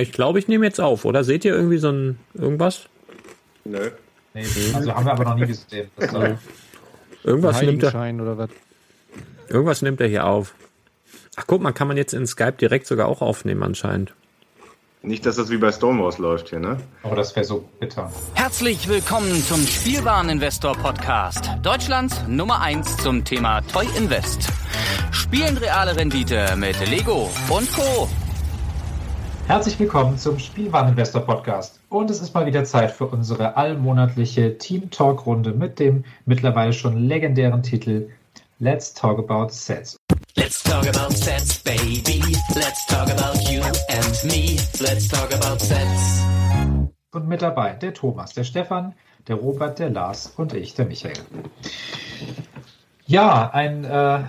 Ich glaube, ich nehme jetzt auf, oder? Seht ihr irgendwie so ein irgendwas? Nö. Nee, also haben wir aber noch nie gesehen. Das soll Irgendwas nimmt er. Heiligenschein oder was? Irgendwas nimmt er hier auf. Ach guck mal, kann man jetzt in Skype direkt sogar auch aufnehmen anscheinend. Nicht, dass das wie bei Stonewalls läuft hier, ne? aber das wäre so bitter. Herzlich willkommen zum Spielwareninvestor Podcast. Deutschlands Nummer 1 zum Thema Toy Invest. Spielen reale Rendite mit Lego und Co. Herzlich willkommen zum Spielwareninvestor Podcast. Und es ist mal wieder Zeit für unsere allmonatliche Team Talk Runde mit dem mittlerweile schon legendären Titel Let's Talk About Sets. Let's talk about sets, baby. Let's talk about you and me. Let's talk about sets. Und mit dabei der Thomas, der Stefan, der Robert, der Lars und ich, der Michael. Ja, ein, äh,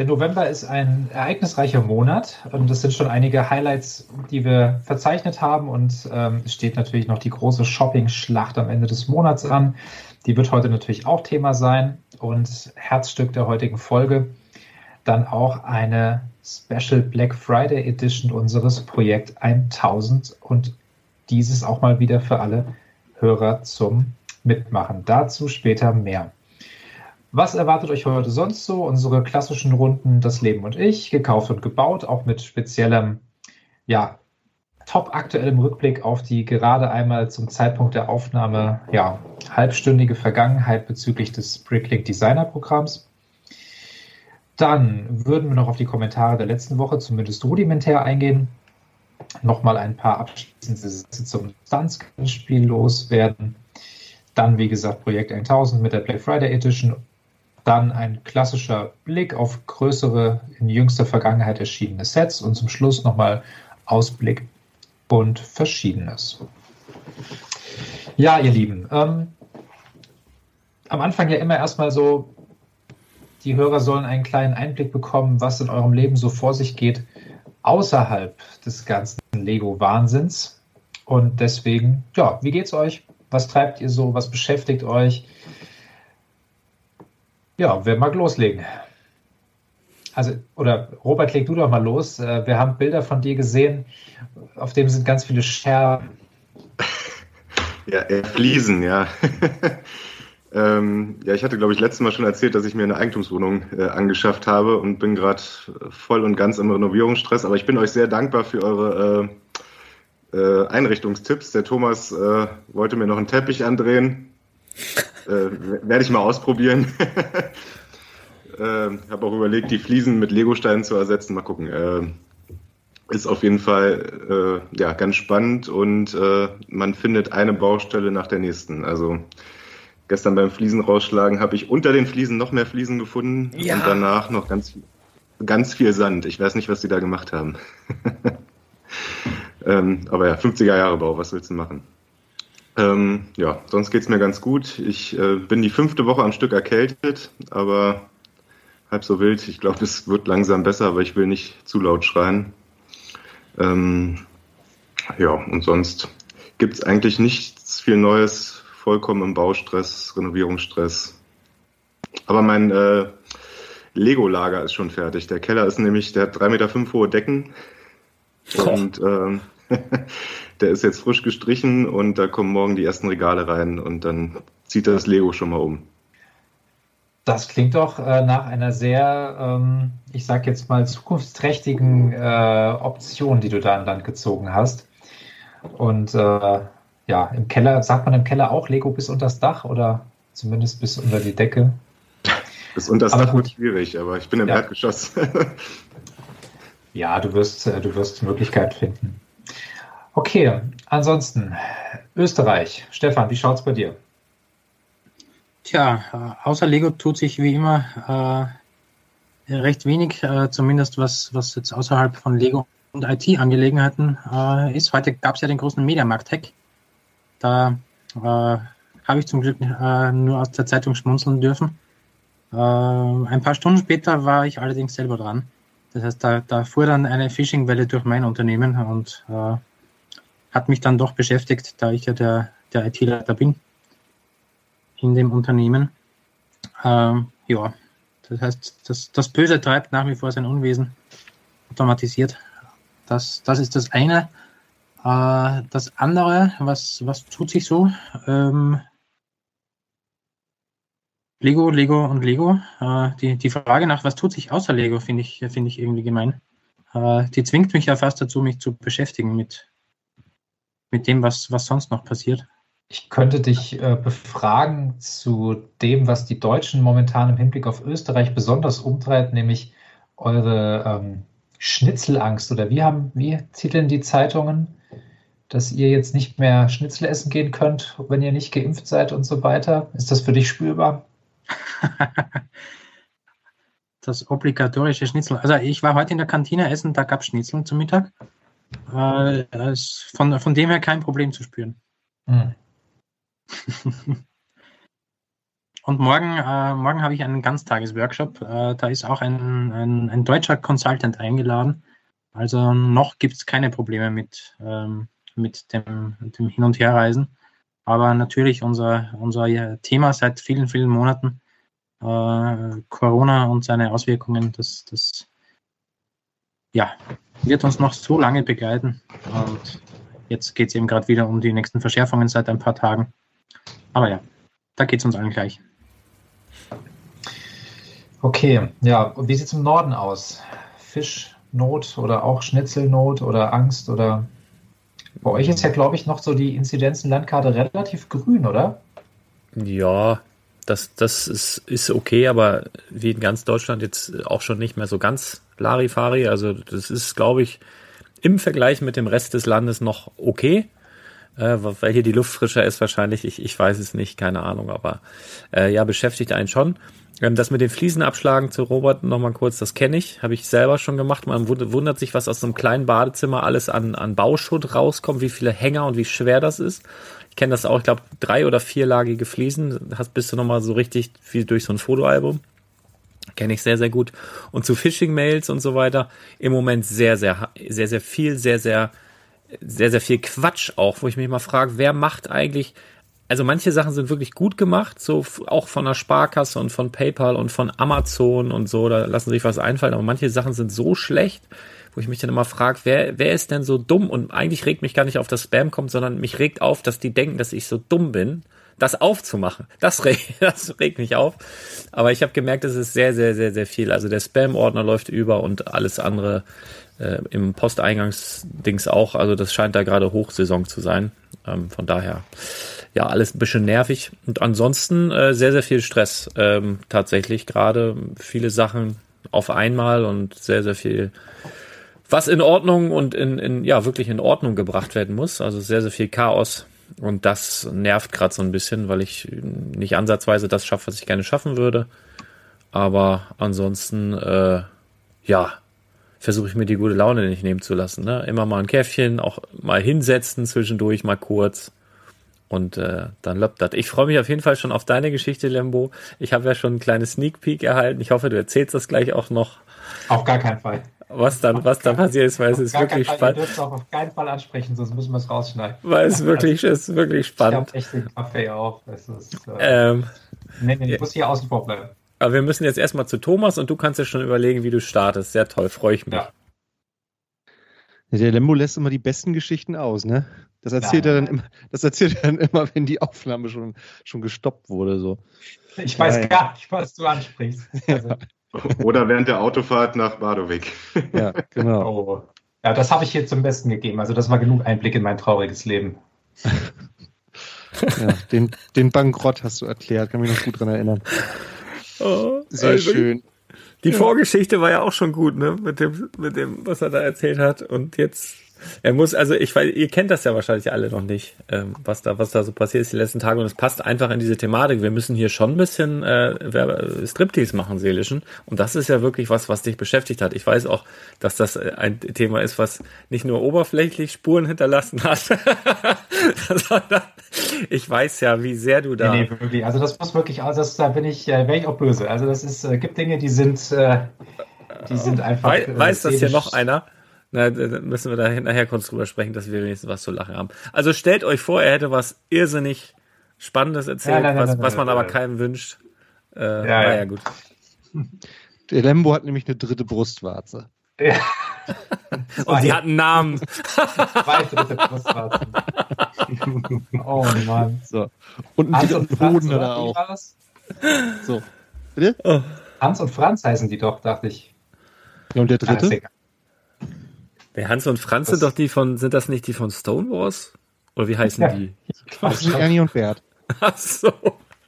der November ist ein ereignisreicher Monat. Und das sind schon einige Highlights, die wir verzeichnet haben. Und ähm, steht natürlich noch die große Shopping-Schlacht am Ende des Monats an. Die wird heute natürlich auch Thema sein. Und Herzstück der heutigen Folge dann auch eine Special Black Friday Edition unseres Projekt 1000 und dieses auch mal wieder für alle Hörer zum Mitmachen. Dazu später mehr. Was erwartet euch heute sonst so? Unsere klassischen Runden Das Leben und ich, gekauft und gebaut, auch mit speziellem, ja, top aktuellem Rückblick auf die gerade einmal zum Zeitpunkt der Aufnahme, ja, halbstündige Vergangenheit bezüglich des Bricklink Designer Programms. Dann würden wir noch auf die Kommentare der letzten Woche zumindest rudimentär eingehen. Nochmal ein paar abschließende Sätze zum Stunts-Spiel loswerden. Dann, wie gesagt, Projekt 1000 mit der Black Friday Edition. Dann ein klassischer Blick auf größere, in jüngster Vergangenheit erschienene Sets. Und zum Schluss nochmal Ausblick und Verschiedenes. Ja, ihr Lieben, ähm, am Anfang ja immer erstmal so die Hörer sollen einen kleinen Einblick bekommen, was in eurem Leben so vor sich geht, außerhalb des ganzen Lego-Wahnsinns. Und deswegen, ja, wie geht's euch? Was treibt ihr so? Was beschäftigt euch? Ja, wer mag loslegen? Also, oder Robert, leg du doch mal los. Äh, Wir haben Bilder von dir gesehen, auf dem sind ganz viele Scherben. Ja, äh, Fliesen, ja. ähm, ja, ich hatte, glaube ich, letztes Mal schon erzählt, dass ich mir eine Eigentumswohnung äh, angeschafft habe und bin gerade voll und ganz im Renovierungsstress. Aber ich bin euch sehr dankbar für eure äh, äh, Einrichtungstipps. Der Thomas äh, wollte mir noch einen Teppich andrehen. Äh, Werde ich mal ausprobieren. äh, habe auch überlegt, die Fliesen mit Legosteinen zu ersetzen. Mal gucken. Äh, ist auf jeden Fall äh, ja ganz spannend und äh, man findet eine Baustelle nach der nächsten. Also gestern beim Fliesen rausschlagen habe ich unter den Fliesen noch mehr Fliesen gefunden Ja. und danach noch ganz ganz viel Sand. Ich weiß nicht, was die da gemacht haben. ähm, aber ja, 50er Jahre Bau, was willst du machen? Ähm, ja, sonst geht's mir ganz gut. Ich äh, bin die fünfte Woche am Stück erkältet, aber halb so wild. Ich glaube, es wird langsam besser, aber ich will nicht zu laut schreien. Ähm, ja, und sonst gibt's eigentlich nichts viel Neues, vollkommen im Baustress, Renovierungsstress. Aber mein äh, Lego-Lager ist schon fertig. Der Keller ist nämlich, der hat 3,5 Meter fünf hohe Decken. Und ähm, der ist jetzt frisch gestrichen und da kommen morgen die ersten Regale rein und dann zieht das Lego schon mal um. Das klingt doch äh, nach einer sehr, ähm, ich sag jetzt mal, zukunftsträchtigen äh, Option, die du da an Land gezogen hast. Und äh, ja, im Keller, sagt man im Keller auch Lego bis unter das Dach oder zumindest bis unter die Decke? Bis unter das Aber Dach gut. wird schwierig, aber ich bin im Ja. Erdgeschoss. Ja, du wirst, äh, du wirst Möglichkeit finden. Okay, ansonsten Österreich. Stefan, wie schaut's bei dir? Tja, äh, außer Lego tut sich wie immer äh, recht wenig, äh, zumindest was, was jetzt außerhalb von Lego und IT-Angelegenheiten äh, ist. Heute gab es ja den großen Mediamarkt-Hack. Da äh, habe ich zum Glück äh, nur aus der Zeitung schmunzeln dürfen. Ein paar Stunden später war ich allerdings selber dran. Das heißt, da, da fuhr dann eine Phishing-Welle durch mein Unternehmen und hat mich dann doch beschäftigt, da ich ja der, der IT-Leiter bin in dem Unternehmen. Ähm, ja, das heißt, das, das Böse treibt nach wie vor sein Unwesen automatisiert. Das, das ist das eine. Äh, das andere, was, was tut sich so? Ähm, Lego, Lego und Lego. Äh, die, die Frage nach, was tut sich außer Lego, finde ich, finde ich irgendwie gemein. Äh, die zwingt mich ja fast dazu, mich zu beschäftigen mit, mit dem, was, was sonst noch passiert. Ich könnte dich äh, befragen zu dem, was die Deutschen momentan im Hinblick auf Österreich besonders umtreibt, nämlich eure ähm, Schnitzelangst oder wie haben, wie titeln die Zeitungen, dass ihr jetzt nicht mehr Schnitzel essen gehen könnt, wenn ihr nicht geimpft seid und so weiter? Ist das für dich spürbar? das obligatorische Schnitzel. Also ich war heute in der Kantine essen, da gab es Schnitzel zum Mittag. Äh, ist von, von dem her kein Problem zu spüren. Hm. Und morgen, äh, morgen habe ich einen Ganztagesworkshop. Äh, da ist auch ein, ein, ein, deutscher Consultant eingeladen. Also noch gibt es keine Probleme mit, ähm, mit dem, dem Hin- und Herreisen. Aber natürlich unser, unser Thema seit vielen, vielen Monaten, äh, Corona und seine Auswirkungen, das, das ja, wird uns noch so lange begleiten. Und jetzt geht es eben gerade wieder um die nächsten Verschärfungen seit ein paar Tagen. Aber ja, da geht es uns allen gleich. Okay, ja, wie sieht es im Norden aus? Fischnot oder auch Schnitzelnot oder Angst oder bei euch ist ja, glaube ich, noch so die Inzidenzen-Landkarte relativ grün, oder? Ja, das, das ist, ist okay, aber wie in ganz Deutschland jetzt auch schon nicht mehr so ganz Larifari. Also das ist, glaube ich, im Vergleich mit dem Rest des Landes noch okay. Äh, weil hier die Luft frischer ist wahrscheinlich, ich, ich weiß es nicht, keine Ahnung, aber äh, ja, beschäftigt einen schon. Ähm, das mit den Fliesen abschlagen zu Robert nochmal kurz, das kenne ich, habe ich selber schon gemacht. Man wundert sich, was aus so einem kleinen Badezimmer alles an, an Bauschutt rauskommt, wie viele Hänger und wie schwer das ist. Ich kenne das auch, ich glaube, drei- oder vierlagige Fliesen. Hast bist du nochmal so richtig wie durch so ein Fotoalbum. Kenne ich sehr, sehr gut. Und zu Phishing-Mails und so weiter, im Moment sehr, sehr, sehr, sehr viel, sehr, sehr, sehr, sehr viel Quatsch auch, wo ich mich mal frage, wer macht eigentlich also manche Sachen sind wirklich gut gemacht, so auch von der Sparkasse und von PayPal und von Amazon und so, da lassen sich was einfallen, aber manche Sachen sind so schlecht, wo ich mich dann immer frage, wer, wer ist denn so dumm? Und eigentlich regt mich gar nicht auf, dass Spam kommt, sondern mich regt auf, dass die denken, dass ich so dumm bin, das aufzumachen. Das regt, das regt mich auf. Aber ich habe gemerkt, es ist sehr, sehr, sehr, sehr viel. Also der Spam-Ordner läuft über und alles andere äh, im Posteingangsdings auch. Also das scheint da gerade Hochsaison zu sein. Ähm, von daher ja, alles ein bisschen nervig. Und ansonsten äh, sehr, sehr viel Stress ähm, tatsächlich. Gerade viele Sachen auf einmal und sehr, sehr viel, was in Ordnung und in, in ja, wirklich in Ordnung gebracht werden muss. Also sehr, sehr viel Chaos. Und das nervt gerade so ein bisschen, weil ich nicht ansatzweise das schaffe, was ich gerne schaffen würde. Aber ansonsten, äh, ja, versuche ich mir die gute Laune nicht nehmen zu lassen. Ne? Immer mal ein Käffchen, auch mal hinsetzen zwischendurch, mal kurz. Und äh, dann löppt das. Ich freue mich auf jeden Fall schon auf deine Geschichte, Lembo. Ich habe ja schon ein kleines Sneak Peek erhalten. Ich hoffe, du erzählst das gleich auch noch. Auf gar keinen Fall. Was dann, was dann passiert ist, weil es ist wirklich Fall, spannend. Dürft auch auf keinen Fall ansprechen, sonst müssen wir es rausschneiden. Weil es wirklich, ist wirklich spannend. Ich habe echt den Kaffee auf. Es ist, äh, ähm, nee, nee, ich muss hier außen vor bleiben. Aber wir müssen jetzt erstmal zu Thomas und du kannst ja schon überlegen, wie du startest. Sehr toll, freue ich mich. Ja. Der Lembo lässt immer die besten Geschichten aus, ne? Das erzählt ja. er dann immer, das erzählt er dann immer, wenn die Aufnahme schon, schon gestoppt wurde. So. Ich weiß ja, gar nicht, was du ansprichst. Also. Oder während der Autofahrt nach Badowik. Ja, genau. Oh. Ja, das habe ich hier zum Besten gegeben. Also das war genug Einblick in mein trauriges Leben. ja, den, den Bankrott hast du erklärt, kann mich noch gut dran erinnern. Oh, Sehr also schön. Die Vorgeschichte war ja auch schon gut, ne? Mit dem, mit dem, was er da erzählt hat. Und jetzt er muss, also ich weiß, ihr kennt das ja wahrscheinlich alle noch nicht, ähm, was da, was da so passiert ist die letzten Tage und es passt einfach in diese Thematik. Wir müssen hier schon ein bisschen äh, Striptease machen, seelischen. Und das ist ja wirklich was, was dich beschäftigt hat. Ich weiß auch, dass das äh, ein Thema ist, was nicht nur oberflächlich Spuren hinterlassen hat, sondern ich weiß ja, wie sehr du da. Nee, nee, wirklich. Also das muss wirklich, also das, da bin ich, äh, wäre ich auch böse. Also das ist, äh, gibt Dinge, die sind, äh, die sind einfach. We weiß das hier noch einer? Na, da müssen wir da nachher kurz drüber sprechen, dass wir wenigstens was zu lachen haben. Also stellt euch vor, er hätte was irrsinnig Spannendes erzählt, ja, nein, nein, was, nein, was man aber keinem wünscht. Äh, ja, naja, gut. Der Lembo hat nämlich eine dritte Brustwarze. Ja. Und die hatten Namen. Zwei dritte Brustwarzen. oh Mann. So. Und Hans ein und Franz, Boden oder? auch. So. Bitte? Oh. Hans und Franz heißen die doch, dachte ich. Ja, und der dritte? Der Hans und Franz Das- sind doch die von, sind das nicht die von Stonewalls? Oder wie heißen Ja. die? Das sind Ernie und Bert. Ach so.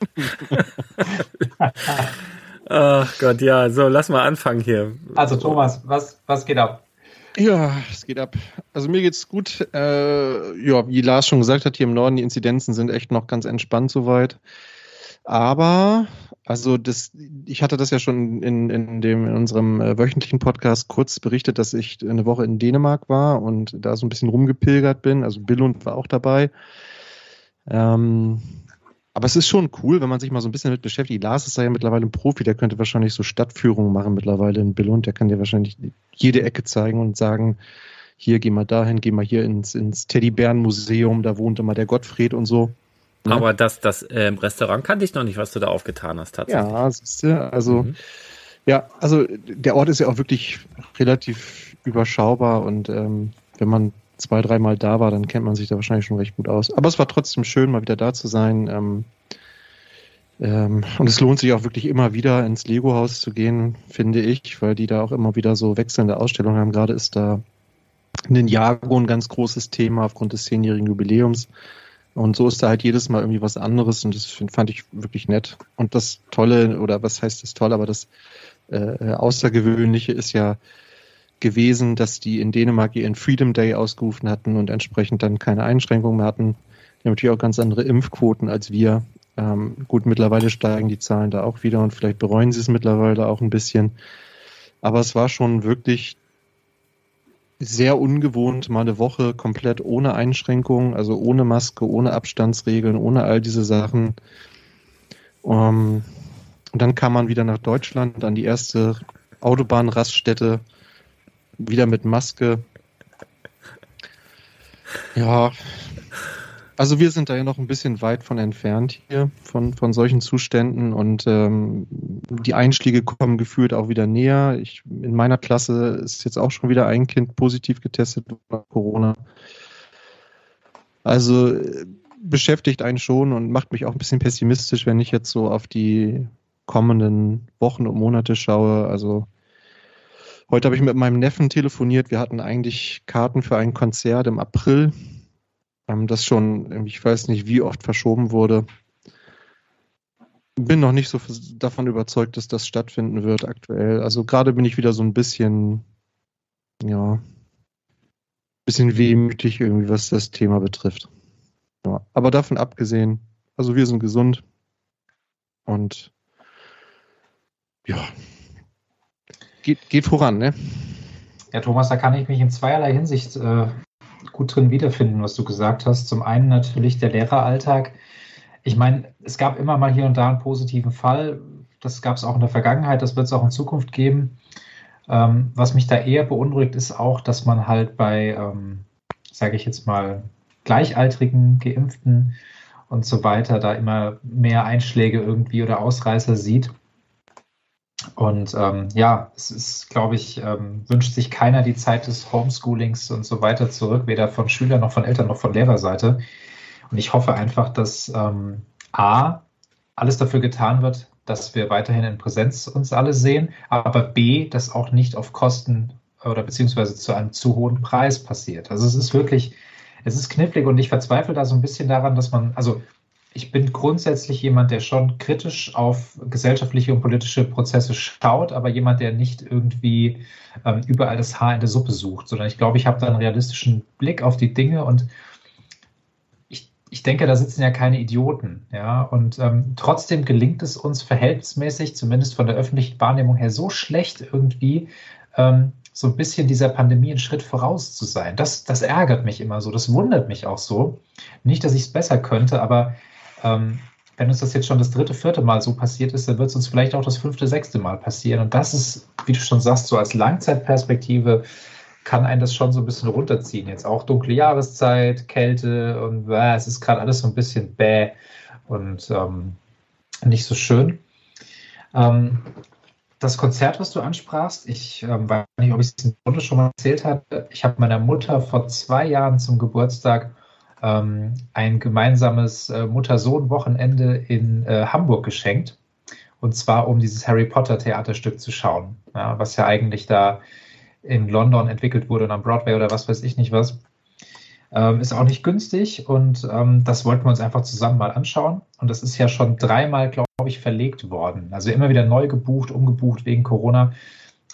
Ach Gott, ja, so, lass mal anfangen hier. Also Thomas, was, was geht ab? Ja, es geht ab. Also mir geht's gut. Äh, ja, wie Lars schon gesagt hat, hier im Norden, die Inzidenzen sind echt noch ganz entspannt soweit. Aber, also das, ich hatte das ja schon in, in, dem, in unserem äh, wöchentlichen Podcast kurz berichtet, dass ich eine Woche in Dänemark war und da so ein bisschen rumgepilgert bin. Also Billund war auch dabei. Ähm, aber es ist schon cool, wenn man sich mal so ein bisschen damit beschäftigt. Lars ist ja mittlerweile ein Profi, der könnte wahrscheinlich so Stadtführungen machen mittlerweile in Billund. Der kann dir wahrscheinlich jede Ecke zeigen und sagen, hier geh mal dahin, geh mal hier ins, ins Teddybärenmuseum, da wohnt immer der Gottfried und so. Ja. Aber das, das ähm, Restaurant kannte ich noch nicht, was du da aufgetan hast, tatsächlich. Ja, siehst du, also Mhm. ja, also der Ort ist ja auch wirklich relativ überschaubar und ähm, wenn man zwei, dreimal da war, dann kennt man sich da wahrscheinlich schon recht gut aus. Aber es war trotzdem schön, mal wieder da zu sein. Ähm, ähm, und es lohnt sich auch wirklich immer wieder ins Lego-Haus zu gehen, finde ich, weil die da auch immer wieder so wechselnde Ausstellungen haben. Gerade ist da Ninjago ein ganz großes Thema aufgrund des zehnjährigen Jubiläums. Und so ist da halt jedes Mal irgendwie was anderes und das fand ich wirklich nett. Und das Tolle, oder was heißt das Tolle, aber das äh, Außergewöhnliche ist ja gewesen, dass die in Dänemark ihren Freedom Day ausgerufen hatten und entsprechend dann keine Einschränkungen mehr hatten. Die haben natürlich auch ganz andere Impfquoten als wir. Ähm, gut, mittlerweile steigen die Zahlen da auch wieder und vielleicht bereuen sie es mittlerweile auch ein bisschen. Aber es war schon wirklich sehr ungewohnt, mal eine Woche komplett ohne Einschränkungen, also ohne Maske, ohne Abstandsregeln, ohne all diese Sachen. Um, und dann kam man wieder nach Deutschland an die erste Autobahnraststätte, wieder mit Maske. Ja, also wir sind da ja noch ein bisschen weit von entfernt hier, von, von solchen Zuständen und ähm, die Einschläge kommen gefühlt auch wieder näher. Ich, in meiner Klasse ist jetzt auch schon wieder ein Kind positiv getestet nach Corona. Also äh, beschäftigt einen schon und macht mich auch ein bisschen pessimistisch, wenn ich jetzt so auf die kommenden Wochen und Monate schaue. Also heute habe ich mit meinem Neffen telefoniert. Wir hatten eigentlich Karten für ein Konzert im April ähm, das schon, ich weiß nicht, wie oft verschoben wurde. Bin noch nicht so davon überzeugt, dass das stattfinden wird aktuell. Also gerade bin ich wieder so ein bisschen, ja, bisschen wehmütig irgendwie, was das Thema betrifft. Ja, aber davon abgesehen, also wir sind gesund und ja, geht, geht voran, ne? Ja, Thomas, da kann ich mich in zweierlei Hinsicht äh, gut drin wiederfinden, was du gesagt hast. Zum einen natürlich der Lehreralltag. Ich meine, es gab immer mal hier und da einen positiven Fall. Das gab es auch in der Vergangenheit, das wird es auch in Zukunft geben. Ähm, was mich da eher beunruhigt, ist auch, dass man halt bei, ähm, sage ich jetzt mal, Gleichaltrigen, Geimpften und so weiter da immer mehr Einschläge irgendwie oder Ausreißer sieht. Und ähm, ja, es ist, glaube ich, ähm, wünscht sich keiner die Zeit des Homeschoolings und so weiter zurück, weder von Schülern noch von Eltern noch von Lehrerseite. Und ich hoffe einfach, dass ähm, A, alles dafür getan wird, dass wir weiterhin in Präsenz uns alle sehen, aber B, dass auch nicht auf Kosten oder beziehungsweise zu einem zu hohen Preis passiert. Also es ist wirklich, es ist knifflig und ich verzweifle da so ein bisschen daran, dass man, also ich bin grundsätzlich jemand, der schon kritisch auf gesellschaftliche und politische Prozesse schaut, aber jemand, der nicht irgendwie ähm, überall das Haar in der Suppe sucht, sondern ich glaube, ich habe da einen realistischen Blick auf die Dinge und ich, ich denke, da sitzen ja keine Idioten, ja, und ähm, trotzdem gelingt es uns verhältnismäßig, zumindest von der öffentlichen Wahrnehmung her, so schlecht irgendwie ähm, so ein bisschen dieser Pandemie einen Schritt voraus zu sein. Das, das ärgert mich immer so, das wundert mich auch so. Nicht, dass ich es besser könnte, aber ähm, wenn uns das jetzt schon das dritte, vierte Mal so passiert ist, dann wird es uns vielleicht auch das fünfte, sechste Mal passieren. Und das ist, wie du schon sagst, so als Langzeitperspektive kann einen das schon so ein bisschen runterziehen. Jetzt auch dunkle Jahreszeit, Kälte und äh, es ist gerade alles so ein bisschen bäh und ähm, nicht so schön. Ähm, das Konzert, was du ansprachst, ich ähm, weiß nicht, ob ich es in der Runde schon mal erzählt hatte. Ich habe meiner Mutter vor zwei Jahren zum Geburtstag ähm, ein gemeinsames äh, Mutter-Sohn-Wochenende in äh, Hamburg geschenkt. Und zwar, um dieses Harry Potter Theaterstück zu schauen, ja, was ja eigentlich da in London entwickelt wurde und am Broadway oder was weiß ich nicht was. Ähm, ist auch nicht günstig und ähm, das wollten wir uns einfach zusammen mal anschauen. Und das ist ja schon dreimal, glaube ich, verlegt worden. Also immer wieder neu gebucht, umgebucht wegen Corona.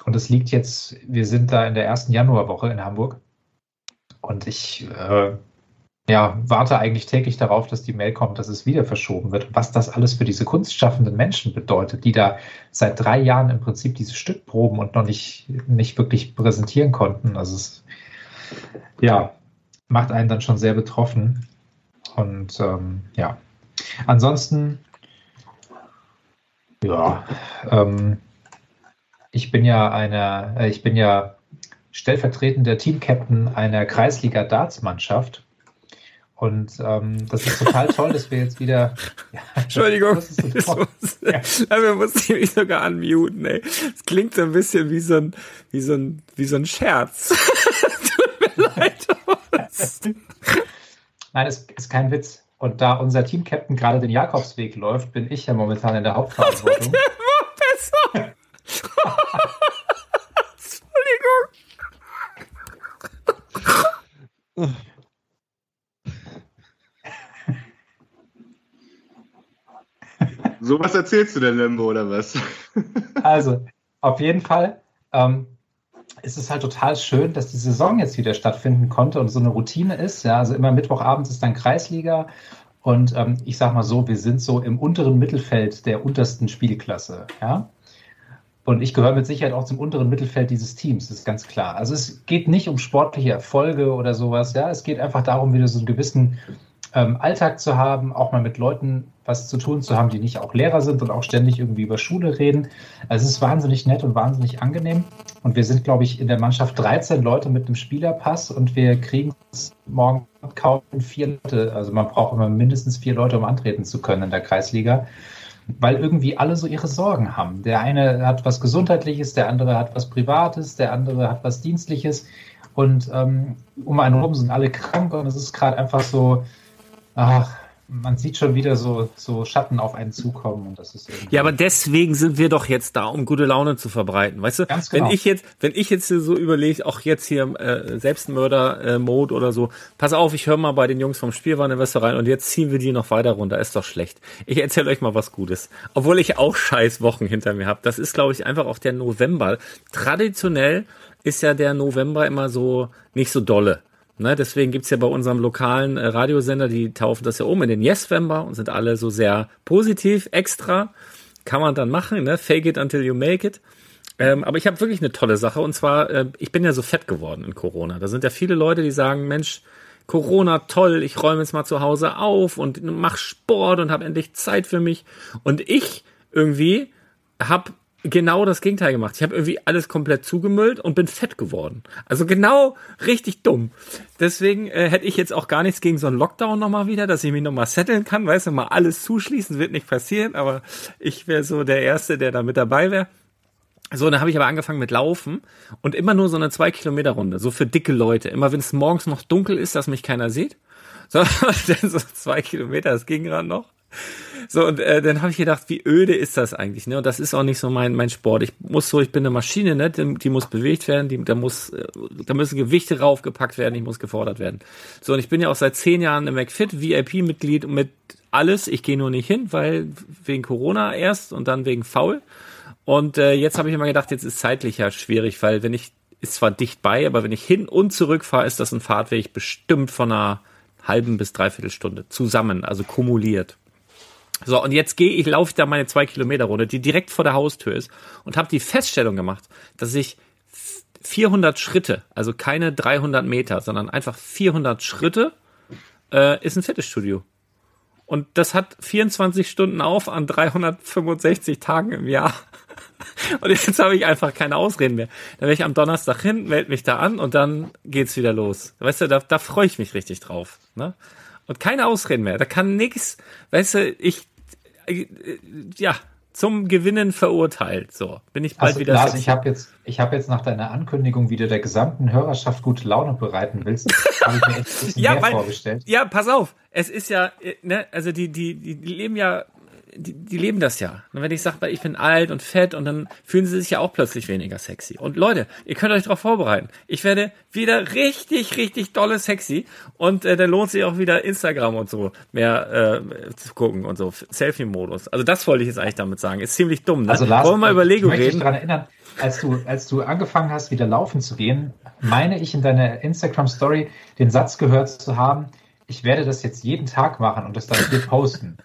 Und es liegt jetzt, wir sind da in der ersten Januarwoche in Hamburg. Und ich äh, ja, warte eigentlich täglich darauf, dass die Mail kommt, dass es wieder verschoben wird. Was das alles für diese kunstschaffenden Menschen bedeutet, die da seit drei Jahren im Prinzip dieses Stück proben und noch nicht, nicht wirklich präsentieren konnten. Also es, ja, macht einen dann schon sehr betroffen. Und ähm, ja, ansonsten, ja, ähm, ich bin ja eine, äh, ich bin ja stellvertretender Teamcaptain einer Kreisliga-Darts-Mannschaft. Und ähm, das ist total toll, dass wir jetzt wieder. Ja, Entschuldigung, das ist so muss, ja. wir mussten mich sogar unmuten, ey. Es klingt so ein bisschen wie so ein, wie so ein, wie so ein Scherz. Tut mir leid. Nein, es ist kein Witz. Und da unser Team-Captain gerade den Jakobsweg läuft, bin ich ja momentan in der Hauptverantwortung. besser. Entschuldigung. So was erzählst du denn, Limbo, oder was? also, auf jeden Fall ähm, ist es halt total schön, dass die Saison jetzt wieder stattfinden konnte und so eine Routine ist. Ja, also immer Mittwochabends ist dann Kreisliga und ähm, ich sag mal so, wir sind so im unteren Mittelfeld der untersten Spielklasse. Ja. Und ich gehöre mit Sicherheit auch zum unteren Mittelfeld dieses Teams, das ist ganz klar. Also es geht nicht um sportliche Erfolge oder sowas, ja. Es geht einfach darum, wieder so einen gewissen ähm, Alltag zu haben, auch mal mit Leuten was zu tun zu haben, die nicht auch Lehrer sind und auch ständig irgendwie über Schule reden. Also es ist wahnsinnig nett und wahnsinnig angenehm. Und wir sind, glaube ich, in der Mannschaft 13 Leute mit einem Spielerpass und wir kriegen es morgen kaum vier Leute. Also man braucht immer mindestens vier Leute, um antreten zu können in der Kreisliga. Weil irgendwie alle so ihre Sorgen haben. Der eine hat was Gesundheitliches, der andere hat was Privates, der andere hat was Dienstliches. Und ähm, um einen herum sind alle krank und es ist gerade einfach so, ach, man sieht schon wieder so, so Schatten auf einen zukommen und das ist Ja, aber deswegen sind wir doch jetzt da, um gute Laune zu verbreiten. Weißt du, Ganz genau. wenn ich jetzt, wenn ich jetzt so überlege, auch jetzt hier äh, Selbstmörder-Mode äh, oder so, pass auf, ich höre mal bei den Jungs vom Spielwareninvestor rein und jetzt ziehen wir die noch weiter runter. Ist doch schlecht. Ich erzähle euch mal was Gutes. Obwohl ich auch scheiß Wochen hinter mir habe. Das ist, glaube ich, einfach auch der November. Traditionell ist ja der November immer so nicht so dolle. Ne, deswegen gibt's ja bei unserem lokalen äh, Radiosender, die taufen das ja um in den Yes-Vember und sind alle so sehr positiv, extra. Kann man dann machen, ne? Fake it until you make it. Ähm, aber ich habe wirklich eine tolle Sache und zwar, äh, ich bin ja so fett geworden in Corona. Da sind ja viele Leute, die sagen, Mensch, Corona toll, ich räume jetzt mal zu Hause auf und mach Sport und habe endlich Zeit für mich. Und ich irgendwie habe genau das Gegenteil gemacht. Ich habe irgendwie alles komplett zugemüllt und bin fett geworden. Also genau richtig dumm. Deswegen äh, hätte ich jetzt auch gar nichts gegen so einen Lockdown nochmal wieder, dass ich mich nochmal setteln kann. Weißt du, mal alles zuschließen, wird nicht passieren, aber ich wäre so der Erste, der da mit dabei wäre. So, dann habe ich aber angefangen mit Laufen und immer nur so eine zwei Kilometer Runde, so für dicke Leute. Immer wenn es morgens noch dunkel ist, dass mich keiner sieht. So, so zwei Kilometer, das ging gerade noch. So, und äh, dann habe ich gedacht, wie öde ist das eigentlich? Ne? Und das ist auch nicht so mein, mein Sport. Ich muss so, ich bin eine Maschine, ne? die, die muss bewegt werden, die, da, muss, äh, da müssen Gewichte raufgepackt werden, ich muss gefordert werden. So, und ich bin ja auch seit zehn Jahren im McFit, VIP-Mitglied mit alles. Ich gehe nur nicht hin, weil wegen Corona erst und dann wegen faul. Und äh, jetzt habe ich immer gedacht, jetzt ist zeitlich ja schwierig, weil wenn ich, ist zwar dicht bei, aber wenn ich hin und zurück fahre, ist das ein Fahrtweg bestimmt von einer halben bis dreiviertel Stunde zusammen, also kumuliert. So, und jetzt gehe ich, laufe da meine zwei Kilometer Runde, die direkt vor der Haustür ist und habe die Feststellung gemacht, dass ich 400 Schritte, also keine 300 Meter, sondern einfach 400 Schritte, äh, ist ein Fitnessstudio. Und das hat 24 Stunden auf an 365 Tagen im Jahr. Und jetzt habe ich einfach keine Ausreden mehr. Dann werde ich am Donnerstag hin, melde mich da an und dann geht's wieder los. Weißt du, da, da freue ich mich richtig drauf. Ne? Und keine Ausreden mehr. Da kann nix, weißt du, ich, äh, ja, zum Gewinnen verurteilt. So, bin ich bald Also, wieder Lars, ich habe jetzt, ich habe jetzt nach deiner Ankündigung, wie du der gesamten Hörerschaft gute Laune bereiten willst, habe ich mir echt ein bisschen Ja, mehr weil- vorgestellt. Ja, pass auf. Es ist ja, äh, ne, also die, die, die leben ja, die, die leben das ja. Und wenn ich sage, ich bin alt und fett und dann fühlen sie sich ja auch plötzlich weniger sexy. Und Leute, ihr könnt euch darauf vorbereiten. Ich werde wieder richtig, richtig dolle sexy und äh, dann lohnt sich auch wieder Instagram und so mehr äh, zu gucken und so. Selfie-Modus. Also das wollte ich jetzt eigentlich damit sagen. Ist ziemlich dumm, ne? Also Lars, Wollen wir mal über ich Lego reden? daran erinnern, als du, als du angefangen hast, wieder laufen zu gehen, meine ich in deiner Instagram-Story den Satz gehört zu haben, ich werde das jetzt jeden Tag machen und das dann hier posten.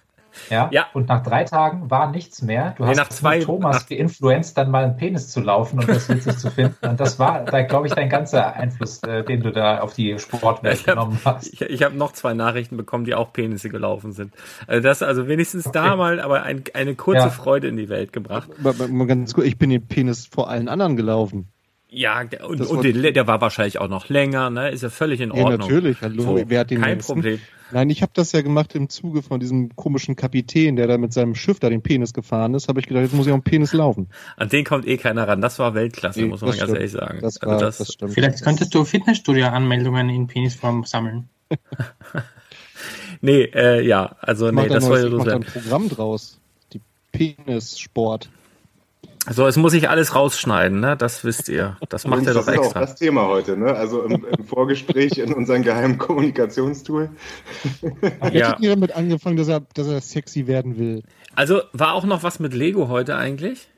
Ja? Ja. Und nach drei Tagen war nichts mehr. Du Nee, hast nach zwei- Thomas nach- geinfluenced, dann mal einen Penis zu laufen und das witzig zu finden. Und das war, da glaube ich, dein ganzer Einfluss, äh, den du da auf die Sportwelt Ich hab- genommen hast. Ich, ich habe noch zwei Nachrichten bekommen, die auch Penisse gelaufen sind. Also das, also wenigstens da mal, aber ein, eine kurze Ja. Freude in die Welt gebracht. Aber- aber mal ganz gut, ich bin den Penis vor allen anderen gelaufen. Ja, der- und, Das und war- der, war wahrscheinlich auch noch länger, ne? Ist ja völlig in Ja, Ordnung. natürlich. Hallo, So, wer hat den kein längsten? Problem. Nein, ich habe das ja gemacht im Zuge von diesem komischen Kapitän, der da mit seinem Schiff da den Penis gefahren ist. Habe ich gedacht, jetzt muss ich auch einen Penis laufen. An den kommt eh keiner ran. Das war Weltklasse, Nee, muss man ganz stimmt. ehrlich sagen. Das, Also war, das- das, stimmt. Vielleicht könntest du Fitnessstudio-Anmeldungen in Penisform sammeln. nee, äh, ja, also nee, da das soll neues- ja mach da ein. Programm draus. Die Penissport. So, es muss ich alles rausschneiden, ne? Das wisst ihr. Das macht er das doch ist auch extra. das Thema heute, ne? Also im, im Vorgespräch in unserem geheimen Kommunikationstool. Ja. Hättet ihr damit angefangen, dass er, dass er sexy werden will? Also war auch noch was mit Lego heute eigentlich?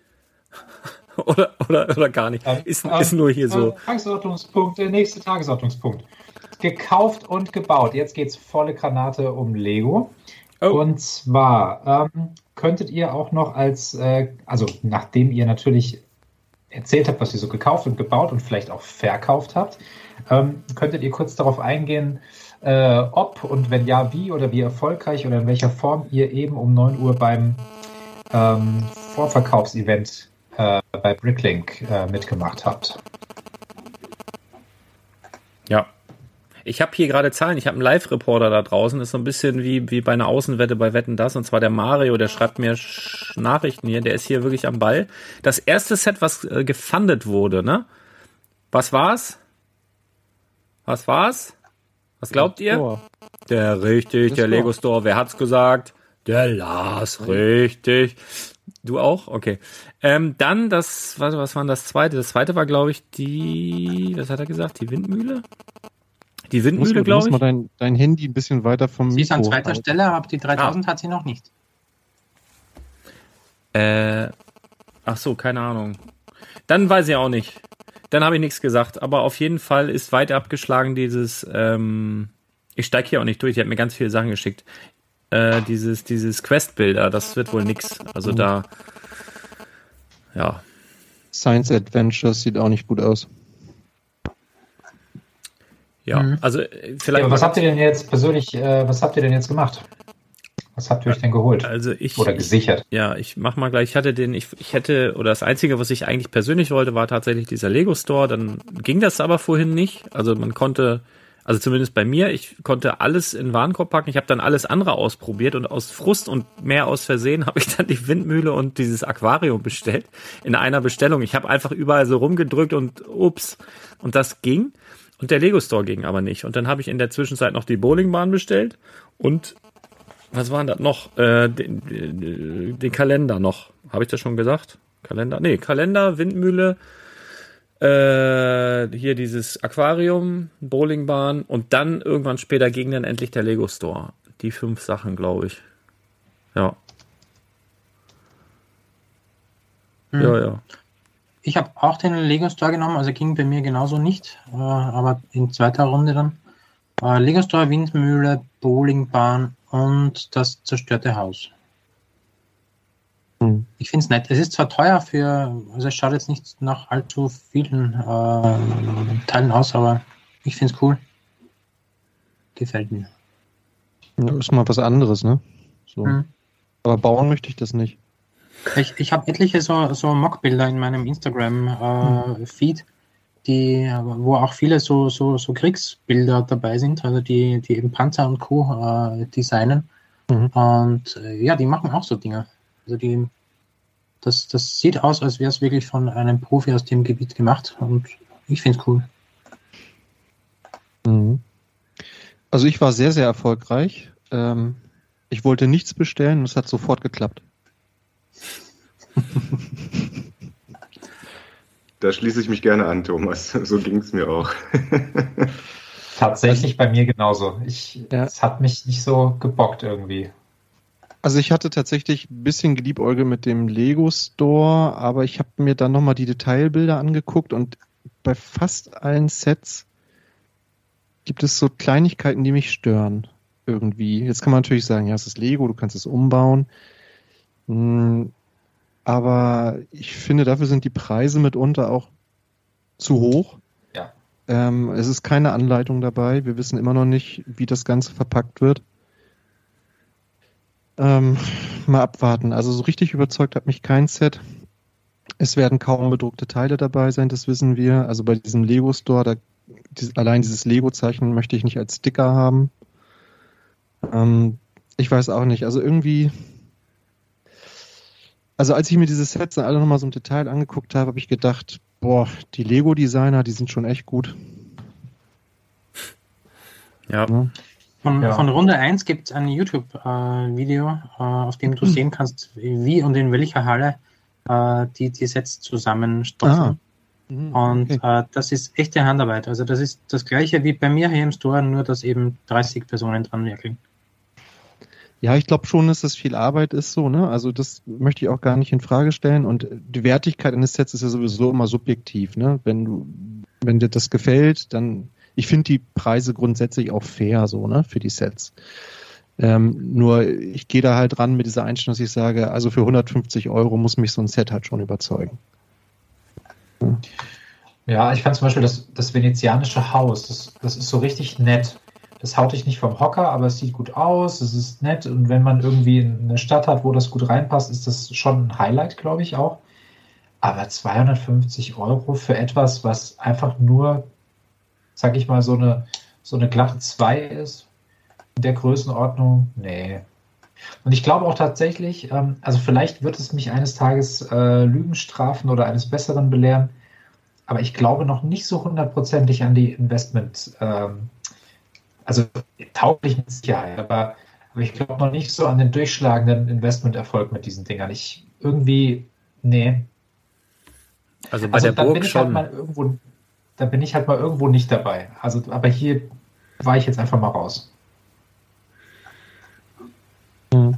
oder, oder, oder gar nicht? Ähm, Ist, ähm, ist nur hier so. äh, Tagesordnungspunkt, der nächste Tagesordnungspunkt. Gekauft und gebaut. Jetzt geht's volle Granate um Lego. Oh. Und zwar ähm, könntet ihr auch noch als, äh, also nachdem ihr natürlich erzählt habt, was ihr so gekauft und gebaut und vielleicht auch verkauft habt, ähm, könntet ihr kurz darauf eingehen, äh, ob und wenn ja, wie oder wie erfolgreich oder in welcher Form ihr eben um 9 Uhr beim ähm, Vorverkaufsevent äh, bei Bricklink äh, mitgemacht habt. Ja. Ich habe hier gerade Zahlen. Ich habe einen Live-Reporter da draußen. Ist so ein bisschen wie, wie bei einer Außenwette bei Wetten das. Und zwar der Mario, der schreibt mir Sch- Nachrichten hier. Der ist hier wirklich am Ball. Das erste Set, was äh, gefundet wurde, ne? Was war's? Was war's? Was glaubt ihr? Oh, Der richtig, Der der. Lego Store. Wer hat's gesagt? Der Lars, richtig. Du auch? Okay. Ähm, dann das, was, was war denn das zweite? Das zweite war, glaube ich, die, was hat er gesagt? Die Windmühle? Die Windmühle, man- du glaube musst ich. mal dein, dein Handy ein bisschen weiter vom Sie ist an zweiter halten. Stelle, aber die 3000 hat sie noch nicht. Äh, ach so, keine Ahnung. Dann weiß ich auch nicht. Dann habe ich nichts gesagt. Aber auf jeden Fall ist weit abgeschlagen dieses, ähm, ich steige hier auch nicht durch, die hat mir ganz viele Sachen geschickt. Äh, dieses, dieses Quest-Bilder, das wird wohl nix. Also da, ja. Science Adventures sieht auch nicht gut aus. Ja, Mhm. also äh, Ja, vielleicht. aber was habt ihr denn jetzt persönlich, äh, was habt ihr denn jetzt gemacht? Was habt ihr euch denn geholt? also ich, Oder gesichert? Ja, ich mach mal gleich. Ich hatte den, ich, ich hätte, oder das Einzige, was ich eigentlich persönlich wollte, war tatsächlich dieser Lego Store. Dann ging das aber vorhin nicht. Also man konnte, also zumindest bei mir, ich konnte alles in Warenkorb packen. Ich habe dann alles andere ausprobiert und aus Frust und mehr aus Versehen habe ich dann die Windmühle und dieses Aquarium bestellt in einer Bestellung. Ich habe einfach überall so rumgedrückt und ups. Und das ging. Und der Lego Store ging aber nicht. Und dann habe ich in der Zwischenzeit noch die Bowlingbahn bestellt und was war denn das noch? Äh, den, den, den Kalender noch. Habe ich das schon gesagt? Kalender? Nee, Kalender, Windmühle, äh, hier dieses Aquarium, Bowlingbahn und dann irgendwann später ging dann endlich der Lego Store. Die fünf Sachen, glaube ich. Ja. Hm. Ja, ja. Ich habe auch den Lego Store genommen, also ging bei mir genauso nicht, äh, aber in zweiter Runde dann. Äh, Lego Store, Windmühle, Bowlingbahn und das zerstörte Haus. Hm. Ich finde es nett. Es ist zwar teuer für, also es schaut jetzt nicht nach allzu vielen äh, Teilen aus, aber ich finde es cool. Gefällt mir. Das ist mal was anderes, ne? So. Hm. Aber bauen möchte ich das nicht. Ich, ich habe etliche so, so Mockbilder in meinem Instagram-Feed, die, wo auch viele so, so, so Kriegsbilder dabei sind, also die, die eben Panzer und Co. Äh, designen. Mhm. Und äh, ja, die machen auch so Dinge. Also die das, das sieht aus, als wäre es wirklich von einem Profi aus dem Gebiet gemacht und ich finde es cool. Mhm. Also ich war sehr, sehr erfolgreich. Ähm, ich wollte nichts bestellen und es hat sofort geklappt. Da schließe ich mich gerne an, Thomas. So ging es mir auch. Tatsächlich bei mir genauso. Ich, ja. Es hat mich nicht so gebockt irgendwie. Also ich hatte tatsächlich ein bisschen geliebäugelt mit dem Lego Store, aber ich habe mir dann nochmal die Detailbilder angeguckt und bei fast allen Sets gibt es so Kleinigkeiten, die mich stören irgendwie. Jetzt kann man natürlich sagen, ja, es ist Lego, du kannst es umbauen. Hm, aber ich finde, dafür sind die Preise mitunter auch zu hoch. Ja. Ähm, es ist keine Anleitung dabei. Wir wissen immer noch nicht, wie das Ganze verpackt wird. Ähm, mal abwarten. Also so richtig überzeugt hat mich kein Set. Es werden kaum bedruckte Teile dabei sein, das wissen wir. Also bei diesem Lego Store, da, die, allein dieses Lego-Zeichen möchte ich nicht als Sticker haben. Ähm, ich weiß auch nicht. Also irgendwie also als ich mir diese Sets dann alle nochmal so im Detail angeguckt habe, habe ich gedacht, boah, die Lego-Designer, die sind schon echt gut. Ja. ja. Von, ja. von, Runde 1 gibt es ein YouTube-Video, äh, äh, auf dem du mhm. sehen kannst, wie und in welcher Halle äh, die, die Sets zusammenstopfen. Ah. Mhm, und okay. äh, das ist echte Handarbeit. Also das ist das gleiche wie bei mir hier im Store, nur dass eben 30 Personen dran werkeln. Ja, ich glaube schon, dass das viel Arbeit ist so, ne? Also das möchte ich auch gar nicht in Frage stellen. Und die Wertigkeit eines Sets ist ja sowieso immer subjektiv, ne? Wenn du, wenn dir das gefällt, dann ich finde die Preise grundsätzlich auch fair, so, ne, für die Sets. Ähm, nur ich gehe da halt ran mit dieser Einstellung, dass ich sage, also für 150 Euro muss mich so ein Set halt schon überzeugen. Ja, ich fand zum Beispiel das, das venezianische Haus, das, das ist so richtig nett das haut dich nicht vom Hocker, aber es sieht gut aus, es ist nett und wenn man irgendwie eine Stadt hat, wo das gut reinpasst, ist das schon ein Highlight, glaube ich auch. Aber 250 Euro für etwas, was einfach nur, sag ich mal, so eine, so eine glatte 2 ist, in der Größenordnung, nee. Und ich glaube auch tatsächlich, ähm, also vielleicht wird es mich eines Tages äh, Lügen strafen oder eines Besseren belehren, aber ich glaube noch nicht so hundertprozentig an die Investment, ähm, also tauglich mit Sicherheit, aber, aber ich glaube noch nicht so an den durchschlagenden Investmenterfolg mit diesen Dingern. Ich irgendwie, nee. Also bei also, der Burg halt schon. Halt irgendwo, da bin ich halt mal irgendwo nicht dabei. Also, aber hier war ich jetzt einfach mal raus. Hm.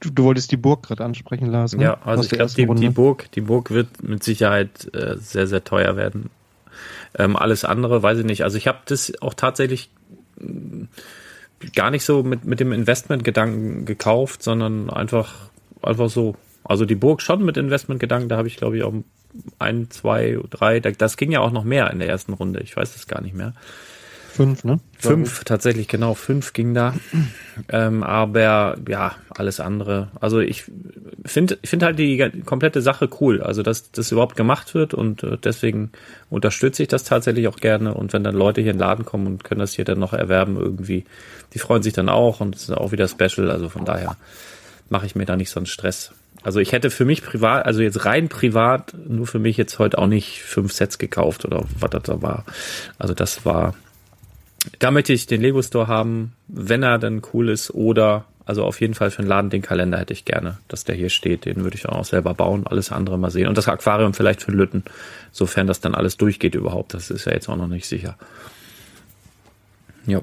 Du, du, wolltest die Burg gerade ansprechen, Lars. Ne? Ja, also ich glaube, die, die, Burg, die Burg wird mit Sicherheit äh, sehr, sehr teuer werden. Ähm, alles andere weiß ich nicht. Also ich habe das auch tatsächlich mm, gar nicht so mit, mit dem Investmentgedanken gekauft, sondern einfach, einfach so. Also die Burg schon mit Investmentgedanken, da habe ich glaube ich auch ein, zwei, drei, das ging ja auch noch mehr in der ersten Runde, ich weiß es gar nicht mehr. Fünf, ne? Fünf, tatsächlich, genau, fünf ging da. Ähm, aber ja, alles andere. Also ich finde ich finde halt die komplette Sache cool. Also dass das überhaupt gemacht wird und äh, deswegen unterstütze ich das tatsächlich auch gerne. Und wenn dann Leute hier in den Laden kommen und können das hier dann noch erwerben irgendwie, die freuen sich dann auch und es ist auch wieder special. Also von daher mache ich mir da nicht so einen Stress. Also ich hätte für mich privat, also jetzt rein privat, nur für mich jetzt heute auch nicht fünf Sets gekauft oder was das da war. Also das war da möchte ich den Lego Store haben, wenn er dann cool ist oder also auf jeden Fall für den Laden den Kalender hätte ich gerne, dass der hier steht. Den würde ich auch selber bauen, alles andere mal sehen. Und das Aquarium vielleicht für Lütten, sofern das dann alles durchgeht überhaupt. Das ist ja jetzt auch noch nicht sicher. Ja.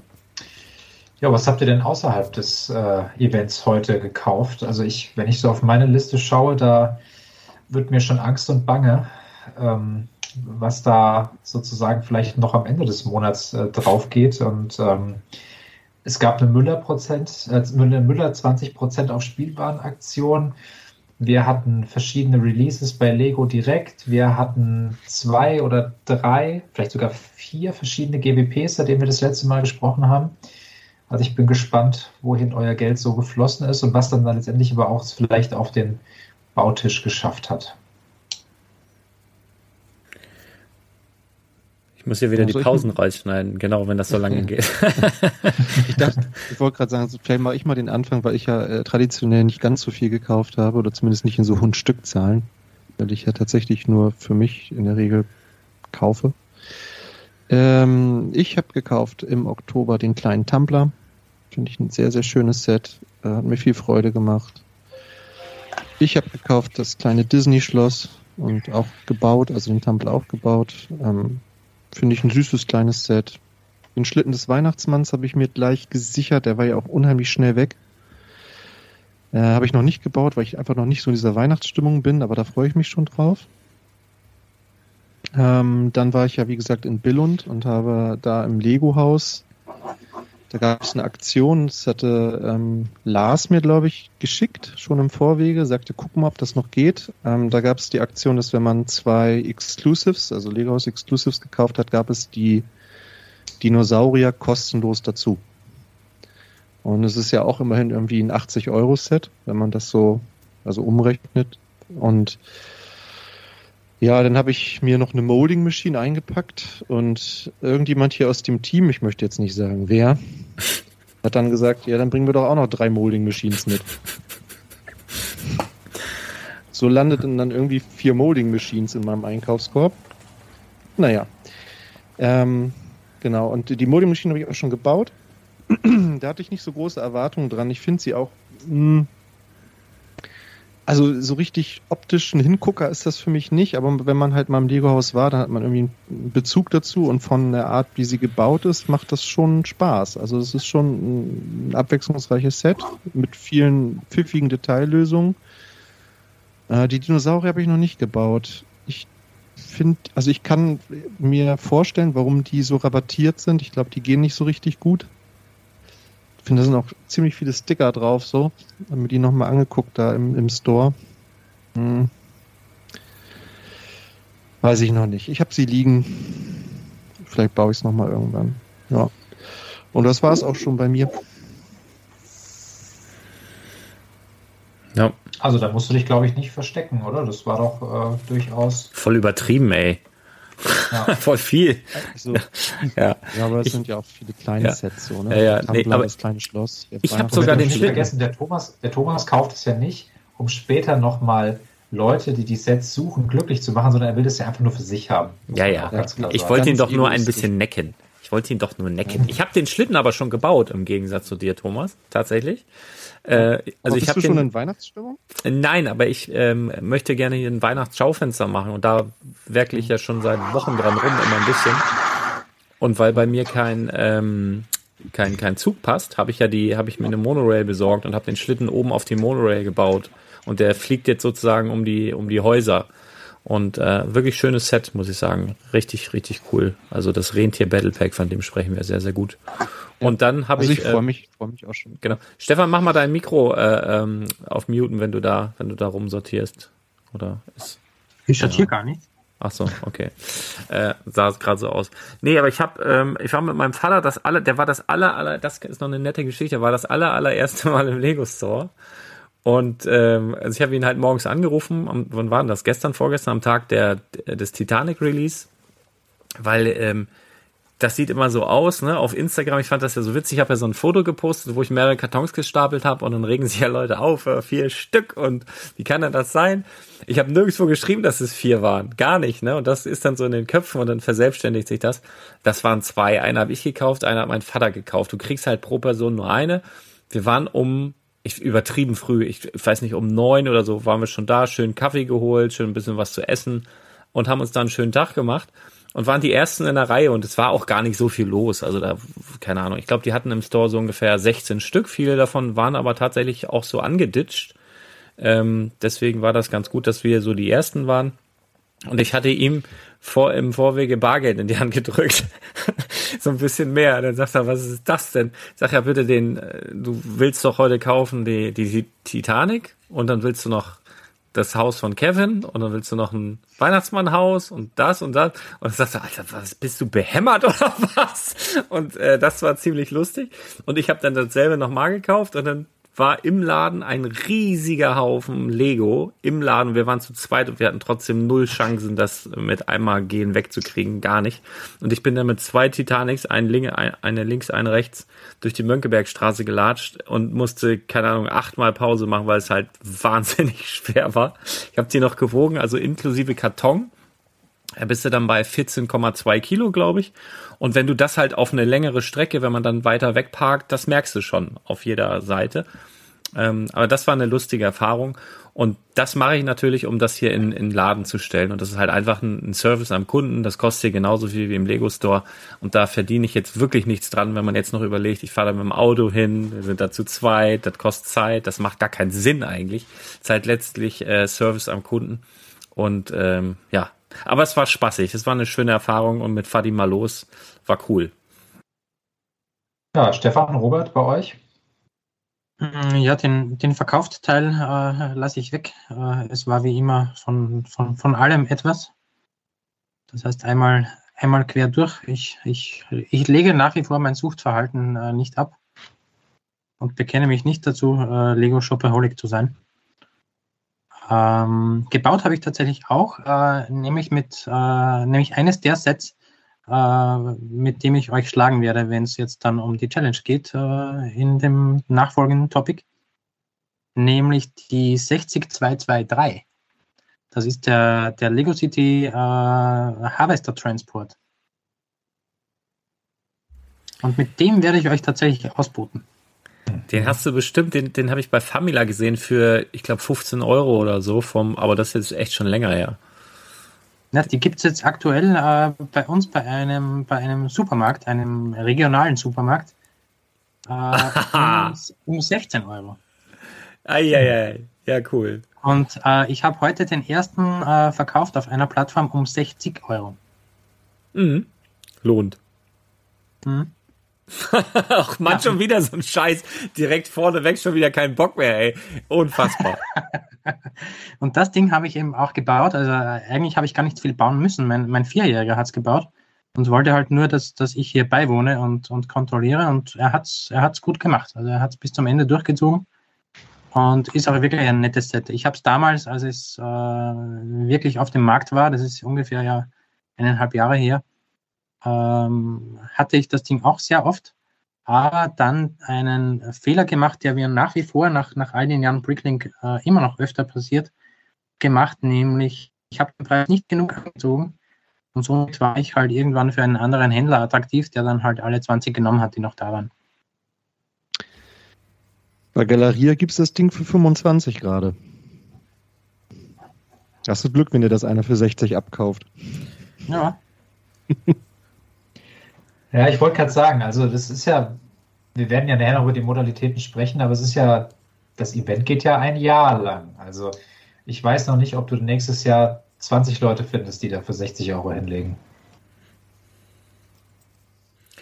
Ja, was habt ihr denn außerhalb des äh, Events heute gekauft? Also ich, wenn ich so auf meine Liste schaue, da wird mir schon Angst und Bange. Ähm, was da sozusagen vielleicht noch am Ende des Monats äh, drauf geht. Und ähm, es gab eine Müller-Prozent, äh, eine Müller 20 Prozent auf Spielwarenaktion. Wir hatten verschiedene Releases bei Lego direkt. Wir hatten zwei oder drei, vielleicht sogar vier verschiedene GWPs, seitdem wir das letzte Mal gesprochen haben. Also ich bin gespannt, wohin euer Geld so geflossen ist und was dann, dann letztendlich aber auch vielleicht auf den Bautisch geschafft hat. Ich muss hier wieder Oh, die Pausen rausschneiden, genau, wenn das so lange geht. Ich dachte, ich wollte gerade sagen, vielleicht mache ich mal den Anfang, weil ich ja äh, traditionell nicht ganz so viel gekauft habe oder zumindest nicht in so hohen Stückzahlen, weil ich ja tatsächlich nur für mich in der Regel kaufe. Ähm, ich habe gekauft im Oktober den kleinen Tumblr. Finde ich ein sehr, sehr schönes Set. Äh, hat mir viel Freude gemacht. Ich habe gekauft das kleine Disney-Schloss und auch gebaut, also den Tumblr auch gebaut. Ähm, Finde ich ein süßes kleines Set. Den Schlitten des Weihnachtsmanns habe ich mir gleich gesichert. Der war ja auch unheimlich schnell weg. Äh, habe ich noch nicht gebaut, weil ich einfach noch nicht so in dieser Weihnachtsstimmung bin, aber da freue ich mich schon drauf. Ähm, dann war ich ja, wie gesagt, in Billund und habe da im Lego-Haus, da gab es eine Aktion, das hatte ähm, Lars mir, glaube ich, geschickt, schon im Vorwege, sagte, guck mal, ob das noch geht. Ähm, da gab es die Aktion, dass wenn man zwei Exclusives, also Lego-Haus Exclusives gekauft hat, gab es die Dinosaurier kostenlos dazu. Und es ist ja auch immerhin irgendwie ein 80-Euro-Set, wenn man das so also umrechnet. Und ja, dann habe ich mir noch eine Molding Machine eingepackt und irgendjemand hier aus dem Team, ich möchte jetzt nicht sagen wer, hat dann gesagt, ja, dann bringen wir doch auch noch drei Molding Machines mit. So landeten dann irgendwie vier Molding Machines in meinem Einkaufskorb. Naja. Ähm, genau, und die Molding Machine habe ich auch schon gebaut. da hatte ich nicht so große Erwartungen dran. Ich finde sie auch. Mh, also so richtig optisch ein Hingucker ist das für mich nicht, aber wenn man halt mal im Lego-Haus war, dann hat man irgendwie einen Bezug dazu und von der Art, wie sie gebaut ist, macht das schon Spaß. Also es ist schon ein abwechslungsreiches Set mit vielen pfiffigen Detaillösungen. Äh, die Dinosaurier habe ich noch nicht gebaut. Ich finde, also ich kann mir vorstellen, warum die so rabattiert sind. Ich glaube, die gehen nicht so richtig gut. Ich finde, da sind auch ziemlich viele Sticker drauf, so. Haben mir die nochmal angeguckt da im, im Store. Hm. Weiß ich noch nicht. Ich habe sie liegen. Vielleicht baue ich es nochmal irgendwann. Ja. Und das war es auch schon bei mir. Ja, Also da musst du dich, glaube ich, nicht verstecken, oder? Das war doch äh, durchaus. voll übertrieben, ey. Ja. voll viel. So. Ja. Ja, aber es Ich- sind ja auch viele kleine Ja. Sets, so, ne? Ja, ja, Tumblr, nee, aber das kleine Schloss. ich hab Weihnachten- sogar den nicht Schlitten. vergessen, der Thomas, der Thomas kauft es ja nicht, um später nochmal Leute, die die Sets suchen, glücklich zu machen, sondern er will das ja einfach nur für sich haben. Ja, ja. Ich wollte ihn doch nur ein bisschen necken. Ich wollte ihn doch nur necken. Ich habe den Schlitten aber schon gebaut, im Gegensatz zu dir, Thomas. Tatsächlich. Äh, also Aber ich bist habe du schon den. in Weihnachtsstimmung? Nein, aber ich ähm, möchte gerne hier ein Weihnachtsschaufenster machen und da werkle ich ja schon seit Wochen dran rum, immer ein bisschen. Und weil bei mir kein ähm, kein kein Zug passt, habe ich ja die habe ich mir eine Monorail besorgt und habe den Schlitten oben auf die Monorail gebaut und der fliegt jetzt sozusagen um die um die Häuser. Und äh, wirklich schönes Set, muss ich sagen. Richtig, richtig cool. Also das Rentier Battle Pack, von dem sprechen wir sehr, sehr gut. Und dann habe Also ich. ich äh, freue mich, freue mich auch schon. Genau. Stefan, mach mal dein Mikro äh, ähm, auf Muten, wenn du da, wenn du da rumsortierst. Oder ist. Ich sortiere gar nicht. Ach so, okay. Äh, sah es gerade so aus. Nee, aber ich habe, ähm, ich war mit meinem Vater das aller, der war das aller, aller, das ist noch eine nette Geschichte, war das aller, allererste Mal im Lego Store. Und ähm, also ich habe ihn halt morgens angerufen, am, wann war denn das? Gestern, vorgestern, am Tag der, des Titanic Release, weil ähm, das sieht immer so aus, ne? Auf Instagram, ich fand das ja so witzig, ich habe ja so ein Foto gepostet, wo ich mehrere Kartons gestapelt habe und dann regen sich ja Leute auf, äh, vier Stück und wie kann denn das sein? Ich habe nirgendwo geschrieben, dass es vier waren, gar nicht, ne? Und das ist dann so in den Köpfen und dann verselbstständigt sich das. Das waren zwei, eine habe ich gekauft, eine hat mein Vater gekauft. Du kriegst halt pro Person nur eine. Wir waren um ich übertrieben früh, ich weiß nicht, um neun oder so waren wir schon da, schön Kaffee geholt, schön ein bisschen was zu essen und haben uns dann einen schönen Tag gemacht und waren die ersten in der Reihe und es war auch gar nicht so viel los. Also da, keine Ahnung, ich glaube, die hatten im Store so ungefähr 16 Stück. Viele davon waren aber tatsächlich auch so angeditscht. Ähm, deswegen war das ganz gut, dass wir so die ersten waren. Und ich hatte ihm vor, im Vorwege Bargeld in die Hand gedrückt. so ein bisschen mehr. Dann sagt er, was ist das denn? Sag ja bitte den, äh, du willst doch heute kaufen die, die Titanic und dann willst du noch das Haus von Kevin und dann willst du noch ein Weihnachtsmannhaus und das und das. Und dann sagst du, Alter, was, bist du behämmert oder was? Und äh, das war ziemlich lustig. Und ich habe dann dasselbe nochmal gekauft und dann war im Laden ein riesiger Haufen Lego im Laden. Wir waren zu zweit und wir hatten trotzdem null Chancen, das mit einmal gehen wegzukriegen, gar nicht. Und ich bin dann mit zwei Titanics, eine links, eine rechts, durch die Mönckebergstraße gelatscht und musste, keine Ahnung, achtmal Pause machen, weil es halt wahnsinnig schwer war. Ich habe die noch gewogen, also inklusive Karton. Bist du dann bei 14,2 Kilo, glaube ich. Und wenn du das halt auf eine längere Strecke, wenn man dann weiter wegparkt, das merkst du schon auf jeder Seite. Ähm, aber das war eine lustige Erfahrung. Und das mache ich natürlich, um das hier in, in Laden zu stellen. Und das ist halt einfach ein, ein Service am Kunden. Das kostet hier genauso viel wie im Lego Store. Und da verdiene ich jetzt wirklich nichts dran, wenn man jetzt noch überlegt, ich fahre da mit dem Auto hin, wir sind da zu zweit, das kostet Zeit, das macht gar keinen Sinn eigentlich. Es ist halt letztlich äh, Service am Kunden. Und ähm, ja, aber es war spaßig. Es war eine schöne Erfahrung und mit Fadima los war cool. Ja, Stefan, Robert, bei euch? Mm, ja, den, den Verkaufsteil äh, lasse ich weg. Äh, es war wie immer von, von, von allem etwas. Das heißt, einmal, einmal quer durch. Ich, ich, ich lege nach wie vor mein Suchtverhalten äh, nicht ab und bekenne mich nicht dazu, äh, Lego Shopaholic zu sein. Ähm, gebaut habe ich tatsächlich auch, äh, nämlich mit äh, nämlich eines der Sets, äh, mit dem ich euch schlagen werde, wenn es jetzt dann um die Challenge geht äh, in dem nachfolgenden Topic, nämlich die 60223. Das ist der, der Lego City äh, Harvester Transport. Und mit dem werde ich euch tatsächlich ausboten. Den hast du bestimmt, den, den habe ich bei Famila gesehen für, ich glaube, 15 Euro oder so, vom, aber das ist jetzt echt schon länger her. Ja, die gibt es jetzt aktuell äh, bei uns bei einem, bei einem Supermarkt, einem regionalen Supermarkt, äh, um, um 16 Euro. Eieiei, ja, cool. Und äh, ich habe heute den ersten äh, verkauft auf einer Plattform um 60 Euro. Mhm. Lohnt. Mhm. Ach man, schon wieder so ein Scheiß. Direkt vorne weg schon wieder kein Bock mehr, ey. Unfassbar. und das Ding habe ich eben auch gebaut. Also eigentlich habe ich gar nicht viel bauen müssen. Mein, mein Vierjähriger hat es gebaut und wollte halt nur, dass, dass ich hier beiwohne und, und kontrolliere. Und er hat es er hat's gut gemacht. Also er hat es bis zum Ende durchgezogen. Und ist aber wirklich ein nettes Set. Ich habe es damals, als es äh, wirklich auf dem Markt war, das ist ungefähr ja eineinhalb Jahre her, ähm, hatte ich das Ding auch sehr oft, aber dann einen Fehler gemacht, der mir nach wie vor, nach, nach all den Jahren Bricklink äh, immer noch öfter passiert, gemacht, nämlich ich habe den Preis nicht genug angezogen und somit war ich halt irgendwann für einen anderen Händler attraktiv, der dann halt alle 20 genommen hat, die noch da waren. Bei Galeria gibt es das Ding für 25 gerade. Hast du Glück, wenn dir das einer für 60 abkauft. Ja. Ja, ich wollte gerade sagen, also das ist ja, wir werden ja näher noch über die Modalitäten sprechen, aber es ist ja, das Event geht ja ein Jahr lang. Also ich weiß noch nicht, ob du nächstes Jahr 20 Leute findest, die da für 60 Euro hinlegen.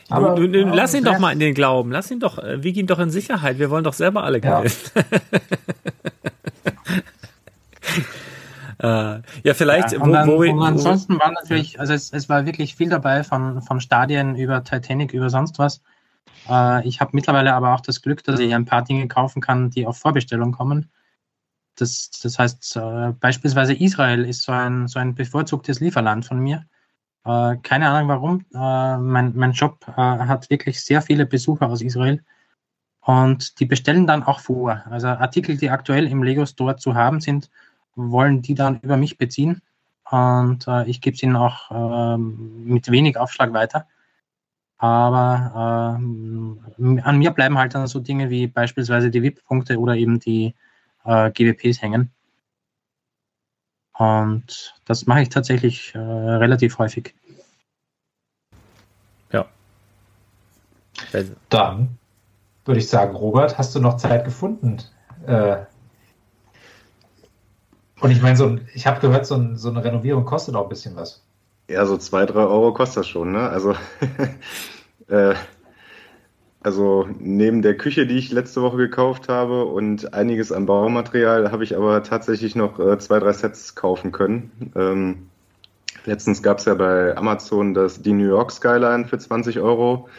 Aber, du, du, lass ihn doch mal in den Glauben. Lass ihn doch, äh, wieg ihn doch in Sicherheit. Wir wollen doch selber alle Geld. Ja. Äh, ja, vielleicht. Ja, und, dann, wo, wo, und ansonsten war natürlich, also es, es war wirklich viel dabei von, von Stadien über Titanic, über sonst was. Äh, ich habe mittlerweile aber auch das Glück, dass ich ein paar Dinge kaufen kann, die auf Vorbestellung kommen. Das, das heißt, äh, beispielsweise Israel ist so ein, so ein bevorzugtes Lieferland von mir. Äh, keine Ahnung warum. Äh, mein, mein Job äh, hat wirklich sehr viele Besucher aus Israel. Und die bestellen dann auch vor. Also Artikel, die aktuell im Lego Store zu haben sind, wollen die dann über mich beziehen und äh, ich gebe es ihnen auch äh, mit wenig Aufschlag weiter. Aber äh, an mir bleiben halt dann so Dinge wie beispielsweise die VIP-Punkte oder eben die äh, GWPs hängen. Und das mache ich tatsächlich äh, relativ häufig. Ja. Dann würde ich sagen, Robert, hast du noch Zeit gefunden, äh, und ich meine, so ich habe gehört, so, ein, so, eine Renovierung kostet auch ein bisschen was. Ja, so zwei, drei Euro kostet das schon, ne? Also, äh, also neben der Küche, die ich letzte Woche gekauft habe und einiges an Baumaterial, habe ich aber tatsächlich noch äh, zwei, drei Sets kaufen können. Ähm, letztens gab es ja bei Amazon das, die New York Skyline für 20 Euro.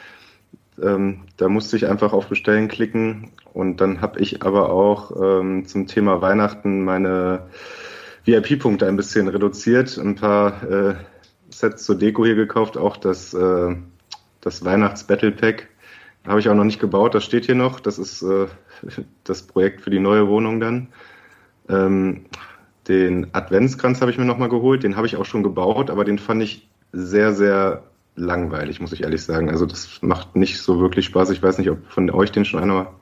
Ähm, da musste ich einfach auf Bestellen klicken und dann habe ich aber auch ähm, zum Thema Weihnachten meine VIP-Punkte ein bisschen reduziert, ein paar äh, Sets zur Deko hier gekauft, auch das, äh, das Weihnachts-Battle Pack. Habe ich auch noch nicht gebaut, das steht hier noch. Das ist äh, das Projekt für die neue Wohnung dann. Ähm, den Adventskranz habe ich mir nochmal geholt, den habe ich auch schon gebaut, aber den fand ich sehr, sehr langweilig, muss ich ehrlich sagen. Also das macht nicht so wirklich Spaß. Ich weiß nicht, ob von euch den schon einer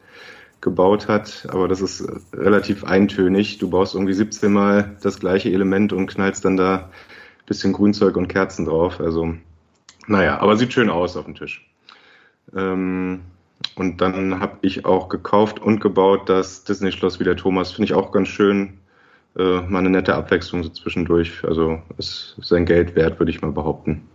gebaut hat, aber das ist relativ eintönig. Du baust irgendwie 17 Mal das gleiche Element und knallst dann da ein bisschen Grünzeug und Kerzen drauf. Also, naja, aber sieht schön aus auf dem Tisch. Ähm, und dann habe ich auch gekauft und gebaut das Disney-Schloss wie der Thomas. Finde ich auch ganz schön. Äh, mal eine nette Abwechslung so zwischendurch. Also ist sein Geld wert, würde ich mal behaupten.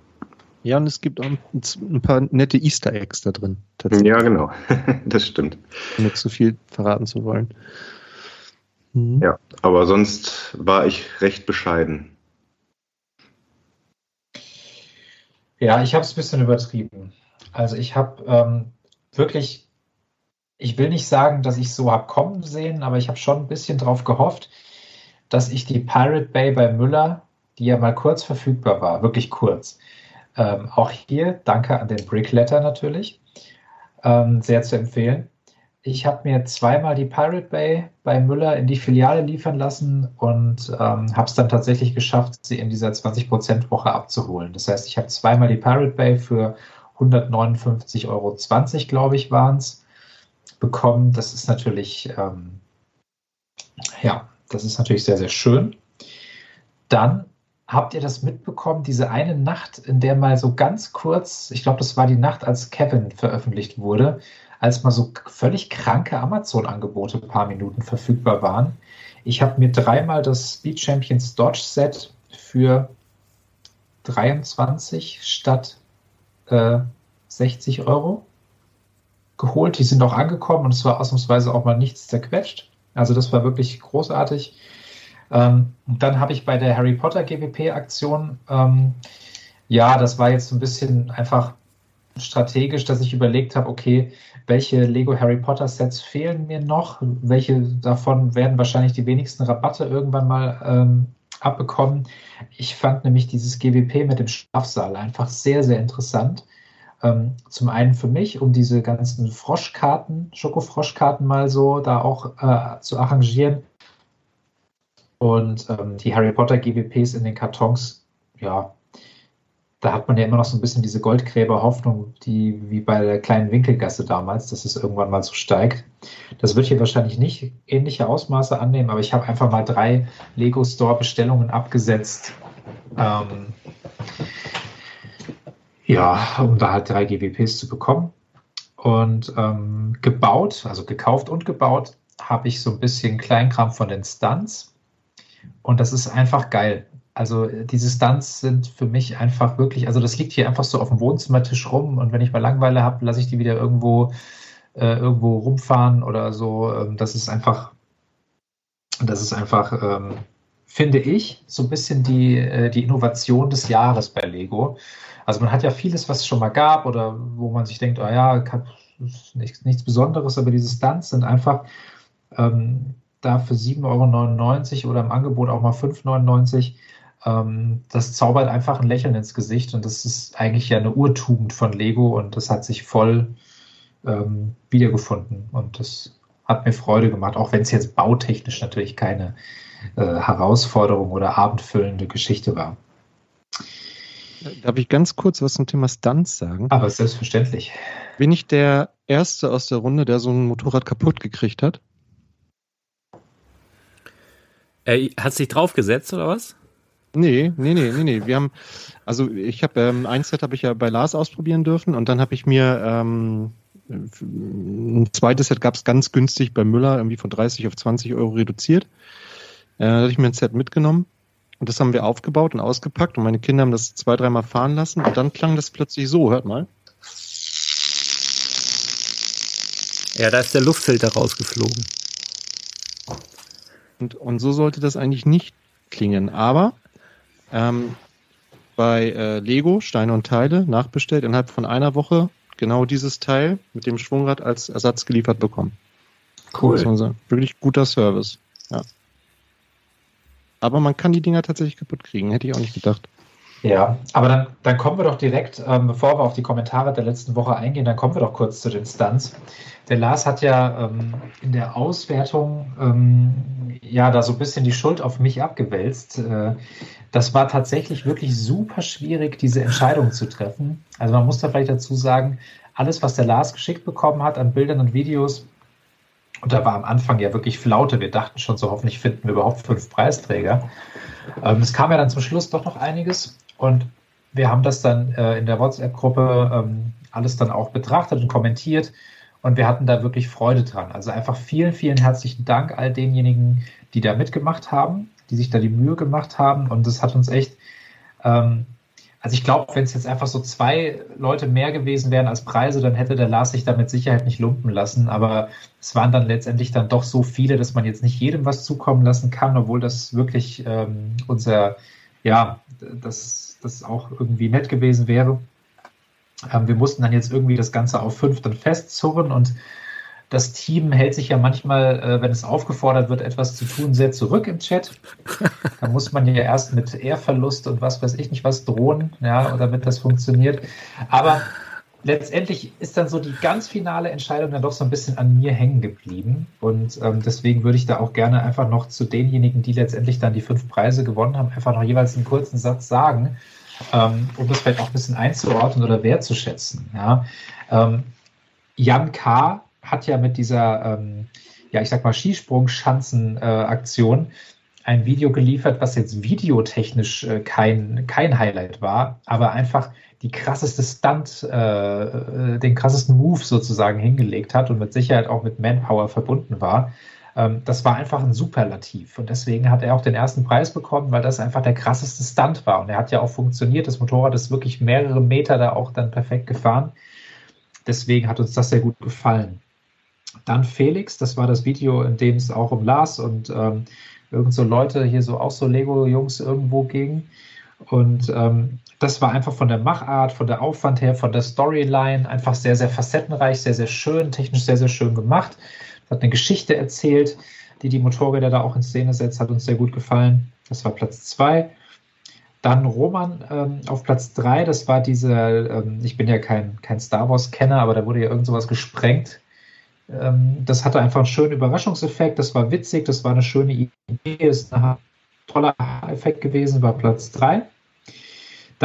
Ja, und es gibt auch ein paar nette Easter Eggs da drin. Ja, genau. das stimmt. Nicht zu viel verraten zu wollen. Mhm. Ja, aber sonst war ich recht bescheiden. Ja, ich habe es ein bisschen übertrieben. Also ich habe ähm, wirklich, ich will nicht sagen, dass ich so habe kommen sehen, aber ich habe schon ein bisschen drauf gehofft, dass ich die Pirate Bay bei Müller, die ja mal kurz verfügbar war, wirklich kurz, ähm, auch hier danke an den Brickletter natürlich, ähm, sehr zu empfehlen. Ich habe mir zweimal die Pirate Bay bei Müller in die Filiale liefern lassen und ähm, habe es dann tatsächlich geschafft, sie in dieser 20%-Woche abzuholen. Das heißt, ich habe zweimal die Pirate Bay für 159,20 Euro, glaube ich, waren es, bekommen. Das ist natürlich, ähm, ja, das ist natürlich sehr, sehr schön. Dann habt ihr das mitbekommen, diese eine Nacht, in der mal so ganz kurz, ich glaube, das war die Nacht, als Kevin veröffentlicht wurde, als mal so völlig kranke Amazon-Angebote ein paar Minuten verfügbar waren. Ich habe mir dreimal das Speed Champions Dodge Set für 23 statt äh, 60 Euro geholt. Die sind auch angekommen und es war ausnahmsweise auch mal nichts zerquetscht. Also das war wirklich großartig. Ähm, und dann habe ich bei der Harry Potter GWP-Aktion, ähm, ja, das war jetzt so ein bisschen einfach strategisch, dass ich überlegt habe, okay, welche Lego Harry Potter Sets fehlen mir noch? Welche davon werden wahrscheinlich die wenigsten Rabatte irgendwann mal ähm, abbekommen? Ich fand nämlich dieses GWP mit dem Schlafsaal einfach sehr, sehr interessant. Ähm, zum einen für mich, um diese ganzen Froschkarten, Schokofroschkarten mal so da auch äh, zu arrangieren und ähm, die Harry Potter GWPs in den Kartons, ja, da hat man ja immer noch so ein bisschen diese Goldgräber-Hoffnung, die wie bei der kleinen Winkelgasse damals, dass es irgendwann mal so steigt. Das wird hier wahrscheinlich nicht ähnliche Ausmaße annehmen, aber ich habe einfach mal drei Lego Store Bestellungen abgesetzt. Ähm, ja, um da halt drei GWPs zu bekommen. Und ähm, gebaut, also gekauft und gebaut, habe ich so ein bisschen Kleinkram von den Stunts. Und das ist einfach geil. Also diese Stunts sind für mich einfach wirklich, also das liegt hier einfach so auf dem Wohnzimmertisch rum und wenn ich mal Langeweile habe, lasse ich die wieder irgendwo, äh, irgendwo rumfahren oder so. Ähm, das ist einfach, das ist einfach, ähm, finde ich, so ein bisschen die, äh, die Innovation des Jahres bei Lego. Also man hat ja vieles, was es schon mal gab oder wo man sich denkt, oh ja, nichts, nichts Besonderes, aber diese Stunts sind einfach ähm, da für 7,99 Euro oder im Angebot auch mal 5,99 Euro. Ähm, das zaubert einfach ein Lächeln ins Gesicht und das ist eigentlich ja eine Urtugend von Lego und das hat sich voll ähm, wiedergefunden und das hat mir Freude gemacht, auch wenn es jetzt bautechnisch natürlich keine äh, Herausforderung oder abendfüllende Geschichte war. Darf ich ganz kurz was zum Thema Stunts sagen? Aber selbstverständlich. Bin ich der Erste aus der Runde, der so ein Motorrad kaputt gekriegt hat? Er hat sich draufgesetzt oder was? Nee, nee, nee, nee, nee. Wir haben, also ich habe ähm, ein Set habe ich ja bei Lars ausprobieren dürfen und dann habe ich mir ähm, ein zweites Set gab es ganz günstig bei Müller, irgendwie von 30 auf 20 Euro reduziert. Äh, da hatte ich mir ein Set mitgenommen und das haben wir aufgebaut und ausgepackt und meine Kinder haben das zwei, dreimal fahren lassen und dann klang das plötzlich so, hört mal. Ja, da ist der Luftfilter rausgeflogen. Und, und so sollte das eigentlich nicht klingen. Aber ähm, bei äh, Lego, Steine und Teile, nachbestellt, innerhalb von einer Woche genau dieses Teil mit dem Schwungrad als Ersatz geliefert bekommen. Cool. Also wirklich guter Service. Ja. Aber man kann die Dinger tatsächlich kaputt kriegen, hätte ich auch nicht gedacht. Ja, aber dann, dann kommen wir doch direkt, ähm, bevor wir auf die Kommentare der letzten Woche eingehen, dann kommen wir doch kurz zu den Stunts. Der Lars hat ja ähm, in der Auswertung ähm, ja da so ein bisschen die Schuld auf mich abgewälzt. Äh, das war tatsächlich wirklich super schwierig, diese Entscheidung zu treffen. Also man muss da vielleicht dazu sagen, alles, was der Lars geschickt bekommen hat an Bildern und Videos, und da war am Anfang ja wirklich Flaute. Wir dachten schon so, hoffentlich finden wir überhaupt fünf Preisträger. Ähm, es kam ja dann zum Schluss doch noch einiges. Und wir haben das dann äh, in der WhatsApp-Gruppe ähm, alles dann auch betrachtet und kommentiert. Und wir hatten da wirklich Freude dran. Also einfach vielen, vielen herzlichen Dank all denjenigen, die da mitgemacht haben, die sich da die Mühe gemacht haben. Und das hat uns echt, ähm, also ich glaube, wenn es jetzt einfach so zwei Leute mehr gewesen wären als Preise, dann hätte der Lars sich da mit Sicherheit nicht lumpen lassen. Aber es waren dann letztendlich dann doch so viele, dass man jetzt nicht jedem was zukommen lassen kann, obwohl das wirklich ähm, unser, ja, das das auch irgendwie nett gewesen wäre. Ähm, wir mussten dann jetzt irgendwie das Ganze auf fünf dann festzurren und das Team hält sich ja manchmal, äh, wenn es aufgefordert wird, etwas zu tun, sehr zurück im Chat. Da muss man ja erst mit Ehrverlust und was weiß ich nicht was drohen, ja, damit das funktioniert. Aber letztendlich ist dann so die ganz finale Entscheidung dann doch so ein bisschen an mir hängen geblieben. Und ähm, deswegen würde ich da auch gerne einfach noch zu denjenigen, die letztendlich dann die fünf Preise gewonnen haben, einfach noch jeweils einen kurzen Satz sagen, ähm, um das vielleicht auch ein bisschen einzuordnen oder wertzuschätzen. Ja. Ähm, Jan K. hat ja mit dieser, ähm, ja, ich sag mal, Skisprung-Schanzen-Aktion ein Video geliefert, was jetzt videotechnisch äh, kein, kein Highlight war, aber einfach die krasseste Stunt, äh, äh, den krassesten Move sozusagen hingelegt hat und mit Sicherheit auch mit Manpower verbunden war. Ähm, das war einfach ein Superlativ. Und deswegen hat er auch den ersten Preis bekommen, weil das einfach der krasseste Stunt war. Und er hat ja auch funktioniert. Das Motorrad ist wirklich mehrere Meter da auch dann perfekt gefahren. Deswegen hat uns das sehr gut gefallen. Dann Felix, das war das Video, in dem es auch um Lars und ähm, irgend so Leute hier so auch so Lego-Jungs irgendwo ging. Und ähm, das war einfach von der Machart, von der Aufwand her, von der Storyline einfach sehr, sehr facettenreich, sehr, sehr schön, technisch sehr, sehr schön gemacht. Hat eine Geschichte erzählt, die die Motorräder da auch in Szene setzt, hat uns sehr gut gefallen. Das war Platz zwei. Dann Roman ähm, auf Platz drei. Das war diese, ähm, ich bin ja kein, kein Star Wars-Kenner, aber da wurde ja irgend sowas gesprengt. Ähm, das hatte einfach einen schönen Überraschungseffekt. Das war witzig, das war eine schöne Idee, ist ein toller Effekt gewesen, war Platz drei.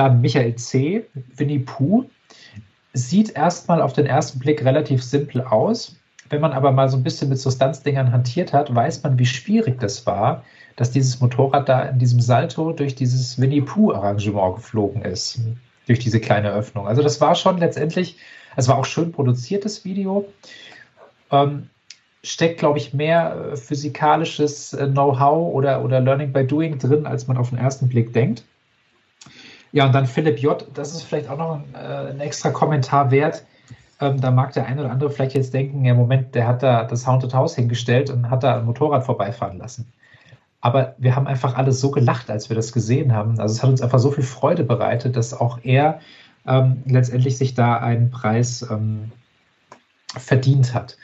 Michael C., Winnie Pooh. Sieht erstmal auf den ersten Blick relativ simpel aus. Wenn man aber mal so ein bisschen mit Substanzdingern hantiert hat, weiß man, wie schwierig das war, dass dieses Motorrad da in diesem Salto durch dieses Winnie Pooh-Arrangement geflogen ist. Durch diese kleine Öffnung. Also das war schon letztendlich, es war auch schön produziertes Video. Ähm, steckt, glaube ich, mehr äh, physikalisches äh, Know-how oder, oder Learning by Doing drin, als man auf den ersten Blick denkt. Ja, und dann Philipp J., das ist vielleicht auch noch ein, äh, ein extra Kommentar wert. Ähm, da mag der eine oder andere vielleicht jetzt denken, ja, Moment, der hat da das Haunted House hingestellt und hat da ein Motorrad vorbeifahren lassen. Aber wir haben einfach alle so gelacht, als wir das gesehen haben. Also es hat uns einfach so viel Freude bereitet, dass auch er ähm, letztendlich sich da einen Preis ähm, verdient hat.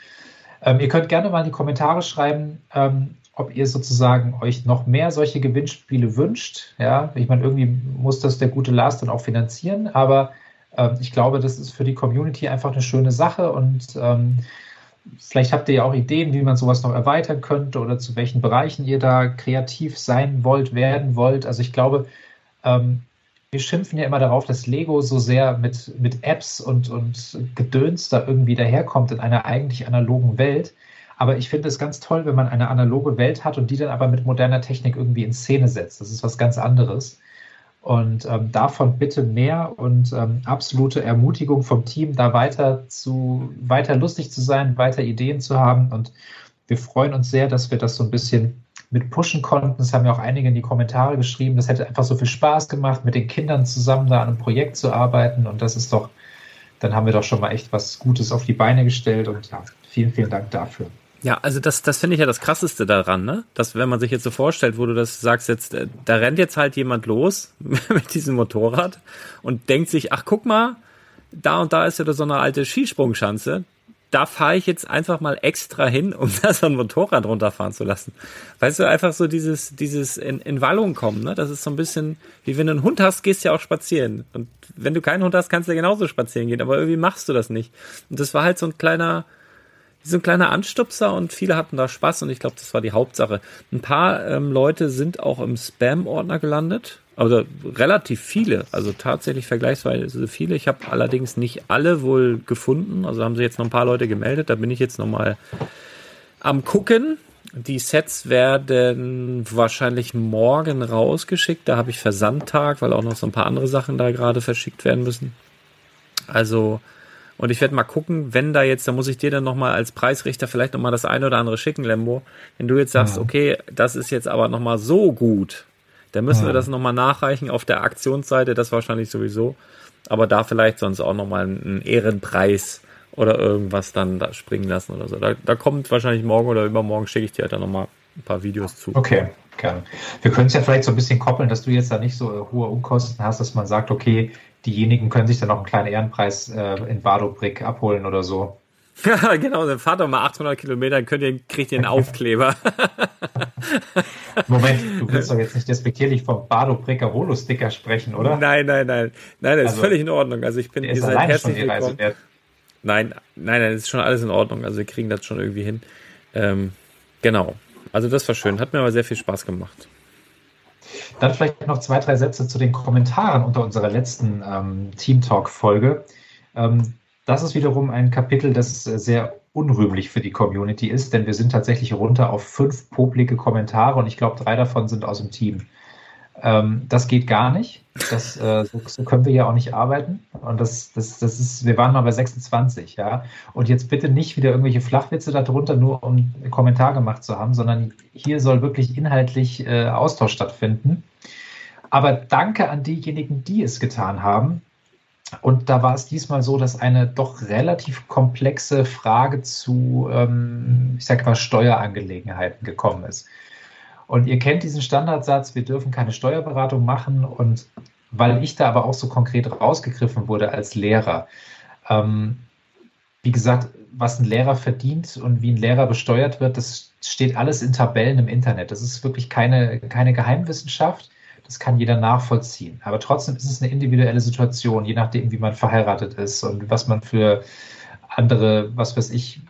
Ähm, ihr könnt gerne mal in die Kommentare schreiben, ähm, ob ihr sozusagen euch noch mehr solche Gewinnspiele wünscht. Ja, ich meine, irgendwie muss das der gute Lars dann auch finanzieren, aber ähm, ich glaube, das ist für die Community einfach eine schöne Sache und ähm, vielleicht habt ihr ja auch Ideen, wie man sowas noch erweitern könnte oder zu welchen Bereichen ihr da kreativ sein wollt, werden wollt. Also ich glaube, ähm, wir schimpfen ja immer darauf, dass Lego so sehr mit, mit Apps und, und Gedöns da irgendwie daherkommt in einer eigentlich analogen Welt. Aber ich finde es ganz toll, wenn man eine analoge Welt hat und die dann aber mit moderner Technik irgendwie in Szene setzt. Das ist was ganz anderes. Und ähm, davon bitte mehr und ähm, absolute Ermutigung vom Team, da weiter zu, weiter lustig zu sein, weiter Ideen zu haben. Und wir freuen uns sehr, dass wir das so ein bisschen mit pushen konnten. Das haben ja auch einige in die Kommentare geschrieben. Das hätte einfach so viel Spaß gemacht, mit den Kindern zusammen da an einem Projekt zu arbeiten. Und das ist doch, dann haben wir doch schon mal echt was Gutes auf die Beine gestellt. Und ja, vielen, vielen Dank dafür. Ja, also das, das finde ich ja das Krasseste daran, ne? Dass wenn man sich jetzt so vorstellt, wo du das sagst, jetzt, äh, da rennt jetzt halt jemand los mit diesem Motorrad und denkt sich, ach guck mal, da und da ist wieder so eine alte Skisprungschanze. Da fahre ich jetzt einfach mal extra hin, um da so ein Motorrad runterfahren zu lassen. Weißt du, einfach so dieses, dieses in, in Wallung kommen, ne? Das ist so ein bisschen, wie wenn du einen Hund hast, gehst du ja auch spazieren. Und wenn du keinen Hund hast, kannst du ja genauso spazieren gehen, aber irgendwie machst du das nicht. Und das war halt so ein kleiner, so ein kleiner Anstupser und viele hatten da Spaß und ich glaube, das war die Hauptsache. Ein paar ähm, Leute sind auch im Spam-Ordner gelandet, also relativ viele, also tatsächlich vergleichsweise viele. Ich habe allerdings nicht alle wohl gefunden, also haben sich jetzt noch ein paar Leute gemeldet, da bin ich jetzt nochmal am gucken. Die Sets werden wahrscheinlich morgen rausgeschickt. Da habe ich Versandtag, weil auch noch so ein paar andere Sachen da gerade verschickt werden müssen. Also und ich werde mal gucken, wenn da jetzt, da muss ich dir dann nochmal als Preisrichter vielleicht nochmal das eine oder andere schicken, Lembo. Wenn du jetzt sagst, ja. okay, das ist jetzt aber nochmal so gut, dann müssen ja. wir das nochmal nachreichen auf der Aktionsseite, das wahrscheinlich sowieso. Aber da vielleicht sonst auch nochmal einen Ehrenpreis oder irgendwas dann da springen lassen oder so. Da, da kommt wahrscheinlich morgen oder übermorgen schicke ich dir halt dann nochmal ein paar Videos zu. Okay, gerne. Wir können es ja vielleicht so ein bisschen koppeln, dass du jetzt da nicht so hohe Unkosten hast, dass man sagt, okay, diejenigen können sich dann noch einen kleinen Ehrenpreis äh, in Badobrick abholen oder so. Ja, genau, dann fahrt doch mal 800 Kilometer, könnt ihr, kriegt ihr einen Aufkleber. Moment, du willst doch jetzt nicht despektierlich vom Badobricker Holo-Sticker sprechen, oder? Nein, nein, nein. Nein, das also, ist völlig in Ordnung. Also ich bin, ihr seid herzlich willkommen. Nein, nein, nein, das ist schon alles in Ordnung. Also wir kriegen das schon irgendwie hin. Ähm, genau. Also das war schön. Hat mir aber sehr viel Spaß gemacht. Dann vielleicht noch zwei, drei Sätze zu den Kommentaren unter unserer letzten ähm, Team Talk-Folge. Ähm, das ist wiederum ein Kapitel, das sehr unrühmlich für die Community ist, denn wir sind tatsächlich runter auf fünf publike Kommentare und ich glaube, drei davon sind aus dem Team. Ähm, das geht gar nicht. Das, äh, so, so, können wir ja auch nicht arbeiten. Und das, das, das ist, wir waren mal bei 26, ja. Und jetzt bitte nicht wieder irgendwelche Flachwitze darunter, nur um einen Kommentar gemacht zu haben, sondern hier soll wirklich inhaltlich äh, Austausch stattfinden. Aber danke an diejenigen, die es getan haben. Und da war es diesmal so, dass eine doch relativ komplexe Frage zu, ähm, ich sag mal, Steuerangelegenheiten gekommen ist. Und ihr kennt diesen Standardsatz, wir dürfen keine Steuerberatung machen. Und weil ich da aber auch so konkret rausgegriffen wurde als Lehrer, ähm, wie gesagt, was ein Lehrer verdient und wie ein Lehrer besteuert wird, das steht alles in Tabellen im Internet. Das ist wirklich keine, keine Geheimwissenschaft. Das kann jeder nachvollziehen. Aber trotzdem ist es eine individuelle Situation, je nachdem, wie man verheiratet ist und was man für andere, was weiß ich,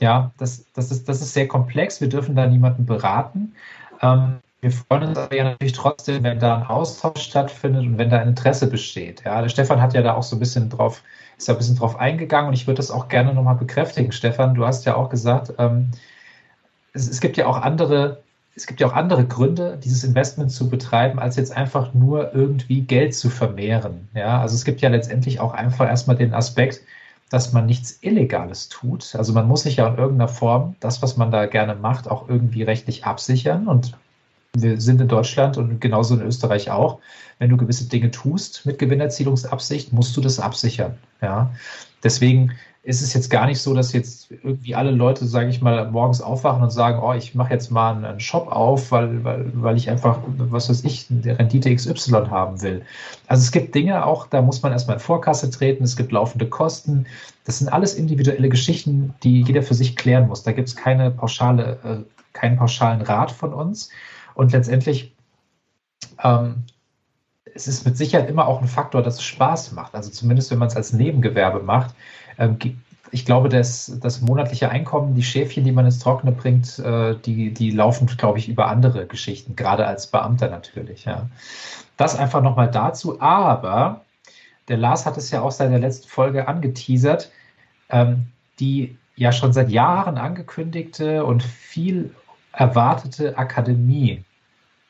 ja, das, das, ist, das ist sehr komplex. Wir dürfen da niemanden beraten. Ähm, wir freuen uns aber ja natürlich trotzdem, wenn da ein Austausch stattfindet und wenn da Interesse besteht. Ja, der Stefan hat ja da auch so ein bisschen drauf, ist ja ein bisschen drauf eingegangen und ich würde das auch gerne nochmal bekräftigen. Stefan, du hast ja auch gesagt, ähm, es, es gibt ja auch andere, es gibt ja auch andere Gründe, dieses Investment zu betreiben, als jetzt einfach nur irgendwie Geld zu vermehren. Ja, also es gibt ja letztendlich auch einfach erstmal den Aspekt, dass man nichts Illegales tut. Also man muss sich ja in irgendeiner Form das, was man da gerne macht, auch irgendwie rechtlich absichern. Und wir sind in Deutschland und genauso in Österreich auch. Wenn du gewisse Dinge tust mit Gewinnerzielungsabsicht, musst du das absichern. Ja. Deswegen ist es jetzt gar nicht so, dass jetzt irgendwie alle Leute, sage ich mal, morgens aufwachen und sagen, oh, ich mache jetzt mal einen Shop auf, weil, weil, weil ich einfach, was weiß ich, eine Rendite XY haben will. Also es gibt Dinge auch, da muss man erstmal in Vorkasse treten, es gibt laufende Kosten. Das sind alles individuelle Geschichten, die jeder für sich klären muss. Da gibt es keine pauschale, äh, keinen pauschalen Rat von uns. Und letztendlich ähm, es ist mit Sicherheit immer auch ein Faktor, dass es Spaß macht. Also zumindest, wenn man es als Nebengewerbe macht. Ähm, ich glaube, dass das monatliche Einkommen, die Schäfchen, die man ins Trockene bringt, äh, die, die laufen, glaube ich, über andere Geschichten, gerade als Beamter natürlich. Ja. Das einfach nochmal dazu. Aber der Lars hat es ja auch seit der letzten Folge angeteasert, ähm, die ja schon seit Jahren angekündigte und viel erwartete Akademie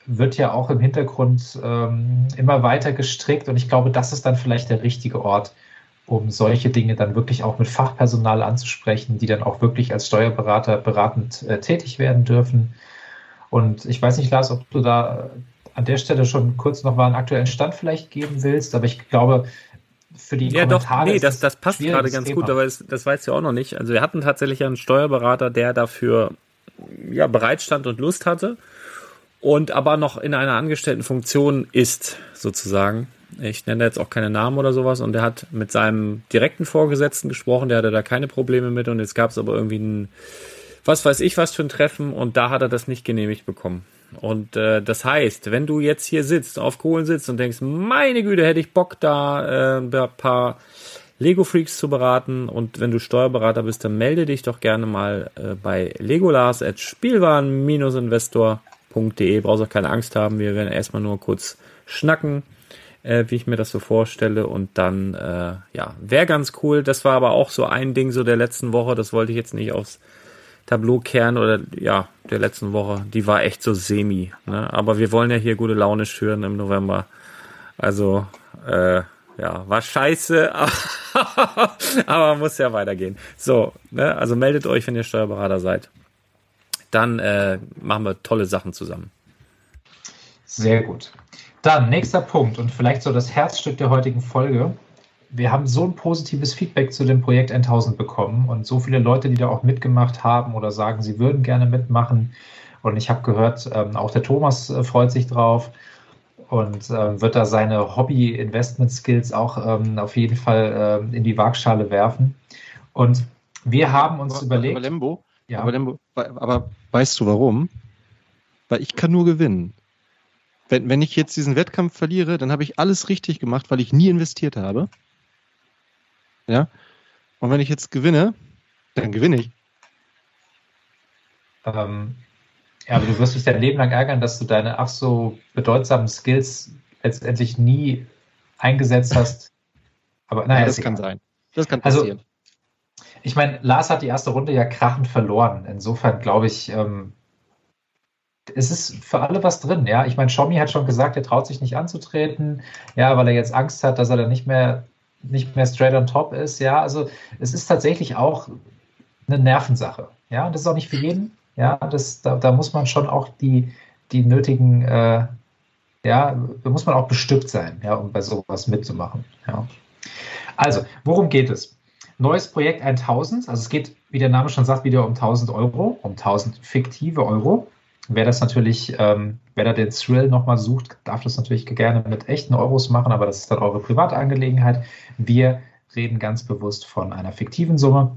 wird ja auch im Hintergrund ähm, immer weiter gestrickt und ich glaube, das ist dann vielleicht der richtige Ort, um solche Dinge dann wirklich auch mit Fachpersonal anzusprechen, die dann auch wirklich als Steuerberater beratend äh, tätig werden dürfen. Und ich weiß nicht, Lars, ob du da an der Stelle schon kurz noch mal einen aktuellen Stand vielleicht geben willst, aber ich glaube, für die ja, Kommentare doch, nee, das, das passt gerade ganz Thema. gut, aber das, das weißt du auch noch nicht. Also wir hatten tatsächlich einen Steuerberater, der dafür ja, bereitstand und Lust hatte und aber noch in einer angestellten Funktion ist, sozusagen. Ich nenne jetzt auch keine Namen oder sowas. Und der hat mit seinem direkten Vorgesetzten gesprochen, der hatte da keine Probleme mit. Und jetzt gab es aber irgendwie ein, was weiß ich, was für ein Treffen. Und da hat er das nicht genehmigt bekommen. Und äh, das heißt, wenn du jetzt hier sitzt, auf Kohlen sitzt und denkst, meine Güte, hätte ich Bock, da äh, ein paar Lego Freaks zu beraten. Und wenn du Steuerberater bist, dann melde dich doch gerne mal äh, bei Legolas at Spielwaren-investor.de. Brauchst auch keine Angst haben. Wir werden erstmal nur kurz schnacken, äh, wie ich mir das so vorstelle. Und dann, äh, ja, wäre ganz cool. Das war aber auch so ein Ding so der letzten Woche. Das wollte ich jetzt nicht aufs Tableau kehren oder ja, der letzten Woche. Die war echt so semi. Ne? Aber wir wollen ja hier gute Laune schüren im November. Also, äh, ja, war scheiße, aber muss ja weitergehen. So, ne, also meldet euch, wenn ihr Steuerberater seid. Dann äh, machen wir tolle Sachen zusammen. Sehr gut. Dann nächster Punkt und vielleicht so das Herzstück der heutigen Folge. Wir haben so ein positives Feedback zu dem Projekt 1000 bekommen und so viele Leute, die da auch mitgemacht haben oder sagen, sie würden gerne mitmachen. Und ich habe gehört, ähm, auch der Thomas äh, freut sich drauf und äh, wird da seine Hobby-Investment-Skills auch ähm, auf jeden Fall äh, in die Waagschale werfen. Und wir haben uns aber, überlegt. Aber Lembo, ja. aber Lembo, aber weißt du warum? Weil ich kann nur gewinnen. Wenn, wenn ich jetzt diesen Wettkampf verliere, dann habe ich alles richtig gemacht, weil ich nie investiert habe. Ja. Und wenn ich jetzt gewinne, dann gewinne ich. Ähm, ja, aber du wirst dich dein Leben lang ärgern, dass du deine ach so bedeutsamen Skills letztendlich nie eingesetzt hast. Aber naja, ja, das kann sein. Das kann also, passieren. Also, ich meine, Lars hat die erste Runde ja krachend verloren. Insofern glaube ich, ähm, es ist für alle was drin. Ja, ich meine, Xiaomi hat schon gesagt, er traut sich nicht anzutreten. Ja, weil er jetzt Angst hat, dass er dann nicht mehr nicht mehr straight on top ist. Ja, also es ist tatsächlich auch eine Nervensache. Ja, und das ist auch nicht für jeden. Ja, das, da, da muss man schon auch die, die nötigen, äh, ja, da muss man auch bestückt sein, ja, um bei sowas mitzumachen. Ja. Also, worum geht es? Neues Projekt 1000, also es geht, wie der Name schon sagt, wieder um 1000 Euro, um 1000 fiktive Euro. Wer das natürlich, ähm, wer da den Thrill nochmal sucht, darf das natürlich gerne mit echten Euros machen, aber das ist dann eure private Angelegenheit. Wir reden ganz bewusst von einer fiktiven Summe.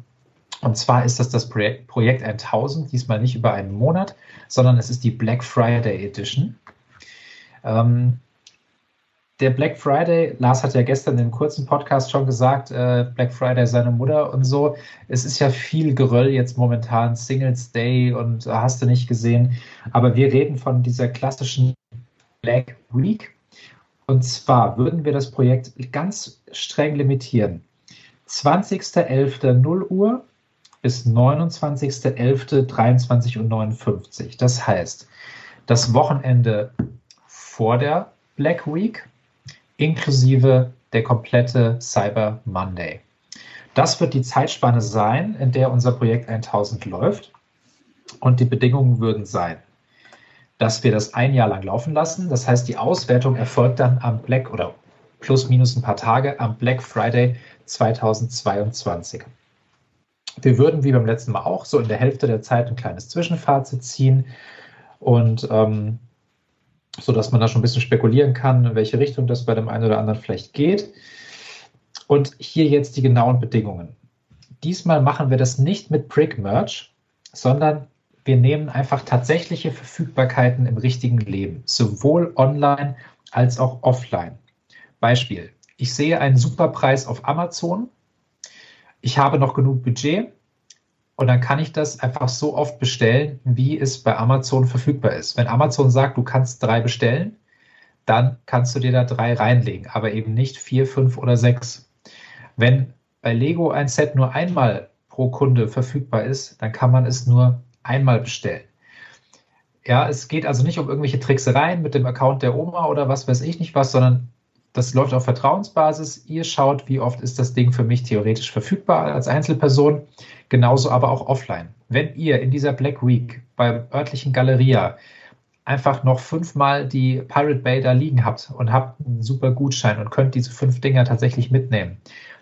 Und zwar ist das das Projekt, Projekt 1000, diesmal nicht über einen Monat, sondern es ist die Black Friday Edition. Ähm, der Black Friday, Lars hat ja gestern im kurzen Podcast schon gesagt, äh, Black Friday seine Mutter und so. Es ist ja viel Geröll jetzt momentan, Singles Day und hast du nicht gesehen. Aber wir reden von dieser klassischen Black Week. Und zwar würden wir das Projekt ganz streng limitieren. 20.11. 0 Uhr bis 29.11.23 und 59. Das heißt, das Wochenende vor der Black Week inklusive der komplette Cyber Monday. Das wird die Zeitspanne sein, in der unser Projekt 1000 läuft. Und die Bedingungen würden sein, dass wir das ein Jahr lang laufen lassen. Das heißt, die Auswertung erfolgt dann am Black oder plus minus ein paar Tage am Black Friday 2022. Wir würden wie beim letzten Mal auch so in der Hälfte der Zeit ein kleines Zwischenfazit ziehen und ähm, so dass man da schon ein bisschen spekulieren kann, in welche Richtung das bei dem einen oder anderen vielleicht geht. Und hier jetzt die genauen Bedingungen. Diesmal machen wir das nicht mit Brick Merch, sondern wir nehmen einfach tatsächliche Verfügbarkeiten im richtigen Leben, sowohl online als auch offline. Beispiel. Ich sehe einen super Preis auf Amazon ich habe noch genug Budget und dann kann ich das einfach so oft bestellen, wie es bei Amazon verfügbar ist. Wenn Amazon sagt, du kannst drei bestellen, dann kannst du dir da drei reinlegen, aber eben nicht vier, fünf oder sechs. Wenn bei Lego ein Set nur einmal pro Kunde verfügbar ist, dann kann man es nur einmal bestellen. Ja, es geht also nicht um irgendwelche Tricksereien mit dem Account der Oma oder was weiß ich nicht was, sondern das läuft auf Vertrauensbasis. Ihr schaut, wie oft ist das Ding für mich theoretisch verfügbar als Einzelperson, genauso aber auch offline. Wenn ihr in dieser Black Week beim örtlichen Galeria einfach noch fünfmal die Pirate Bay da liegen habt und habt einen super Gutschein und könnt diese fünf Dinger tatsächlich mitnehmen,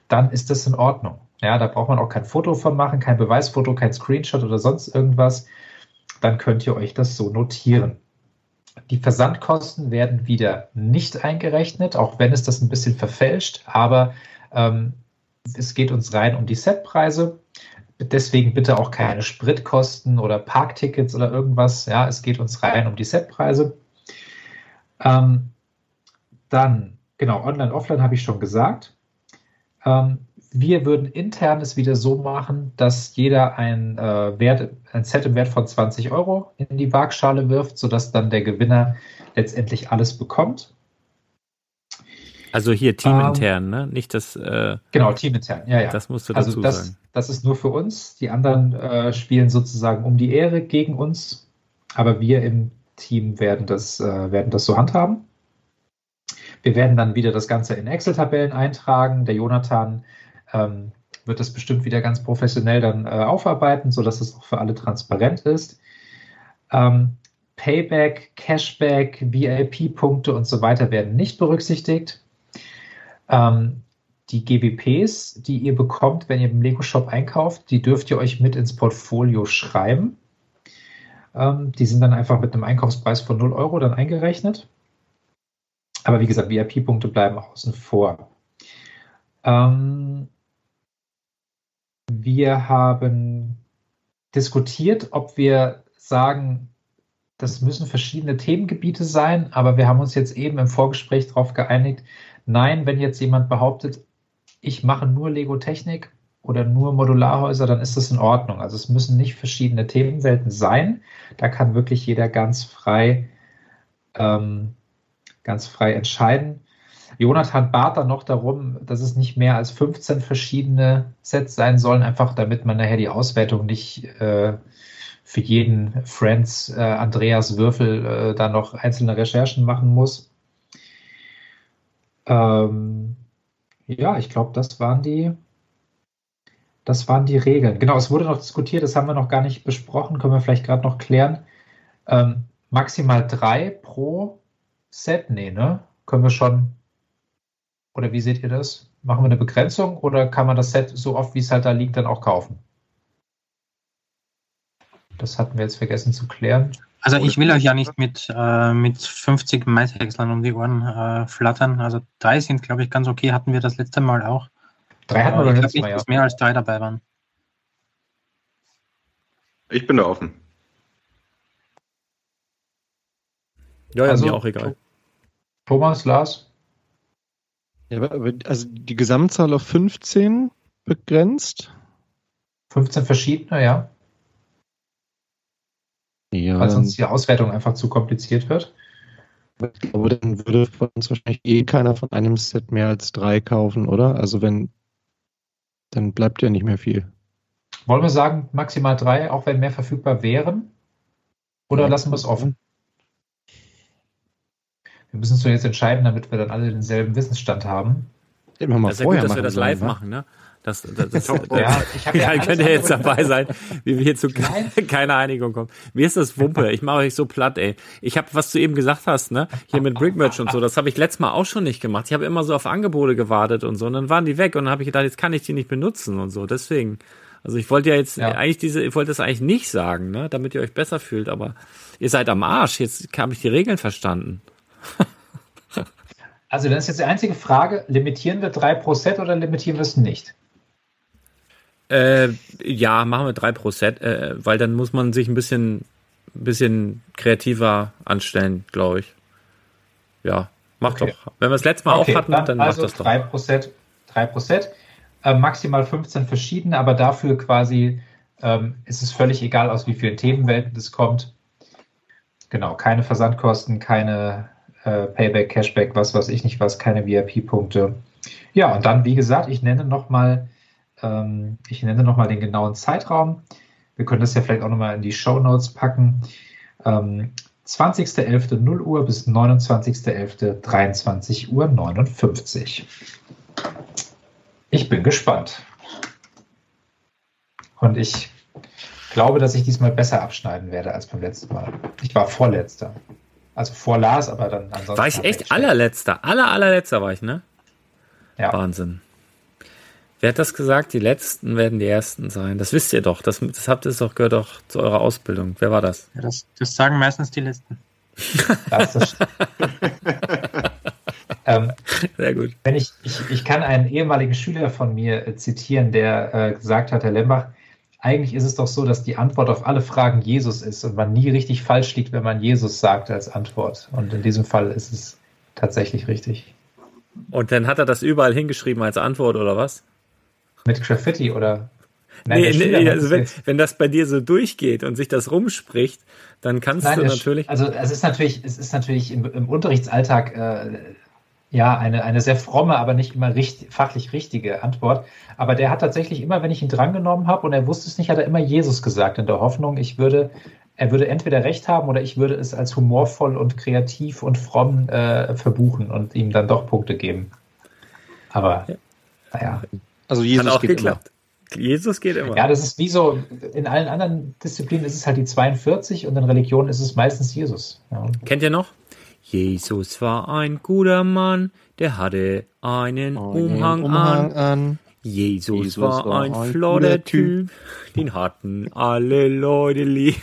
dann ist das in Ordnung. Ja, da braucht man auch kein Foto von machen, kein Beweisfoto, kein Screenshot oder sonst irgendwas. Dann könnt ihr euch das so notieren. Die Versandkosten werden wieder nicht eingerechnet, auch wenn es das ein bisschen verfälscht, aber ähm, es geht uns rein um die Setpreise. Deswegen bitte auch keine Spritkosten oder Parktickets oder irgendwas. Ja, es geht uns rein um die Setpreise. Ähm, dann, genau, online, offline habe ich schon gesagt. Ähm, wir würden intern es wieder so machen, dass jeder ein, äh, Wert, ein Set im Wert von 20 Euro in die Waagschale wirft, sodass dann der Gewinner letztendlich alles bekommt. Also hier teamintern, ähm, ne? Nicht das. Äh, genau, teamintern, ja, ja. Das musst du also dazu das, sagen. Das ist nur für uns. Die anderen äh, spielen sozusagen um die Ehre gegen uns, aber wir im Team werden das, äh, werden das so handhaben. Wir werden dann wieder das Ganze in Excel-Tabellen eintragen. Der Jonathan ähm, wird das bestimmt wieder ganz professionell dann äh, aufarbeiten, sodass es auch für alle transparent ist. Ähm, Payback, Cashback, VIP-Punkte und so weiter werden nicht berücksichtigt. Ähm, die GBPs, die ihr bekommt, wenn ihr im Lego Shop einkauft, die dürft ihr euch mit ins Portfolio schreiben. Ähm, die sind dann einfach mit einem Einkaufspreis von 0 Euro dann eingerechnet. Aber wie gesagt, VIP-Punkte bleiben außen vor. Ähm, wir haben diskutiert, ob wir sagen, das müssen verschiedene Themengebiete sein, aber wir haben uns jetzt eben im Vorgespräch darauf geeinigt, nein, wenn jetzt jemand behauptet, ich mache nur Lego-Technik oder nur Modularhäuser, dann ist das in Ordnung. Also es müssen nicht verschiedene Themenwelten sein. Da kann wirklich jeder ganz frei, ähm, ganz frei entscheiden. Jonathan bat dann noch darum, dass es nicht mehr als 15 verschiedene Sets sein sollen, einfach damit man nachher die Auswertung nicht äh, für jeden Friends äh, Andreas Würfel äh, da noch einzelne Recherchen machen muss. Ähm, ja, ich glaube, das waren die, das waren die Regeln. Genau, es wurde noch diskutiert, das haben wir noch gar nicht besprochen, können wir vielleicht gerade noch klären. Ähm, maximal drei pro Set? Nee, ne? Können wir schon oder wie seht ihr das? Machen wir eine Begrenzung oder kann man das Set so oft, wie es halt da liegt, dann auch kaufen? Das hatten wir jetzt vergessen zu klären. Also ich will euch ja nicht mit, äh, mit 50 Maishäckslern um die Ohren äh, flattern. Also drei sind, glaube ich, ganz okay. Hatten wir das letzte Mal auch. Drei hatten wir letzten Mal, ja. dass mehr als drei dabei waren. Ich bin da offen. Ja, ja, also, mir auch egal. Thomas, Lars? Ja, also die Gesamtzahl auf 15 begrenzt? 15 verschiedene, ja. Ja. Weil sonst die Auswertung einfach zu kompliziert wird. Ich glaube, dann würde von uns wahrscheinlich eh keiner von einem Set mehr als drei kaufen, oder? Also wenn, dann bleibt ja nicht mehr viel. Wollen wir sagen, maximal drei, auch wenn mehr verfügbar wären? Oder ja, lassen wir es offen? Wir müssen uns jetzt entscheiden, damit wir dann alle denselben Wissensstand haben. Immer mal das ist ja gut, dass wir das live sollen, ne? machen, ne? Das, das, das, das, ja, ich ja, ja könnt ihr jetzt dabei sein, wie wir hier zu keiner Einigung kommen. Mir ist das Wumpe, ich mache euch so platt, ey. Ich habe, was du eben gesagt hast, ne, hier mit Brickmerch und so, das habe ich letztes Mal auch schon nicht gemacht. Ich habe immer so auf Angebote gewartet und so, und dann waren die weg und dann habe ich gedacht, jetzt kann ich die nicht benutzen und so. Deswegen, also ich wollte ja jetzt ja. eigentlich diese, ich wollte das eigentlich nicht sagen, ne, damit ihr euch besser fühlt, aber ihr seid am Arsch. Jetzt habe ich die Regeln verstanden. Also das ist jetzt die einzige Frage, limitieren wir 3% oder limitieren wir es nicht? Äh, ja, machen wir 3%, äh, weil dann muss man sich ein bisschen, bisschen kreativer anstellen, glaube ich. Ja, macht okay. doch. Wenn wir das letzte Mal okay, auch hatten, dann, dann also macht das doch. 3%, 3%, äh, maximal 15 verschiedene, aber dafür quasi ähm, ist es völlig egal, aus wie vielen Themenwelten das kommt. Genau, keine Versandkosten, keine äh, Payback, Cashback, was weiß ich nicht was, keine VIP-Punkte. Ja, und dann, wie gesagt, ich nenne nochmal ähm, noch den genauen Zeitraum. Wir können das ja vielleicht auch nochmal in die Show Notes packen. Ähm, 20.11. 0 Uhr bis 29.11. 23 Uhr 59. Ich bin gespannt. Und ich glaube, dass ich diesmal besser abschneiden werde als beim letzten Mal. Ich war vorletzter. Also vor Lars, aber dann ansonsten. War ich echt allerletzter? Aller, allerletzter war ich, ne? Ja. Wahnsinn. Wer hat das gesagt? Die Letzten werden die Ersten sein. Das wisst ihr doch. Das, das habt ihr doch, gehört doch zu eurer Ausbildung. Wer war das? Ja, das, das sagen meistens die Letzten. Das ist ähm, Sehr gut. wenn ich, ich, ich kann einen ehemaligen Schüler von mir äh, zitieren, der äh, gesagt hat, Herr Lembach, eigentlich ist es doch so, dass die Antwort auf alle Fragen Jesus ist und man nie richtig falsch liegt, wenn man Jesus sagt als Antwort. Und in diesem Fall ist es tatsächlich richtig. Und dann hat er das überall hingeschrieben als Antwort oder was? Mit Graffiti oder? nee, der Schüler nee, hat also wenn, wenn das bei dir so durchgeht und sich das rumspricht, dann kannst Nein, du natürlich. Also es ist natürlich, es ist natürlich im, im Unterrichtsalltag äh, ja eine, eine sehr fromme, aber nicht immer richt, fachlich richtige Antwort. Aber der hat tatsächlich immer, wenn ich ihn drangenommen habe und er wusste es nicht, hat er immer Jesus gesagt, in der Hoffnung, ich würde, er würde entweder recht haben oder ich würde es als humorvoll und kreativ und fromm äh, verbuchen und ihm dann doch Punkte geben. Aber naja. Also Hat Jesus auch geht geklappt. Jesus geht immer. Ja, das ist wie so, in allen anderen Disziplinen ist es halt die 42 und in Religion ist es meistens Jesus. Ja. Kennt ihr noch? Jesus war ein guter Mann, der hatte einen immer Umhang, Umhang an. an. Jesus, Jesus war, war ein ein flotter guter Typ. Den hatten alle Leute lieb.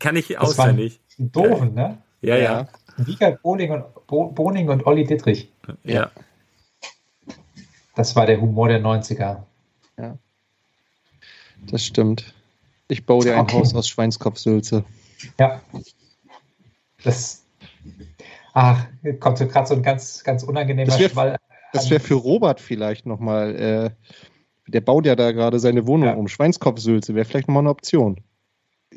Kann ich Das waren auswendig. Doofen, ne? Ja, ja. Wiegald Boning und, Bo Boning und Olli Dittrich. ja. Das war der Humor der 90er. Das stimmt. Ich baue dir ein Okay. Haus aus Schweinskopfsülze. Ja. Das. Ach, kommt so gerade so ein ganz, ganz unangenehmer Das wär- Schwall. Das wäre für Robert vielleicht nochmal. Äh, der baut ja da gerade seine Wohnung Ja. um. Schweinskopfsülze wäre vielleicht nochmal eine Option.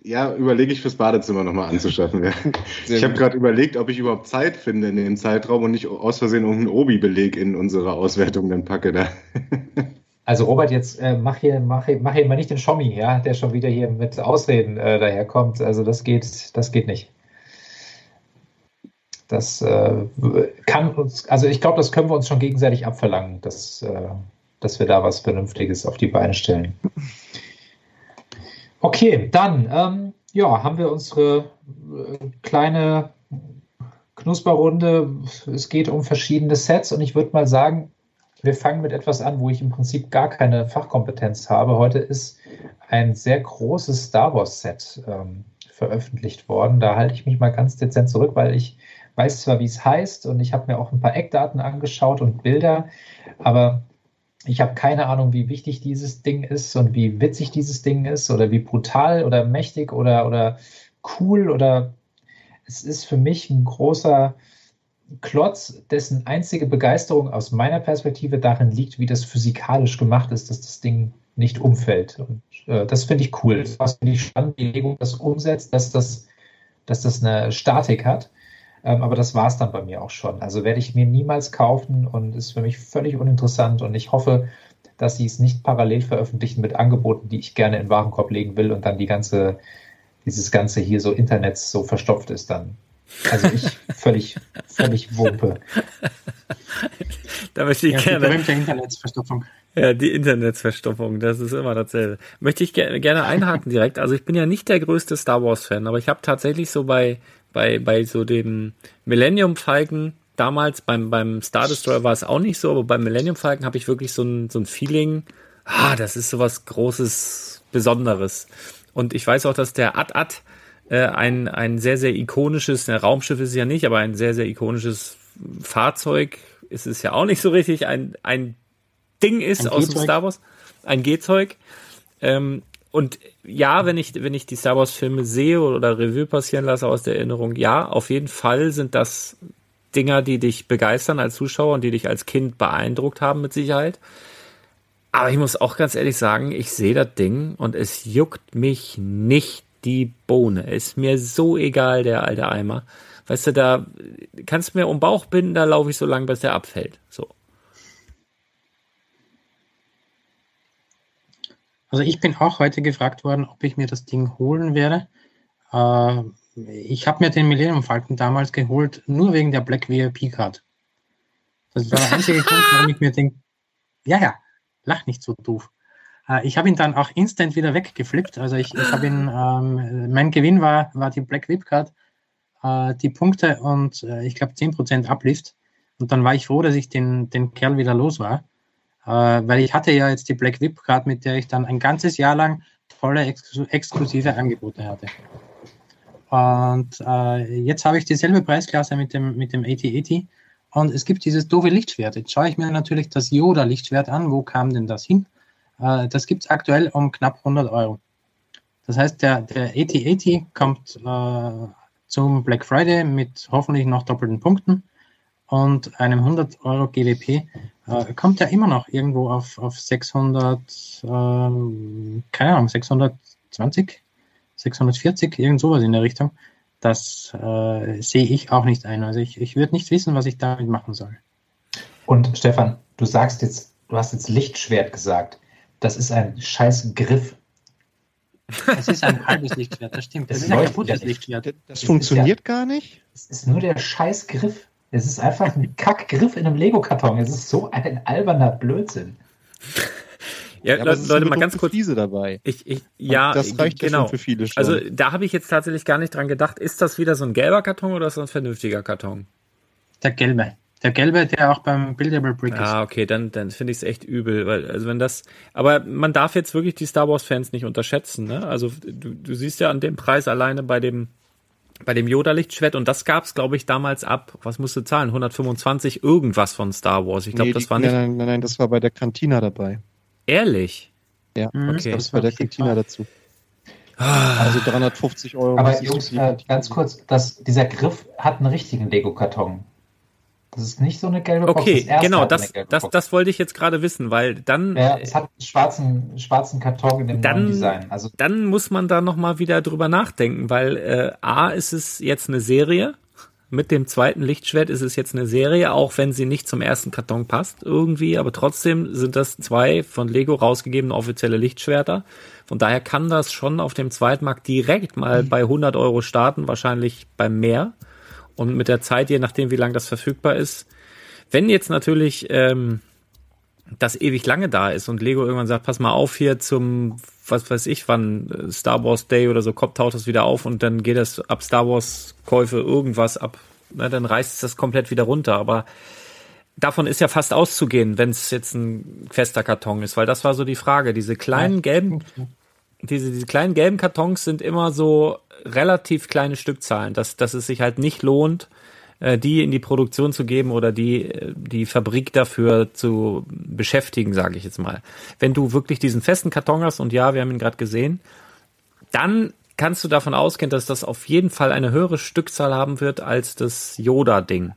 Ja, überlege ich fürs Badezimmer nochmal anzuschaffen. Ja. Ich habe gerade überlegt, ob ich überhaupt Zeit finde in dem Zeitraum und nicht aus Versehen irgendeinen Obi-Beleg in unsere Auswertung dann packe. Da. Also Robert, jetzt äh, mach hier, mach hier, mach hier mal nicht den Schommi, ja, der schon wieder hier mit Ausreden äh, daherkommt. Also das geht, das geht nicht. Das äh, kann uns, also ich glaube, das können wir uns schon gegenseitig abverlangen, dass, äh, dass wir da was Vernünftiges auf die Beine stellen. Okay, dann ähm, ja, haben wir unsere äh, kleine Knusperrunde. Es geht um verschiedene Sets und ich würde mal sagen, wir fangen mit etwas an, wo ich im Prinzip gar keine Fachkompetenz habe. Heute ist ein sehr großes Star Wars Set ähm, veröffentlicht worden. Da halte ich mich mal ganz dezent zurück, weil ich weiß zwar, wie es heißt und ich habe mir auch ein paar Eckdaten angeschaut und Bilder, aber ich habe keine Ahnung, wie wichtig dieses Ding ist und wie witzig dieses Ding ist oder wie brutal oder mächtig oder, oder cool oder es ist für mich ein großer Klotz, dessen einzige Begeisterung aus meiner Perspektive darin liegt, wie das physikalisch gemacht ist, dass das Ding nicht umfällt. Und äh, das finde ich cool. Das finde ich spannend, wie Lego das umsetzt, dass das, dass das eine Statik hat. Ähm, aber das war es dann bei mir auch schon. Also werde ich mir niemals kaufen und ist für mich völlig uninteressant. Und ich hoffe, dass sie es nicht parallel veröffentlichen mit Angeboten, die ich gerne in den Warenkorb legen will und dann die ganze, dieses ganze hier so Internet so verstopft ist dann. Also ich völlig, völlig Wumpe. Da möchte ich Ja, die gerne. berühmte Internetverstopfung. Ja, die Internetsverstopfung, das ist immer dasselbe. Möchte ich ge gerne einhaken direkt. Also ich bin ja nicht der größte Star Wars-Fan, aber ich habe tatsächlich so bei, bei, bei so dem Millennium Falcon, damals beim, beim Star Destroyer war es auch nicht so, aber beim Millennium Falcon habe ich wirklich so ein, so ein Feeling, ah, das ist sowas Großes, Besonderes. Und ich weiß auch, dass der At-At äh, ein, ein sehr, sehr ikonisches, ein Raumschiff ist es ja nicht, aber ein sehr, sehr ikonisches Fahrzeug ist es ja auch nicht so richtig, ein, ein Ding ist Ein aus dem. Star Wars, ein Gehzeug. Ähm, und ja, wenn ich, wenn ich die Star Wars Filme sehe oder Revue passieren lasse aus der Erinnerung, ja, auf jeden Fall sind das Dinger, die dich begeistern als Zuschauer und die dich als Kind beeindruckt haben mit Sicherheit. Aber ich muss auch ganz ehrlich sagen, ich sehe das Ding und es juckt mich nicht die Bohne. Ist mir so egal, der alte Eimer. Weißt du, da kannst du mir um Bauch binden, da laufe ich so lang, bis der abfällt. So. Also ich bin auch heute gefragt worden, ob ich mir das Ding holen werde. Äh, ich habe mir den Millennium Falcon damals geholt, nur wegen der Black VIP Card. Das war der einzige Grund, warum ich mir denke, ja, ja, lach nicht so doof. Äh, ich habe ihn dann auch instant wieder weggeflippt. Also ich, ich habe ihn, ähm, mein Gewinn war, war die Black VIP Card, äh, die Punkte und äh, ich glaube 10% Uplift. Und dann war ich froh, dass ich den, den Kerl wieder los war. Äh, weil ich hatte ja jetzt die Black VIP Card, mit der ich dann ein ganzes Jahr lang tolle exklu exklusive Angebote hatte. Und äh, jetzt habe ich dieselbe Preisklasse mit dem, mit dem AT-80 und es gibt dieses doofe Lichtschwert. Jetzt schaue ich mir natürlich das Yoda-Lichtschwert an. Wo kam denn das hin? Äh, das gibt es aktuell um knapp 100 Euro. Das heißt, der, der AT-80 kommt äh, zum Black Friday mit hoffentlich noch doppelten Punkten und einem 100 Euro GWP äh, kommt ja immer noch irgendwo auf, auf 600, ähm, keine Ahnung, 620, 640, irgend sowas in der Richtung. Das äh, sehe ich auch nicht ein. Also ich, ich würde nicht wissen, was ich damit machen soll. Und Stefan, du sagst jetzt, du hast jetzt Lichtschwert gesagt. Das ist ein scheiß Griff. Es ist ein halbes Lichtschwert, das stimmt. Das, das ist ein kaputtes Lichtschwert. Das, das funktioniert ja, gar nicht. Es ist nur der scheiß Griff. Es ist einfach ein Kackgriff in einem Lego-Karton. Es ist so ein alberner Blödsinn. Ja, ja Leute, mal ganz kurz. Diese dabei. Ich, ich, ja, das reicht genau. Ja für viele schon. Also da habe ich jetzt tatsächlich gar nicht dran gedacht. Ist das wieder so ein gelber Karton oder ist das ein vernünftiger Karton? Der gelbe. Der gelbe, der auch beim Buildable Brick ist. Ah, okay, dann, dann finde ich es echt übel, weil, also wenn das, aber man darf jetzt wirklich die Star Wars Fans nicht unterschätzen, ne? Also du, du siehst ja an dem Preis alleine bei dem, bei dem Yoda-Lichtschwert und das gab es, glaube ich, damals ab, was musst du zahlen? 125 irgendwas von Star Wars. Ich glaube, nee, das war nicht. Nein, nein, nein, das war bei der Cantina dabei. Ehrlich? Ja, mhm. okay. das war der Cantina dazu. Also 350 Euro. Aber Jungs, äh, ganz kurz, das, dieser Griff hat einen richtigen Lego-Karton. Das ist nicht so eine gelbe Box. Okay, das genau, das, das, das wollte ich jetzt gerade wissen, weil dann. Ja, es hat einen schwarzen, schwarzen Karton in dem dann, Design. Also dann muss man da nochmal wieder drüber nachdenken, weil äh, A ist es jetzt eine Serie. Mit dem zweiten Lichtschwert ist es jetzt eine Serie, auch wenn sie nicht zum ersten Karton passt irgendwie, aber trotzdem sind das zwei von Lego rausgegebene offizielle Lichtschwerter. Von daher kann das schon auf dem Zweitmarkt direkt mal mhm. bei 100 Euro starten, wahrscheinlich bei mehr und mit der Zeit, je nachdem, wie lange das verfügbar ist. Wenn jetzt natürlich ähm, das ewig lange da ist und Lego irgendwann sagt, pass mal auf hier zum, was weiß ich, wann äh, Star Wars Day oder so, kommt, taucht das wieder auf und dann geht das ab Star Wars Käufe irgendwas ab, na, dann reißt es das komplett wieder runter. Aber davon ist ja fast auszugehen, wenn es jetzt ein fester Karton ist, weil das war so die Frage. Diese kleinen gelben, diese, diese kleinen gelben Kartons sind immer so relativ kleine Stückzahlen, dass, dass es sich halt nicht lohnt, äh, die in die Produktion zu geben oder die, äh, die Fabrik dafür zu beschäftigen, sage ich jetzt mal. Wenn du wirklich diesen festen Karton hast, und ja, wir haben ihn gerade gesehen, dann kannst du davon ausgehen, dass das auf jeden Fall eine höhere Stückzahl haben wird als das Yoda-Ding.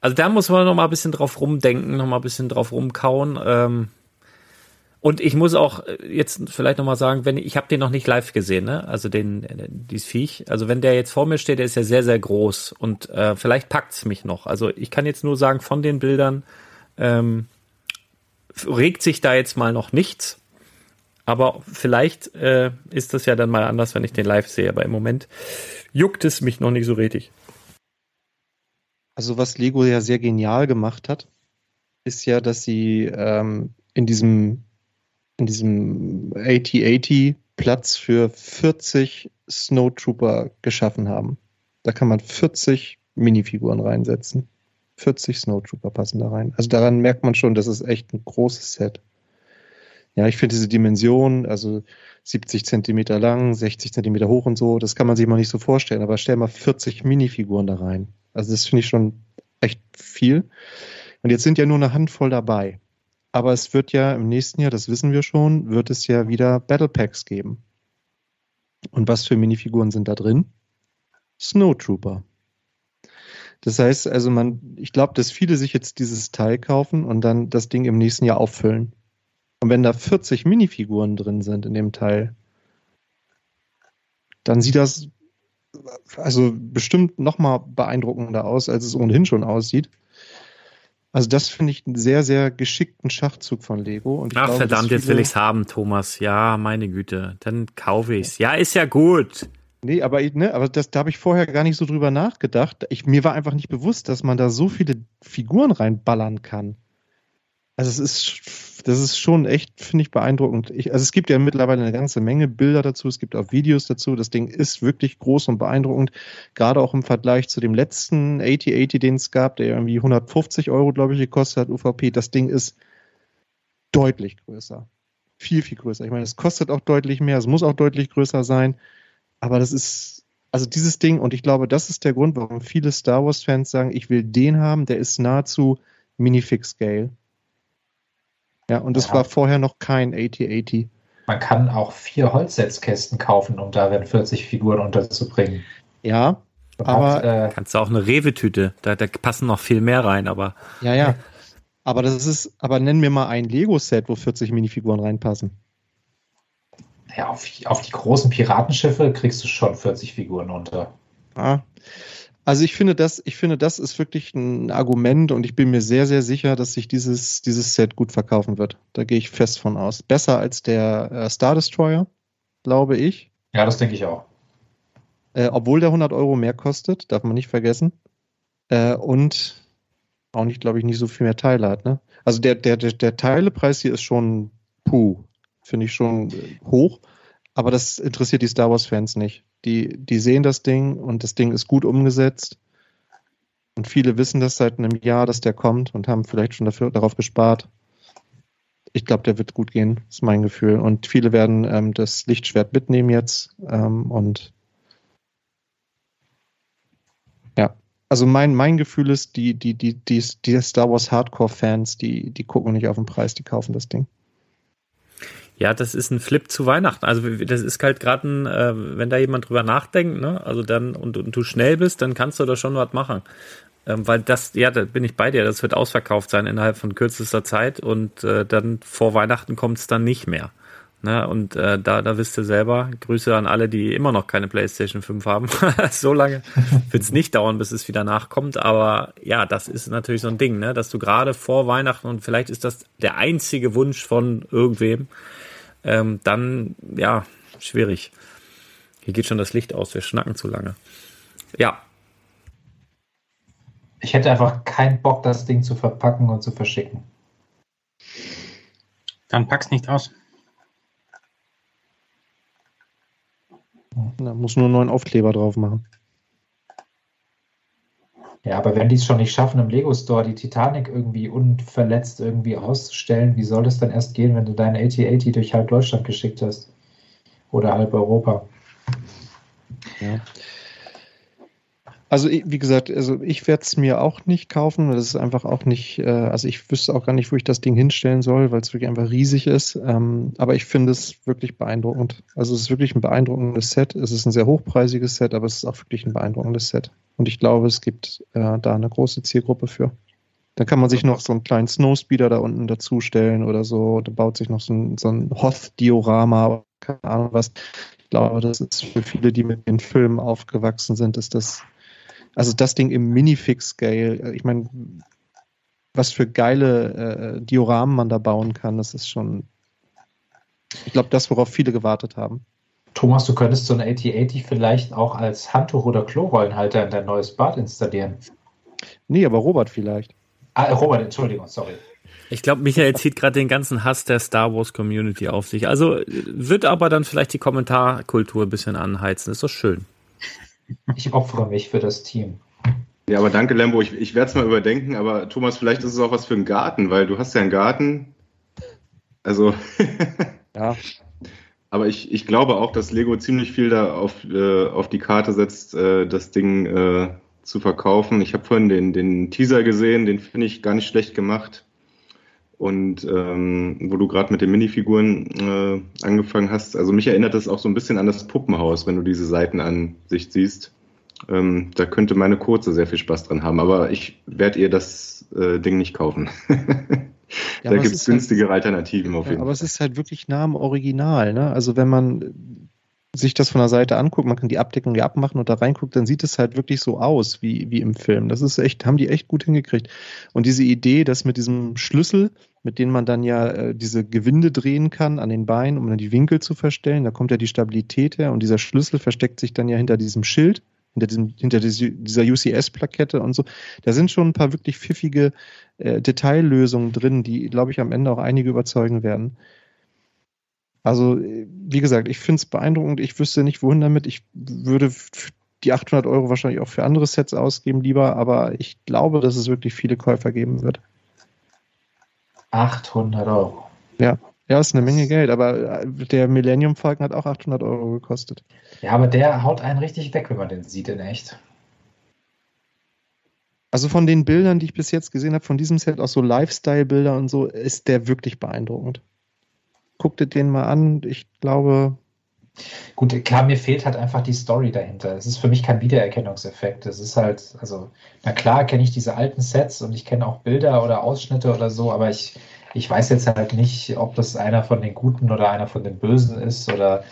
Also da muss man noch mal ein bisschen drauf rumdenken, noch mal ein bisschen drauf rumkauen. Ähm, und ich muss auch äh, jetzt vielleicht nochmal sagen, wenn ich habe den noch nicht live gesehen, ne? Also den äh, dieses Viech. Also wenn der jetzt vor mir steht, der ist ja sehr sehr groß und äh, vielleicht packt's mich noch. Also ich kann jetzt nur sagen von den Bildern ähm, regt sich da jetzt mal noch nichts. Aber vielleicht äh, ist das ja dann mal anders, wenn ich den live sehe. Aber im Moment juckt es mich noch nicht so richtig. Also was Lego ja sehr genial gemacht hat, ist ja, dass sie ähm, in diesem in diesem AT-80 Platz für 40 Snowtrooper geschaffen haben. Da kann man 40 Minifiguren reinsetzen. 40 Snowtrooper passen da rein. Also daran merkt man schon, das ist echt ein großes Set. Ja, ich finde diese Dimension, also 70 Zentimeter lang, 60 Zentimeter hoch und so, das kann man sich mal nicht so vorstellen. Aber stell mal 40 Minifiguren da rein. Also das finde ich schon echt viel. Und jetzt sind ja nur eine Handvoll dabei. Aber es wird ja im nächsten Jahr, das wissen wir schon, wird es ja wieder Battle Packs geben. Und was für Minifiguren sind da drin? Snowtrooper. Das heißt also, man, ich glaube, dass viele sich jetzt dieses Teil kaufen und dann das Ding im nächsten Jahr auffüllen. Und wenn da 40 Minifiguren drin sind in dem Teil, dann sieht das also bestimmt noch mal beeindruckender aus, als es ohnehin schon aussieht. Also das finde ich einen sehr, sehr geschickten Schachzug von Lego. Und Ach glaube, verdammt, jetzt will ich's haben, Thomas. Ja, meine Güte. Dann kaufe ich's. Ja, ist ja gut. Nee, aber, ne, aber das, da habe ich vorher gar nicht so drüber nachgedacht. Ich, mir war einfach nicht bewusst, dass man da so viele Figuren reinballern kann. Also es ist, das ist schon echt, finde ich, beeindruckend. Ich, also es gibt ja mittlerweile eine ganze Menge Bilder dazu, es gibt auch Videos dazu. Das Ding ist wirklich groß und beeindruckend, gerade auch im Vergleich zu dem letzten 8080, den es gab, der irgendwie 150 Euro, glaube ich, gekostet hat, UVP. Das Ding ist deutlich größer. Viel, viel größer. Ich meine, es kostet auch deutlich mehr, es muss auch deutlich größer sein, aber das ist Also dieses Ding, und ich glaube, das ist der Grund, warum viele Star Wars-Fans sagen, ich will den haben, der ist nahezu Minifix-Scale. Ja, und das ja. war vorher noch kein 8080. Man kann auch vier Holzsetzkästen kaufen, um da 40 Figuren unterzubringen. Ja, aber hat, äh, kannst du auch eine Rewe-Tüte, da, da, passen noch viel mehr rein, aber. Ja, ja. Aber das ist, aber nenn mir mal ein Lego-Set, wo 40 Minifiguren reinpassen. Ja, auf, auf die großen Piratenschiffe kriegst du schon 40 Figuren unter. Ja. Also ich finde das, ich finde, das ist wirklich ein Argument und ich bin mir sehr, sehr sicher, dass sich dieses, dieses Set gut verkaufen wird. Da gehe ich fest von aus. Besser als der äh, Star Destroyer, glaube ich. Ja, das denke ich auch. Äh, obwohl der 100 Euro mehr kostet, darf man nicht vergessen. Äh, und auch nicht, glaube ich, nicht so viel mehr Teile hat. Ne? Also der, der, der, der Teilepreis hier ist schon puh, finde ich schon äh, hoch. Aber das interessiert die Star Wars-Fans nicht. Die, die sehen das Ding und das Ding ist gut umgesetzt. Und viele wissen das seit einem Jahr, dass der kommt und haben vielleicht schon dafür, darauf gespart. Ich glaube, der wird gut gehen, ist mein Gefühl. Und viele werden ähm, das Lichtschwert mitnehmen jetzt. Ähm, und ja, also mein, mein Gefühl ist, die, die, die, die, die Star Wars Hardcore-Fans, die, die gucken nicht auf den Preis, die kaufen das Ding. Ja, das ist ein Flip zu Weihnachten. Also das ist halt gerade ein, äh, wenn da jemand drüber nachdenkt, ne, also dann und, und du schnell bist, dann kannst du da schon was machen. Ähm, weil das, ja, da bin ich bei dir, das wird ausverkauft sein innerhalb von kürzester Zeit und äh, dann vor Weihnachten kommt es dann nicht mehr. Ne? Und äh, da, da wisst ihr selber, Grüße an alle, die immer noch keine PlayStation 5 haben. so lange wird es nicht dauern, bis es wieder nachkommt. Aber ja, das ist natürlich so ein Ding, ne? dass du gerade vor Weihnachten und vielleicht ist das der einzige Wunsch von irgendwem, ähm, dann ja, schwierig. Hier geht schon das Licht aus, wir schnacken zu lange. Ja. Ich hätte einfach keinen Bock, das Ding zu verpacken und zu verschicken. Dann pack's nicht aus. Da muss nur einen neuen Aufkleber drauf machen. Ja, aber wenn die es schon nicht schaffen, im Lego Store die Titanic irgendwie unverletzt irgendwie auszustellen, wie soll das dann erst gehen, wenn du deinen AT-80 durch halb Deutschland geschickt hast? Oder halb Europa? Ja. Also wie gesagt, also ich werde es mir auch nicht kaufen. Das ist einfach auch nicht, äh, also ich wüsste auch gar nicht, wo ich das Ding hinstellen soll, weil es wirklich einfach riesig ist. Ähm, aber ich finde es wirklich beeindruckend. Also es ist wirklich ein beeindruckendes Set. Es ist ein sehr hochpreisiges Set, aber es ist auch wirklich ein beeindruckendes Set. Und ich glaube, es gibt äh, da eine große Zielgruppe für. Dann kann man sich noch so einen kleinen Snowspeeder da unten dazustellen oder so. Da baut sich noch so ein, so ein Hoth-Diorama, keine Ahnung was. Ich glaube, das ist für viele, die mit den Filmen aufgewachsen sind, ist das also das Ding im Minifix-Scale, äh, ich meine, was für geile äh, Dioramen man da bauen kann, das ist schon, ich glaube, das, worauf viele gewartet haben. Thomas, du könntest so ein AT80 vielleicht auch als Handtuch- oder Klorollenhalter in dein neues Bad installieren. Nee, aber Robert vielleicht. Ah, Robert, Entschuldigung, sorry. Ich glaube, Michael zieht gerade den ganzen Hass der Star Wars Community auf sich. Also wird aber dann vielleicht die Kommentarkultur ein bisschen anheizen. Ist doch schön. Ich opfere mich für das Team. Ja, aber danke, Lembo. Ich, ich werde es mal überdenken, aber Thomas, vielleicht ist es auch was für einen Garten, weil du hast ja einen Garten. Also. ja. Aber ich, ich glaube auch, dass Lego ziemlich viel da auf, äh, auf die Karte setzt, äh, das Ding äh, zu verkaufen. Ich habe vorhin den, den Teaser gesehen, den finde ich gar nicht schlecht gemacht. Und ähm, wo du gerade mit den Minifiguren äh, angefangen hast, also mich erinnert das auch so ein bisschen an das Puppenhaus, wenn du diese Seitenansicht siehst. Ähm, da könnte meine Kurze sehr viel Spaß dran haben, aber ich werde ihr das äh, Ding nicht kaufen. ja, da gibt es günstigere halt, Alternativen auf jeden ja, Fall. Aber es ist halt wirklich nah am Original. Ne? Also wenn man sich das von der Seite anguckt, man kann die Abdeckung ja abmachen und da reinguckt, dann sieht es halt wirklich so aus wie, wie im Film. Das ist echt, haben die echt gut hingekriegt. Und diese Idee, dass mit diesem Schlüssel, mit dem man dann ja äh, diese Gewinde drehen kann an den Beinen, um dann die Winkel zu verstellen, da kommt ja die Stabilität her und dieser Schlüssel versteckt sich dann ja hinter diesem Schild, hinter, diesem, hinter dieser UCS-Plakette und so. Da sind schon ein paar wirklich pfiffige äh, Detaillösungen drin, die, glaube ich, am Ende auch einige überzeugen werden. Also, wie gesagt, ich finde es beeindruckend. Ich wüsste nicht, wohin damit. Ich würde die 800 Euro wahrscheinlich auch für andere Sets ausgeben lieber, aber ich glaube, dass es wirklich viele Käufer geben wird. 800 Euro. Ja, Ja, ist eine Menge Geld, aber äh, der Millennium Falcon hat auch 800 Euro gekostet. Ja, aber der haut einen richtig weg, wenn man den sieht in echt. Also von den Bildern, die ich bis jetzt gesehen habe, von diesem Set, auch so Lifestyle-Bilder und so, ist der wirklich beeindruckend. Guckt dir den mal an. Ich glaube, Gut, klar, mir fehlt halt einfach die Story dahinter. Es ist für mich kein Wiedererkennungseffekt. Es ist halt, also, na klar kenne ich diese alten Sets und ich kenne auch Bilder oder Ausschnitte oder so, aber ich, ich weiß jetzt halt nicht, ob das einer von den Guten oder einer von den Bösen ist oder.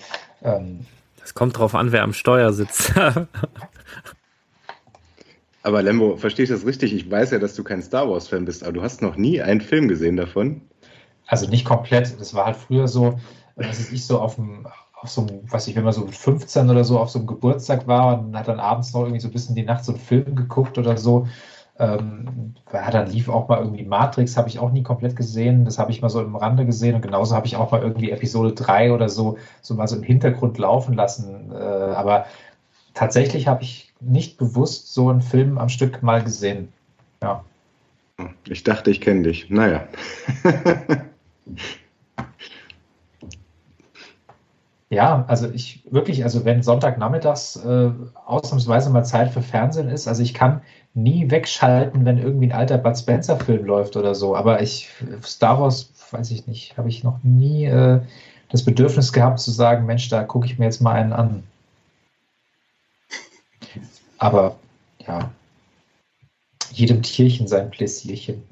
Ähm, das kommt drauf an, wer am Steuer sitzt. aber Lembo, verstehe ich das richtig? Ich weiß ja, dass du kein Star Wars-Fan bist, aber du hast noch nie einen Film gesehen davon. Also nicht komplett. Das war halt früher so, dass ich so auf dem auf so einem, was ich, wenn man so mit 15 oder so auf so einem Geburtstag war und hat dann abends noch irgendwie so ein bisschen die Nacht so einen Film geguckt oder so. Ähm, ja, dann lief auch mal irgendwie Matrix, habe ich auch nie komplett gesehen. Das habe ich mal so im Rande gesehen und genauso habe ich auch mal irgendwie Episode 3 oder so, so mal so im Hintergrund laufen lassen. Äh, aber tatsächlich habe ich nicht bewusst so einen Film am Stück mal gesehen. Ja. Ich dachte, ich kenne dich. Naja. Ja, also ich wirklich, also wenn Sonntagnachmittags äh, ausnahmsweise mal Zeit für Fernsehen ist, also ich kann nie wegschalten, wenn irgendwie ein alter Bud Spencer-Film läuft oder so. Aber ich, Star Wars, weiß ich nicht, habe ich noch nie äh, das Bedürfnis gehabt zu sagen, Mensch, da gucke ich mir jetzt mal einen an. Aber ja, jedem Tierchen sein Pläsierchen.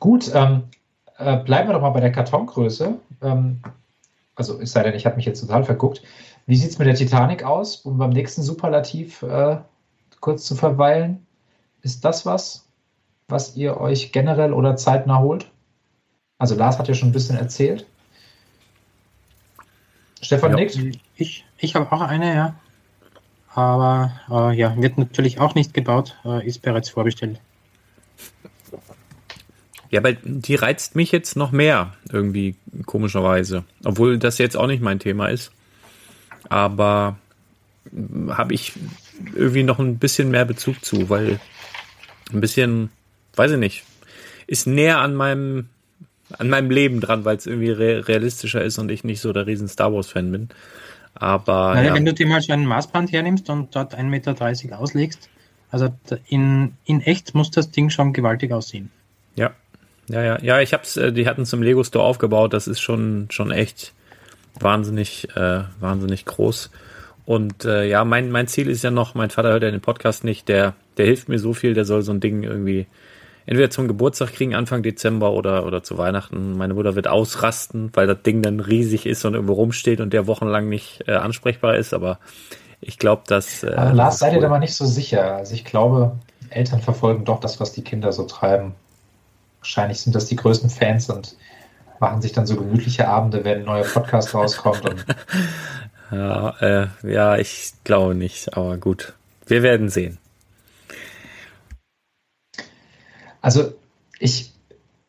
Gut, ähm, äh, bleiben wir doch mal bei der Kartongröße. Ähm, also es sei denn, ich habe mich jetzt total verguckt. Wie sieht es mit der Titanic aus, um beim nächsten Superlativ äh, kurz zu verweilen? Ist das was, was ihr euch generell oder zeitnah holt? Also Lars hat ja schon ein bisschen erzählt. Stefan ja, nickt. Ich, ich habe auch eine, ja. Aber äh, ja, wird natürlich auch nicht gebaut, äh, ist bereits vorbestellt. Ja, weil die reizt mich jetzt noch mehr, irgendwie, komischerweise. Obwohl das jetzt auch nicht mein Thema ist. Aber habe ich irgendwie noch ein bisschen mehr Bezug zu, weil ein bisschen, weiß ich nicht, ist näher an meinem, an meinem Leben dran, weil es irgendwie re realistischer ist und ich nicht so der riesen Star Wars-Fan bin. Aber. Naja, ja. wenn du dir mal so einen Maßband hernimmst und dort 1,30 Meter auslegst, also in, in echt muss das Ding schon gewaltig aussehen. Ja, ja, ja, ja, ich hab's, äh, die hatten zum Lego Store aufgebaut, das ist schon, schon echt wahnsinnig, äh, wahnsinnig groß. Und äh, ja, mein, mein Ziel ist ja noch, mein Vater hört ja den Podcast nicht, der, der hilft mir so viel, der soll so ein Ding irgendwie entweder zum Geburtstag kriegen, Anfang Dezember oder, oder zu Weihnachten. Meine Mutter wird ausrasten, weil das Ding dann riesig ist und irgendwo rumsteht und der wochenlang nicht äh, ansprechbar ist, aber ich glaube, dass. Äh, Lars, seid ihr da mal nicht so sicher. Also ich glaube, Eltern verfolgen doch das, was die Kinder so treiben. Wahrscheinlich sind das die größten Fans und machen sich dann so gemütliche Abende, wenn ein neuer Podcast rauskommt. ja, äh, ja, ich glaube nicht, aber gut. Wir werden sehen. Also ich,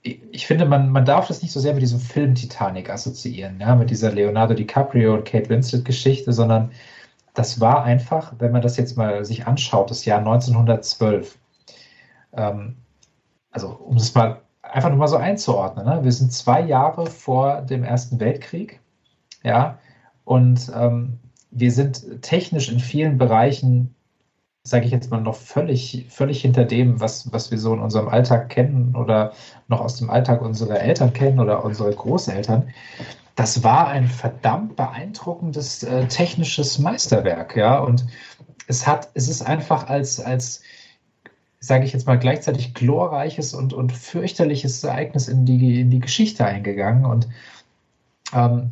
ich finde, man, man darf das nicht so sehr mit diesem Film Titanic assoziieren, ja, mit dieser Leonardo DiCaprio und Kate Winslet Geschichte, sondern das war einfach, wenn man das jetzt mal sich anschaut, das Jahr 1912. Ähm, also um es mal einfach nur mal so einzuordnen. Ne? Wir sind zwei Jahre vor dem Ersten Weltkrieg, ja, und ähm, wir sind technisch in vielen Bereichen, sage ich jetzt mal, noch völlig, völlig hinter dem, was, was wir so in unserem Alltag kennen oder noch aus dem Alltag unserer Eltern kennen oder unserer Großeltern. Das war ein verdammt beeindruckendes äh, technisches Meisterwerk, ja, und es hat, es ist einfach als, als sage ich jetzt mal, gleichzeitig glorreiches und, und fürchterliches Ereignis in die, in die Geschichte eingegangen. Und ähm,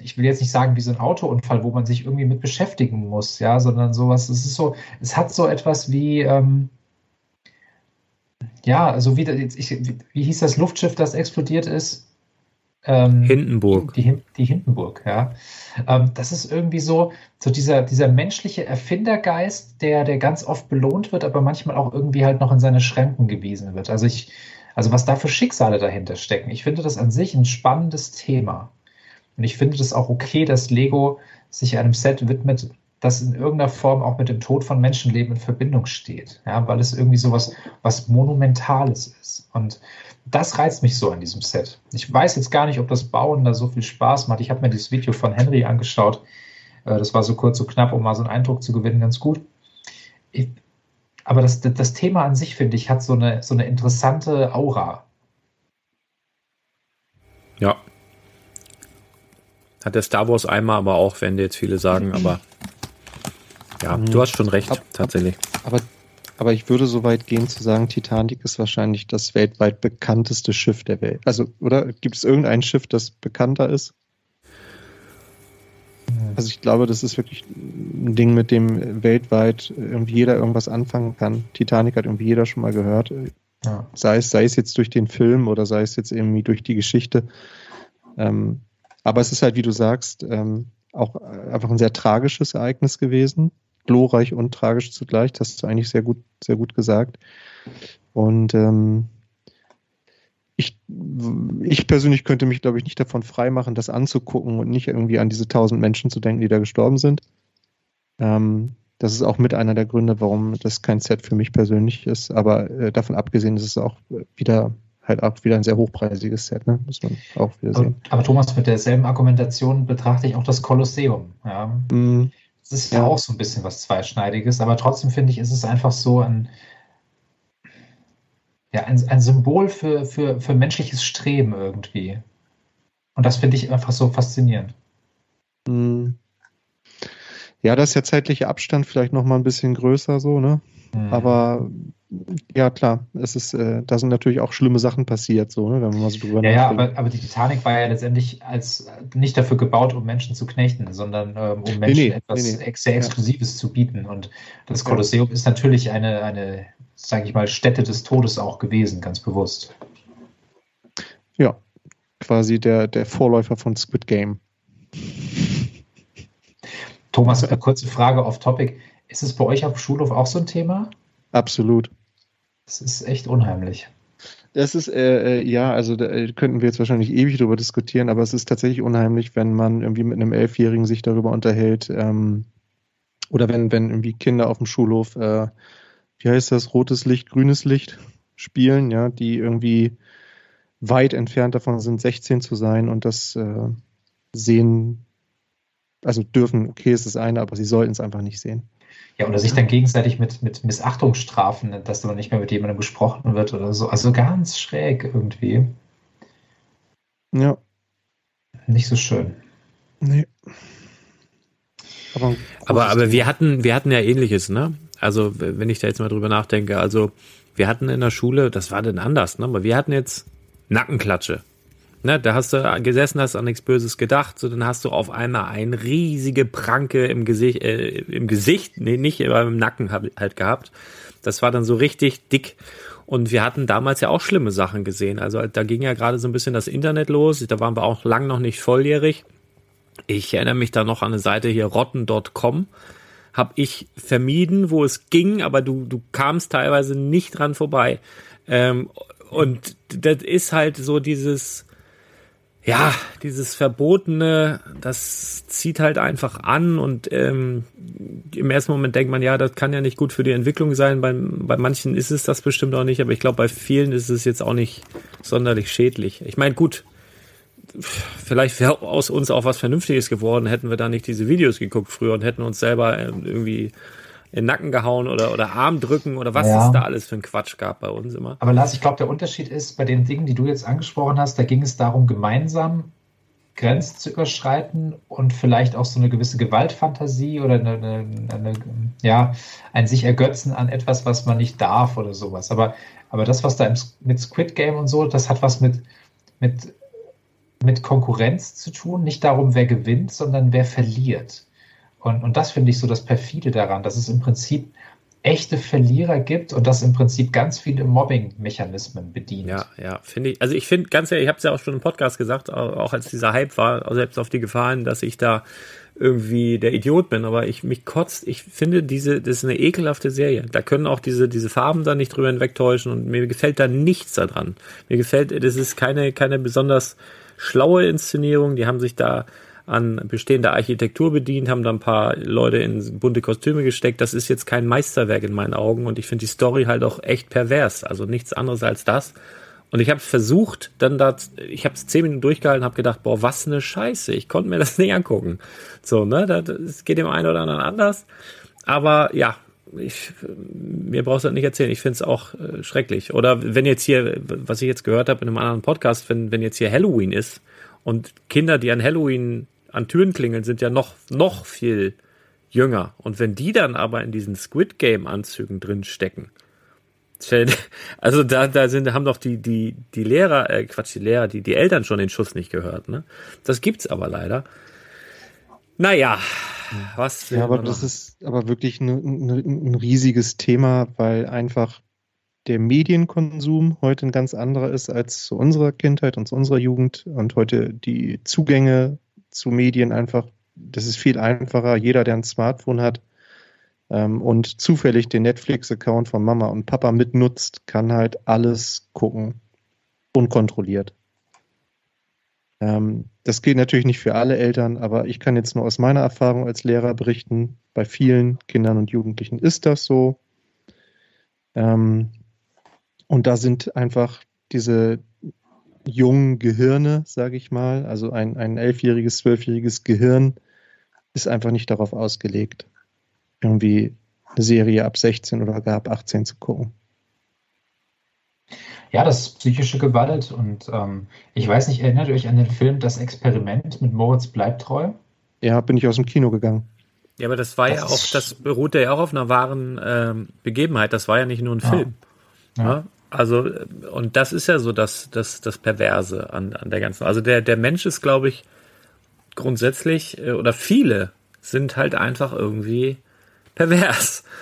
ich will jetzt nicht sagen wie so ein Autounfall, wo man sich irgendwie mit beschäftigen muss, ja, sondern sowas, es ist so, es hat so etwas wie, ähm, ja, so wie, ich, wie hieß das Luftschiff, das explodiert ist? Ähm, Hindenburg. Die, die Hindenburg, ja. Ähm, das ist irgendwie so, so dieser, dieser menschliche Erfindergeist, der, der ganz oft belohnt wird, aber manchmal auch irgendwie halt noch in seine Schranken gewiesen wird. Also ich, also was da für Schicksale dahinter stecken. Ich finde das an sich ein spannendes Thema. Und ich finde das auch okay, dass Lego sich einem Set widmet, das in irgendeiner Form auch mit dem Tod von Menschenleben in Verbindung steht. Ja, weil es irgendwie sowas was Monumentales ist. Und das reizt mich so an diesem Set. Ich weiß jetzt gar nicht, ob das Bauen da so viel Spaß macht. Ich habe mir dieses Video von Henry angeschaut. Äh, das war so kurz, so knapp, um mal so einen Eindruck zu gewinnen, ganz gut. Ich, aber das, das Thema an sich, finde ich, hat so eine, so eine interessante Aura. Ja. Hat der Star Wars einmal, aber auch, wenn jetzt viele sagen, aber ja, mhm. du hast schon recht, aber, tatsächlich. Aber, aber ich würde so weit gehen zu sagen, Titanic ist wahrscheinlich das weltweit bekannteste Schiff der Welt. Also, oder gibt es irgendein Schiff, das bekannter ist? Also ich glaube, das ist wirklich ein Ding, mit dem weltweit irgendwie jeder irgendwas anfangen kann. Titanic hat irgendwie jeder schon mal gehört. Ja. Sei, es, sei es jetzt durch den Film oder sei es jetzt irgendwie durch die Geschichte. Ähm, aber es ist halt, wie du sagst, ähm, auch einfach ein sehr tragisches Ereignis gewesen glorreich und tragisch zugleich. Das hast du eigentlich sehr gut, sehr gut gesagt. Und ähm, ich, ich persönlich könnte mich, glaube ich, nicht davon freimachen, das anzugucken und nicht irgendwie an diese tausend Menschen zu denken, die da gestorben sind. Ähm, das ist auch mit einer der Gründe, warum das kein Set für mich persönlich ist. Aber äh, davon abgesehen ist es auch wieder halt auch wieder ein sehr hochpreisiges Set, ne? muss man auch wieder sehen. Aber, aber Thomas, mit derselben Argumentation betrachte ich auch das Kolosseum. Ja? Mm. Es ist ja auch so ein bisschen was Zweischneidiges, aber trotzdem finde ich, ist es einfach so ein, ja, ein, ein Symbol für, für, für menschliches Streben irgendwie. Und das finde ich einfach so faszinierend. Hm. Ja, das ist der zeitliche Abstand vielleicht noch mal ein bisschen größer so, ne? Mhm. Aber ja, klar, es ist, äh, da sind natürlich auch schlimme Sachen passiert, so, ne, wenn man mal so drüber Ja, ja, aber, aber die Titanic war ja letztendlich als nicht dafür gebaut, um Menschen zu knechten, sondern ähm, um Menschen nee, nee, etwas nee, sehr Exklusives ja. zu bieten. Und das Kolosseum ja. ist natürlich eine, eine, sage ich mal, Stätte des Todes auch gewesen, ganz bewusst. Ja, quasi der, der Vorläufer von Squid Game. Thomas, eine kurze Frage auf Topic. Ist es bei euch auf dem Schulhof auch so ein Thema? Absolut. Das ist echt unheimlich. Das ist, äh, äh, ja, also da äh, könnten wir jetzt wahrscheinlich ewig darüber diskutieren, aber es ist tatsächlich unheimlich, wenn man irgendwie mit einem Elfjährigen sich darüber unterhält, ähm, oder wenn, wenn irgendwie Kinder auf dem Schulhof, äh, wie heißt das, rotes Licht, grünes Licht spielen, ja, die irgendwie weit entfernt davon sind, 16 zu sein und das äh, sehen, also dürfen, okay, ist das eine, aber sie sollten es einfach nicht sehen. Ja, oder sich dann gegenseitig mit, mit Missachtungsstrafen, dass dann nicht mehr mit jemandem gesprochen wird oder so. Also ganz schräg irgendwie. Ja. Nicht so schön. Nee. Aber, aber, aber wir hatten, wir hatten ja ähnliches, ne? Also, wenn ich da jetzt mal drüber nachdenke, also wir hatten in der Schule, das war denn anders, ne? Aber wir hatten jetzt Nackenklatsche ne, da hast du gesessen, hast an nichts Böses gedacht, so dann hast du auf einmal eine riesige Pranke im Gesicht, äh, im Gesicht, nee, nicht, aber im Nacken halt gehabt. Das war dann so richtig dick. Und wir hatten damals ja auch schlimme Sachen gesehen. Also da ging ja gerade so ein bisschen das Internet los. Da waren wir auch lang noch nicht volljährig. Ich erinnere mich da noch an eine Seite hier, rotten.com. Hab ich vermieden, wo es ging, aber du, du kamst teilweise nicht dran vorbei. Ähm, und das ist halt so dieses, ja, dieses Verbotene, das zieht halt einfach an und ähm, im ersten Moment denkt man, ja, das kann ja nicht gut für die Entwicklung sein. Bei, bei manchen ist es das bestimmt auch nicht, aber ich glaube, bei vielen ist es jetzt auch nicht sonderlich schädlich. Ich meine, gut, vielleicht wäre aus uns auch was Vernünftiges geworden, hätten wir da nicht diese Videos geguckt früher und hätten uns selber ähm, irgendwie in den Nacken gehauen oder, oder Arm drücken oder was ja. es da alles für ein Quatsch gab bei uns immer. Aber Lars, ich glaube, der Unterschied ist, bei den Dingen, die du jetzt angesprochen hast, da ging es darum, gemeinsam Grenzen zu überschreiten und vielleicht auch so eine gewisse Gewaltfantasie oder eine, eine, eine, ja, ein sich ergötzen an etwas, was man nicht darf oder sowas. Aber, aber das, was da im, mit Squid Game und so, das hat was mit, mit, mit Konkurrenz zu tun, nicht darum, wer gewinnt, sondern wer verliert. Und, und das finde ich so das Perfide daran, dass es im Prinzip echte Verlierer gibt und das im Prinzip ganz viele Mobbing-Mechanismen bedient. Ja, ja, finde ich. Also ich finde ganz ehrlich, ich habe es ja auch schon im Podcast gesagt, auch als dieser Hype war, selbst auf die Gefahren, dass ich da irgendwie der Idiot bin, aber ich mich kotzt, ich finde diese, das ist eine ekelhafte Serie. Da können auch diese, diese Farben da nicht drüber hinwegtäuschen und mir gefällt da nichts daran. Mir gefällt, das ist keine, keine besonders schlaue Inszenierung, die haben sich da an bestehender Architektur bedient, haben da ein paar Leute in bunte Kostüme gesteckt. Das ist jetzt kein Meisterwerk in meinen Augen und ich finde die Story halt auch echt pervers. Also nichts anderes als das. Und ich habe versucht, dann da, ich habe es zehn Minuten durchgehalten, habe gedacht, boah, was eine Scheiße. Ich konnte mir das nicht angucken. So, ne, das geht dem einen oder anderen anders. Aber ja, ich, mir brauchst du das nicht erzählen. Ich finde es auch äh, schrecklich. Oder wenn jetzt hier, was ich jetzt gehört habe in einem anderen Podcast, wenn, wenn jetzt hier Halloween ist und Kinder, die an Halloween an Türen klingeln, sind ja noch, noch viel jünger. Und wenn die dann aber in diesen Squid Game Anzügen drin stecken, also da, da sind, haben doch die, die, die Lehrer, äh, Quatsch, die Lehrer, die, die Eltern schon den Schuss nicht gehört, ne? Das gibt's aber leider. Naja, was. Ja, aber das ist aber wirklich ein, ein, ein riesiges Thema, weil einfach der Medienkonsum heute ein ganz anderer ist als zu unserer Kindheit und zu unserer Jugend und heute die Zugänge zu Medien einfach, das ist viel einfacher. Jeder, der ein Smartphone hat ähm, und zufällig den Netflix-Account von Mama und Papa mitnutzt, kann halt alles gucken. Unkontrolliert. Ähm, das gilt natürlich nicht für alle Eltern, aber ich kann jetzt nur aus meiner Erfahrung als Lehrer berichten, bei vielen Kindern und Jugendlichen ist das so. Ähm, und da sind einfach diese jungen Gehirne, sage ich mal, also ein, ein elfjähriges, zwölfjähriges Gehirn ist einfach nicht darauf ausgelegt, irgendwie eine Serie ab 16 oder gar ab 18 zu gucken. Ja, das ist psychische Gewalt und ähm, ich weiß nicht, erinnert ihr euch an den Film Das Experiment mit Moritz Bleibtreu? Ja, bin ich aus dem Kino gegangen. Ja, aber das war das ja auch, das beruhte ja auch auf einer wahren ähm, Begebenheit. Das war ja nicht nur ein Film. Ja. Also, und das ist ja so das, das, das Perverse an, an der ganzen. Also der, der Mensch ist, glaube ich, grundsätzlich, äh, oder viele sind halt einfach irgendwie pervers.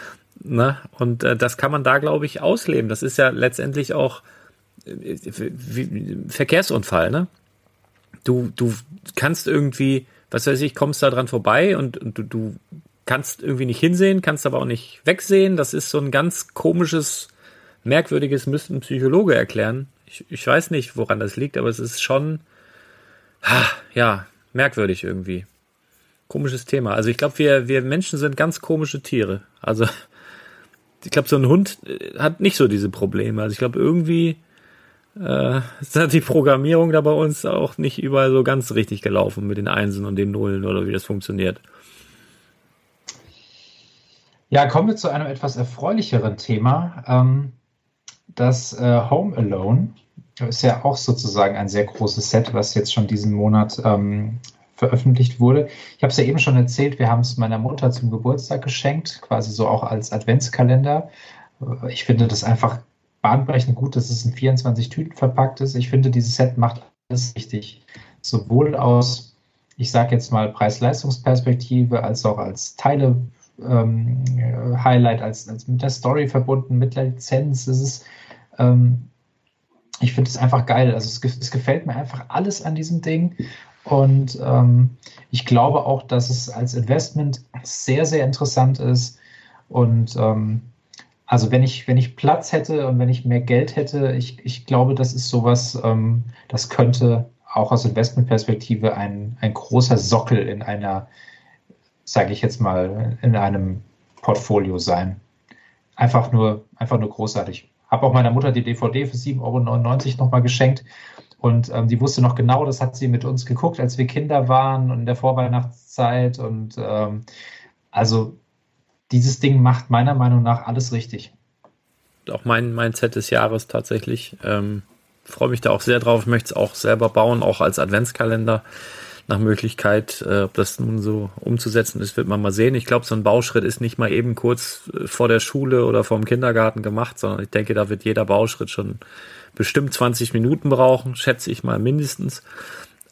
Ne? Und äh, das kann man da, glaube ich, ausleben. Das ist ja letztendlich auch äh, Verkehrsunfall, ne? Du, du kannst irgendwie, was weiß ich, kommst da dran vorbei und, und du, du kannst irgendwie nicht hinsehen, kannst aber auch nicht wegsehen. Das ist so ein ganz komisches Merkwürdiges müsste ein Psychologe erklären. Ich, ich weiß nicht, woran das liegt, aber es ist schon, ja, merkwürdig irgendwie. Komisches Thema. Also ich glaube, wir, wir Menschen sind ganz komische Tiere. Also ich glaube, so ein Hund äh, hat nicht so diese Probleme. Also ich glaube, irgendwie äh, ist die Programmierung da bei uns auch nicht überall so ganz richtig gelaufen mit den Einsen und den Nullen oder wie das funktioniert. Ja, kommen wir zu einem etwas erfreulicheren Thema. Ähm, das äh, Home Alone ist ja auch sozusagen ein sehr großes Set, was jetzt schon diesen Monat ähm, veröffentlicht wurde. Ich habe es ja eben schon erzählt, wir haben es meiner Mutter zum Geburtstag geschenkt, quasi so auch als Adventskalender. Äh, ich finde das einfach bahnbrechend gut, dass es in 24 Tüten verpackt ist. Ich finde, dieses Set macht alles richtig. Sowohl aus, ich sage jetzt mal, Preis-Leistungsperspektive, als auch als Teile ähm, Highlight, als, als mit der Story verbunden, mit der Lizenz. Es ist ähm, ich finde es einfach geil. Also es, es, gefällt mir einfach alles an diesem Ding. Und ähm, ich glaube auch, dass es als Investment sehr, sehr interessant ist. Und ähm, also wenn ich, wenn ich Platz hätte und wenn ich mehr Geld hätte, ich, ich glaube, das ist sowas, ähm, das könnte auch aus Investmentperspektive ein, ein großer Sockel in einer, sage ich jetzt mal, in einem Portfolio sein. Einfach nur, einfach nur großartig. Habe auch meiner Mutter die DVD für 7,99 Euro nochmal geschenkt. Und ähm, die wusste noch genau, das hat sie mit uns geguckt, als wir Kinder waren und in der Vorweihnachtszeit. Und ähm, also dieses Ding macht meiner Meinung nach alles richtig. Auch mein, Set des Jahres tatsächlich. Ähm, Freue mich da auch sehr drauf, möchte es auch selber bauen, auch als Adventskalender nach Möglichkeit. Äh, ob das nun so umzusetzen ist, wird man mal sehen. Ich glaube, so ein Bauschritt ist nicht mal eben kurz äh, vor der Schule oder vor dem Kindergarten gemacht, sondern ich denke, da wird jeder Bauschritt schon bestimmt 20 Minuten brauchen, schätze ich mal mindestens.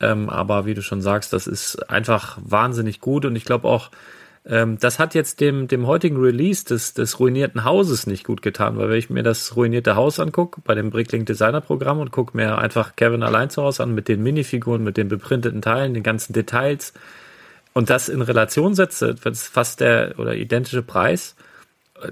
Ähm, aber wie du schon sagst, das ist einfach wahnsinnig gut und ich glaube auch, ähm, das hat jetzt dem, dem heutigen Release des, des ruinierten Hauses nicht gut getan, weil wenn ich mir das ruinierte Haus angucke, bei dem Bricklink Designer Programm und gucke mir einfach Kevin allein zu Hause an mit den Minifiguren, mit den beprinteten Teilen, den ganzen Details und das in Relation setze, wird es fast der oder identische Preis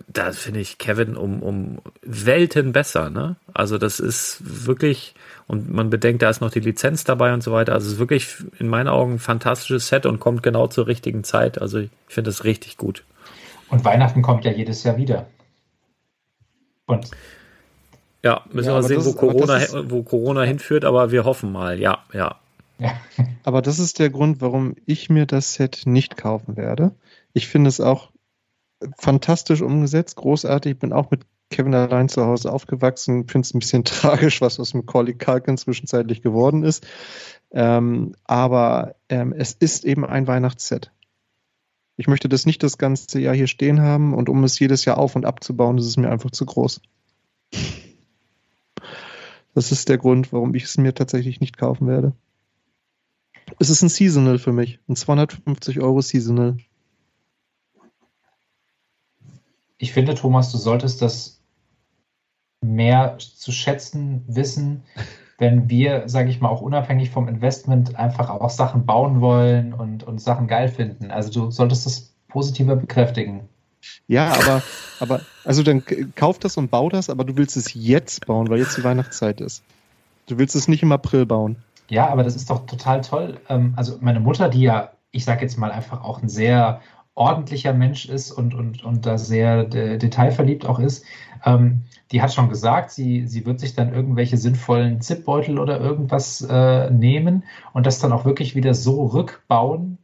da finde ich Kevin um, um Welten besser, ne? Also das ist wirklich, und man bedenkt, da ist noch die Lizenz dabei und so weiter. Also es ist wirklich in meinen Augen ein fantastisches Set und kommt genau zur richtigen Zeit. Also ich finde das richtig gut. Und Weihnachten kommt ja jedes Jahr wieder. Und ja, müssen ja, wir sehen, wo, Corona, ist, wo Corona hinführt, aber wir hoffen mal, ja, ja. ja. Aber das ist der Grund, warum ich mir das Set nicht kaufen werde. Ich finde es auch fantastisch umgesetzt, großartig. Bin auch mit Kevin allein zu Hause aufgewachsen. Finde es ein bisschen tragisch, was aus Macaulay Culkin zwischenzeitlich geworden ist. Ähm, aber ähm, es ist eben ein Weihnachtsset. Ich möchte das nicht das ganze Jahr hier stehen haben und um es jedes Jahr auf und abzubauen, ist es mir einfach zu groß. Das ist der Grund, warum ich es mir tatsächlich nicht kaufen werde. Es ist ein Seasonal für mich. Ein 250 Euro Seasonal. Ich finde, Thomas, du solltest das mehr zu schätzen wissen, wenn wir, sage ich mal, auch unabhängig vom Investment einfach auch Sachen bauen wollen und, und Sachen geil finden. Also du solltest das positiver bekräftigen. Ja, aber, aber, also dann kauf das und bau das, aber du willst es jetzt bauen, weil jetzt die Weihnachtszeit ist. Du willst es nicht im April bauen. Ja, aber das ist doch total toll. Ähm, also meine Mutter, die ja, ich sage jetzt mal einfach auch ein sehr ordentlicher Mensch ist und, und, und da sehr detailverliebt auch ist, ähm, die hat schon gesagt, sie, sie wird sich dann irgendwelche sinnvollen Zipbeutel oder irgendwas äh, nehmen und das dann auch wirklich wieder so rückbauen,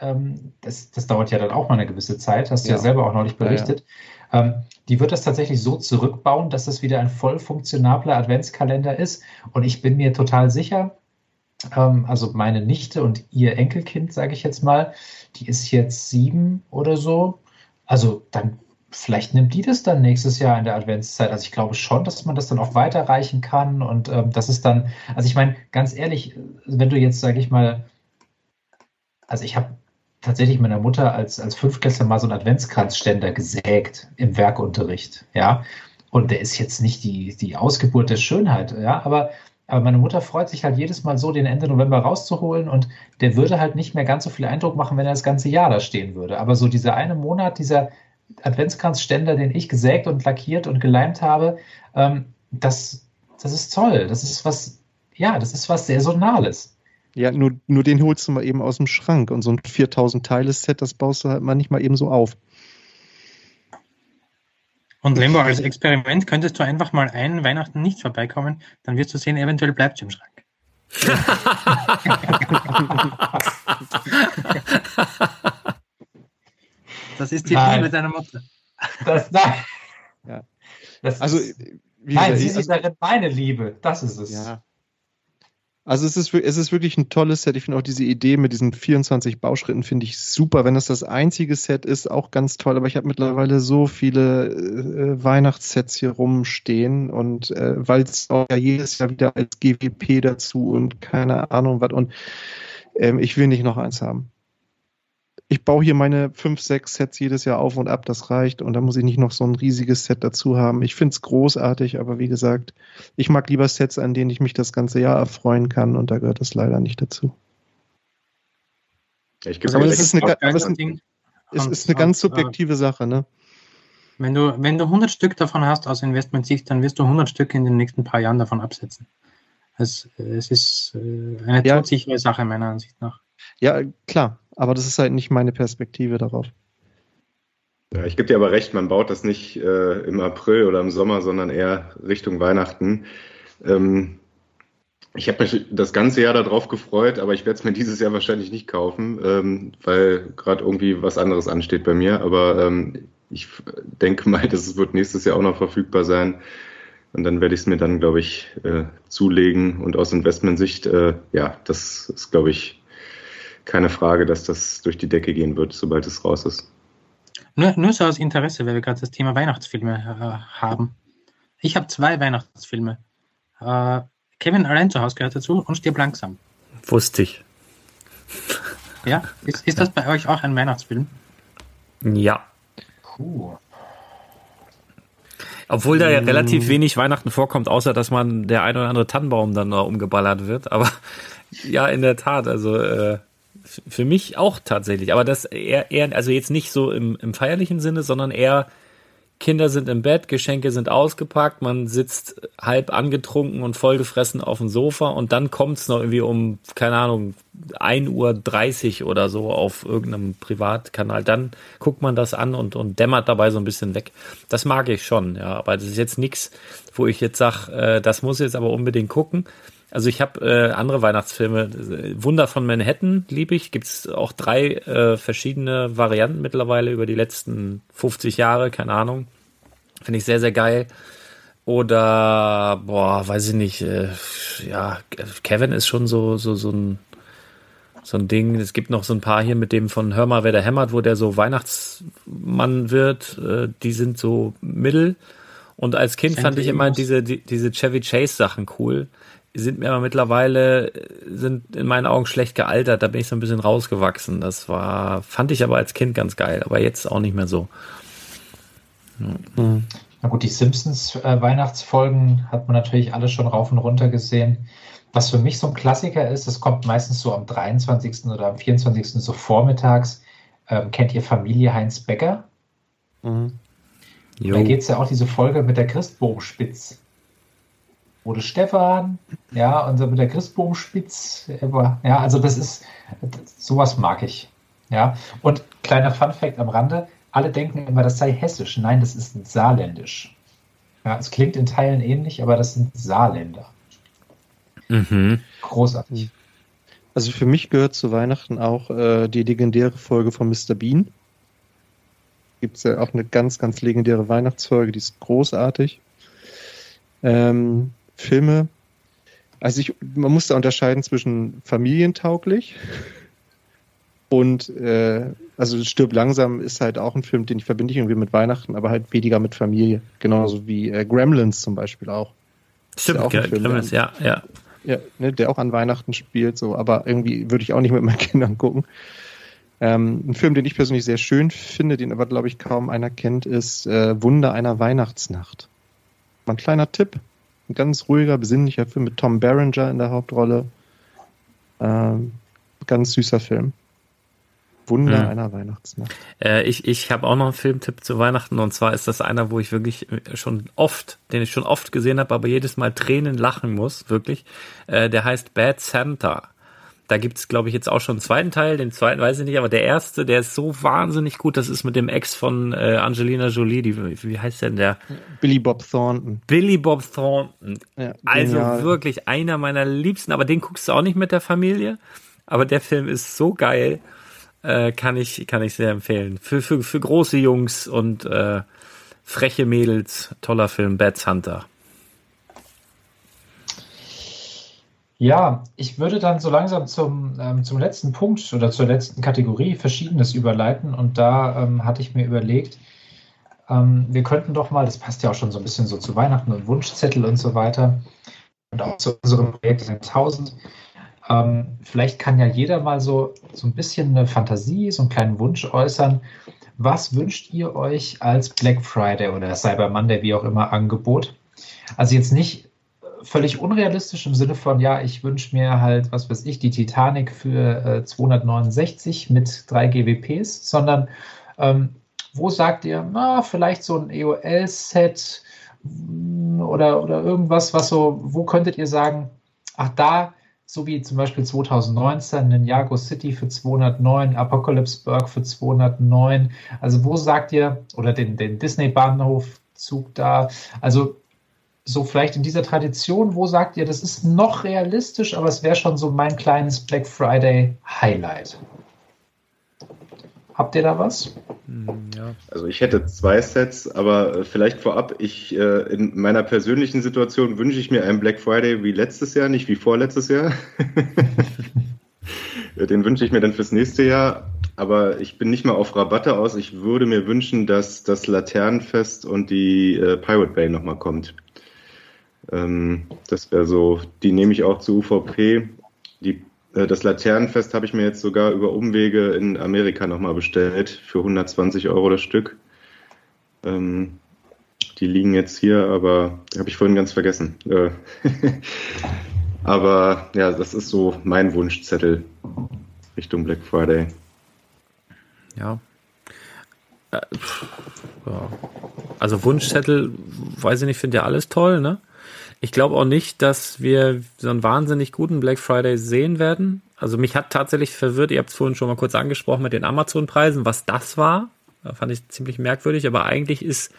ähm, das, das dauert ja dann auch mal eine gewisse Zeit, hast du ja, selber auch neulich berichtet. Ja, ja. Ähm, die wird das tatsächlich so zurückbauen, dass das wieder ein voll funktionabler Adventskalender ist. Und ich bin mir total sicher, also meine Nichte und ihr Enkelkind, sage ich jetzt mal, die ist jetzt sieben oder so. Also dann vielleicht nimmt die das dann nächstes Jahr in der Adventszeit. Also ich glaube schon, dass man das dann auch weiterreichen kann und ähm, das ist dann, also ich meine, ganz ehrlich, wenn du jetzt, sage ich mal, also ich habe tatsächlich meiner Mutter als, als Fünftklässler mal so einen Adventskranzständer gesägt im Werkunterricht, ja. Und der ist jetzt nicht die, die Ausgeburt der Schönheit, ja, aber, aber meine Mutter freut sich halt jedes Mal so, den Ende November rauszuholen und der würde halt nicht mehr ganz so viel Eindruck machen, wenn er das ganze Jahr da stehen würde. Aber so dieser eine Monat, dieser Adventskranzständer, den ich gesägt und lackiert und geleimt habe, ähm, das, das ist toll. Das ist was, ja, das ist was Saisonales. Ja, nur, nur den holst du mal eben aus dem Schrank. Und so ein 4000-Teile-Set, das baust du halt mal nicht mal eben so auf. Und Lembo, als Experiment könntest du einfach mal einen Weihnachten nicht vorbeikommen, dann wirst du sehen, eventuell bleibt es im Schrank. das ist die. Liebe deiner Mutter. Das, nein. Ja. Das also, ist, nein, sie ist darin meine Liebe. Das ist es. Ja. Also es ist, es ist wirklich ein tolles Set. Ich finde auch diese Idee mit diesen 24 Bauschritten finde ich super. Wenn das das einzige Set ist, auch ganz toll. Aber ich habe mittlerweile so viele äh, Weihnachtssets hier rumstehen und äh, weil es auch ja jedes Jahr wieder als GWP dazu und keine Ahnung was und ähm, ich will nicht noch eins haben ich baue hier meine fünf, sechs Sets jedes Jahr auf und ab, das reicht. Und da muss ich nicht noch so ein riesiges Set dazu haben. Ich finde es großartig, aber wie gesagt, ich mag lieber Sets, an denen ich mich das ganze Jahr erfreuen kann und da gehört das leider nicht dazu. Ich aber es ist eine, aber es ist, es ist eine ganz subjektive Sache, ne? Wenn du, wenn du 100 Stück davon hast aus Investment-Sicht, dann wirst du 100 Stück in den nächsten paar Jahren davon absetzen. Es, es ist äh, eine ja. todsichere Sache meiner Ansicht nach. Ja, klar, aber das ist halt nicht meine Perspektive darauf. Ja, ich gebe dir aber recht, man baut das nicht äh, im April oder im Sommer, sondern eher Richtung Weihnachten. Ähm, ich habe mich das ganze Jahr darauf gefreut, aber ich werde es mir dieses Jahr wahrscheinlich nicht kaufen, ähm, weil gerade irgendwie was anderes ansteht bei mir. Aber ähm, ich denke mal, das wird nächstes Jahr auch noch verfügbar sein. Und dann werde ich es mir dann, glaube ich, äh, zulegen. Und aus Investmentsicht, äh, ja, das ist, glaube ich, keine Frage, dass das durch die Decke gehen wird, sobald es raus ist. Nur, nur so aus Interesse, weil wir gerade das Thema Weihnachtsfilme äh, haben. Ich habe zwei Weihnachtsfilme. Äh, Kevin allein zu Hause gehört dazu und stirb langsam. Wusste ich. Ja, ist, ist das bei euch auch ein Weihnachtsfilm? Ja. Puh. Obwohl da ja mm. relativ wenig Weihnachten vorkommt, außer dass man der ein oder andere Tannenbaum dann noch umgeballert wird. Aber ja, in der Tat, also äh, für mich auch tatsächlich, aber das eher, eher also jetzt nicht so im, im feierlichen Sinne, sondern eher Kinder sind im Bett, Geschenke sind ausgepackt, man sitzt halb angetrunken und vollgefressen auf dem Sofa und dann kommt's noch irgendwie um, keine Ahnung, 1.30 Uhr oder so auf irgendeinem Privatkanal. Dann guckt man das an und, und dämmert dabei so ein bisschen weg. Das mag ich schon, ja. Aber das ist jetzt nichts, wo ich jetzt sage, äh, das muss jetzt aber unbedingt gucken. Also ich habe äh, andere Weihnachtsfilme. Wunder von Manhattan liebe ich. Gibt es auch drei äh, verschiedene Varianten mittlerweile über die letzten 50 Jahre, keine Ahnung. Finde ich sehr, sehr geil. Oder, boah, weiß ich nicht, äh, ja, Kevin ist schon so, so, so ein, so ein Ding. Es gibt noch so ein paar hier mit dem von Hör mal, wer der hämmert, wo der so Weihnachtsmann wird. Äh, die sind so mittel. Und als Kind fand ich immer diese, die, diese Chevy Chase Sachen cool sind mir aber mittlerweile, sind in meinen Augen schlecht gealtert. Da bin ich so ein bisschen rausgewachsen. Das war, fand ich aber als Kind ganz geil, aber jetzt auch nicht mehr so. Mhm. Na gut, die Simpsons äh, Weihnachtsfolgen hat man natürlich alle schon rauf und runter gesehen. Was für mich so ein Klassiker ist, das kommt meistens so am 23. oder am 24. so vormittags. Ähm, kennt ihr Familie Heinz Becker? Mhm. Da geht es ja auch diese Folge mit der Christbaumspitz wurde Stefan, ja, und so mit der Christbaumspitz, ja, also das ist, sowas mag ich, ja. Und kleiner Funfact am Rande, alle denken immer, das sei hessisch. Nein, das ist saarländisch. Ja, es klingt in Teilen ähnlich, aber das sind Saarländer. Mhm. Großartig. Also für mich gehört zu Weihnachten auch äh, die legendäre Folge von Mr. Bean. Gibt es ja auch eine ganz, ganz legendäre Weihnachtsfolge, die ist großartig. Ähm, Filme, also ich, man muss da unterscheiden zwischen familientauglich und äh, also Stirb langsam ist halt auch ein Film, den ich verbinde ich irgendwie mit Weihnachten, aber halt weniger mit Familie. Genauso wie äh, Gremlins zum Beispiel auch. Stimmt, ja, Film, Gremlins, ja, ja. Ja, ne, der auch an Weihnachten spielt, so, aber irgendwie würde ich auch nicht mit meinen Kindern gucken. Ähm, ein Film, den ich persönlich sehr schön finde, den aber, glaube ich, kaum einer kennt, ist äh, Wunder einer Weihnachtsnacht. Mal ein kleiner Tipp. Ein ganz ruhiger, besinnlicher Film mit Tom Berenger in der Hauptrolle. Ähm, ganz süßer Film. Wunder hm. einer Weihnachtsnacht. Äh, ich ich habe auch noch einen Filmtipp zu Weihnachten und zwar ist das einer, wo ich wirklich schon oft, den ich schon oft gesehen habe, aber jedes Mal Tränen lachen muss, wirklich. Äh, der heißt Bad Santa. Da gibt's glaube ich, jetzt auch schon einen zweiten Teil. Den zweiten weiß ich nicht, aber der erste, der ist so wahnsinnig gut. Das ist mit dem Ex von äh, Angelina Jolie. Die, wie heißt denn der? Billy Bob Thornton. Billy Bob Thornton. Ja, also wirklich einer meiner Liebsten. Aber den guckst du auch nicht mit der Familie. Aber der Film ist so geil. Äh, kann ich kann ich sehr empfehlen. Für, für, für große Jungs und äh, freche Mädels. Toller Film. Bad Hunter. Ja, ich würde dann so langsam zum, ähm, zum letzten Punkt oder zur letzten Kategorie Verschiedenes überleiten. Und da ähm, hatte ich mir überlegt, ähm, wir könnten doch mal, das passt ja auch schon so ein bisschen so zu Weihnachten und Wunschzettel und so weiter und auch zu unserem Projekt 1000. Ähm, vielleicht kann ja jeder mal so, so ein bisschen eine Fantasie, so einen kleinen Wunsch äußern. Was wünscht ihr euch als Black Friday oder Cyber Monday, wie auch immer, Angebot? Also jetzt nicht völlig unrealistisch im Sinne von, ja, ich wünsche mir halt, was weiß ich, die Titanic für äh, 269 mit drei GWPs, sondern ähm, wo sagt ihr, na, vielleicht so ein EOL-Set mm, oder, oder irgendwas, was so, wo könntet ihr sagen, ach, da, so wie zum Beispiel 2019, Ninjago City für 209, Apocalypseburg für 209, also wo sagt ihr, oder den, den Disney-Bahnhofzug da, also so vielleicht in dieser Tradition, wo sagt ihr, das ist noch realistisch, aber es wäre schon so mein kleines Black Friday Highlight? Habt ihr da was? Hm, ja. Also ich hätte zwei Sets, aber äh, vielleicht vorab, ich äh, in meiner persönlichen Situation wünsche ich mir einen Black Friday wie letztes Jahr, nicht wie vorletztes Jahr. Den wünsche ich mir dann fürs nächste Jahr. Aber ich bin nicht mal auf Rabatte aus. Ich würde mir wünschen, dass das Laternenfest und die äh, Pirate Bay nochmal kommt. Ähm, das wäre so, die nehme ich auch zu UVP. Die, äh, das Laternenfest habe ich mir jetzt sogar über Umwege in Amerika nochmal bestellt für 120 Euro das Stück. Ähm, die liegen jetzt hier, aber habe ich vorhin ganz vergessen. Äh, aber ja, das ist so mein Wunschzettel Richtung Black Friday. Ja. Äh. Also Wunschzettel, weiß ich nicht, finde ja alles toll, ne? Ich glaube auch nicht, dass wir so einen wahnsinnig guten Black Friday sehen werden. Also mich hat tatsächlich verwirrt, ihr habt es vorhin schon mal kurz angesprochen mit den Amazon-Preisen, was das war. Da fand ich ziemlich merkwürdig, aber eigentlich ist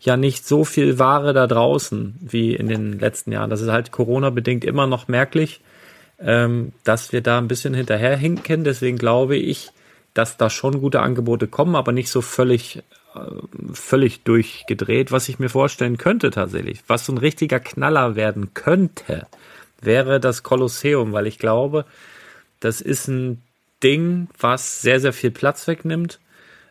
ja nicht so viel Ware da draußen wie in den letzten Jahren. Das ist halt Corona-bedingt immer noch merklich, ähm, dass wir da ein bisschen hinterherhinken. Deswegen glaube ich, dass da schon gute Angebote kommen, aber nicht so völlig, völlig durchgedreht. Was ich mir vorstellen könnte tatsächlich, was so ein richtiger Knaller werden könnte, wäre das Kolosseum, weil ich glaube, das ist ein Ding, was sehr, sehr viel Platz wegnimmt.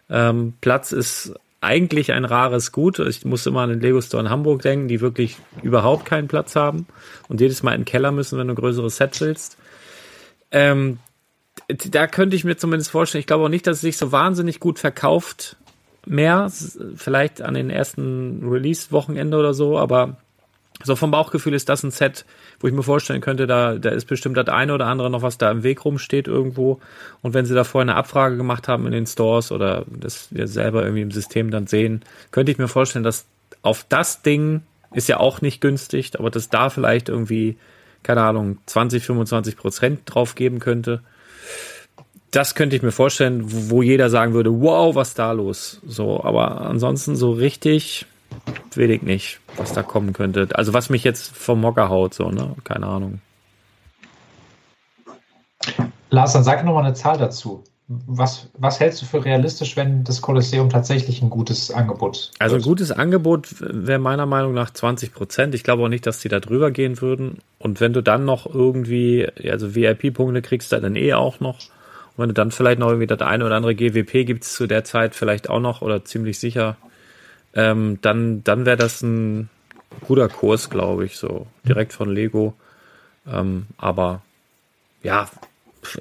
Ähm, Platz ist eigentlich ein rares Gut. Ich muss immer an den Lego Store in Hamburg denken, die wirklich überhaupt keinen Platz haben und jedes Mal in den Keller müssen, wenn du ein größeres Set willst. Ähm, da könnte ich mir zumindest vorstellen, ich glaube auch nicht, dass es sich so wahnsinnig gut verkauft mehr, vielleicht an den ersten Release-Wochenende oder so, aber so vom Bauchgefühl ist das ein Set, wo ich mir vorstellen könnte, da, da ist bestimmt das eine oder andere noch, was da im Weg rumsteht irgendwo. Und wenn sie da vorher eine Abfrage gemacht haben in den Stores oder das wir selber irgendwie im System dann sehen, könnte ich mir vorstellen, dass auf das Ding ist ja auch nicht günstig, aber dass da vielleicht irgendwie, keine Ahnung, 20, 25 Prozent drauf geben könnte. Das könnte ich mir vorstellen, wo jeder sagen würde, wow, was da los? So, aber ansonsten so richtig, will ich nicht, was da kommen könnte. Also was mich jetzt vom Mocker haut, so, ne? Keine Ahnung. Lars, dann sag nochmal eine Zahl dazu. Was, was hältst du für realistisch, wenn das Kolosseum tatsächlich ein gutes Angebot wird? Also ein gutes Angebot wäre meiner Meinung nach 20 Prozent. Ich glaube auch nicht, dass die da drüber gehen würden. Und wenn du dann noch irgendwie, also VIP-Punkte kriegst, dann eh auch noch. Und wenn du dann vielleicht noch irgendwie das eine oder andere GWP gibt es zu der Zeit vielleicht auch noch oder ziemlich sicher ähm, dann, dann wäre das ein guter Kurs, glaube ich, so direkt von Lego. Ähm, aber ja,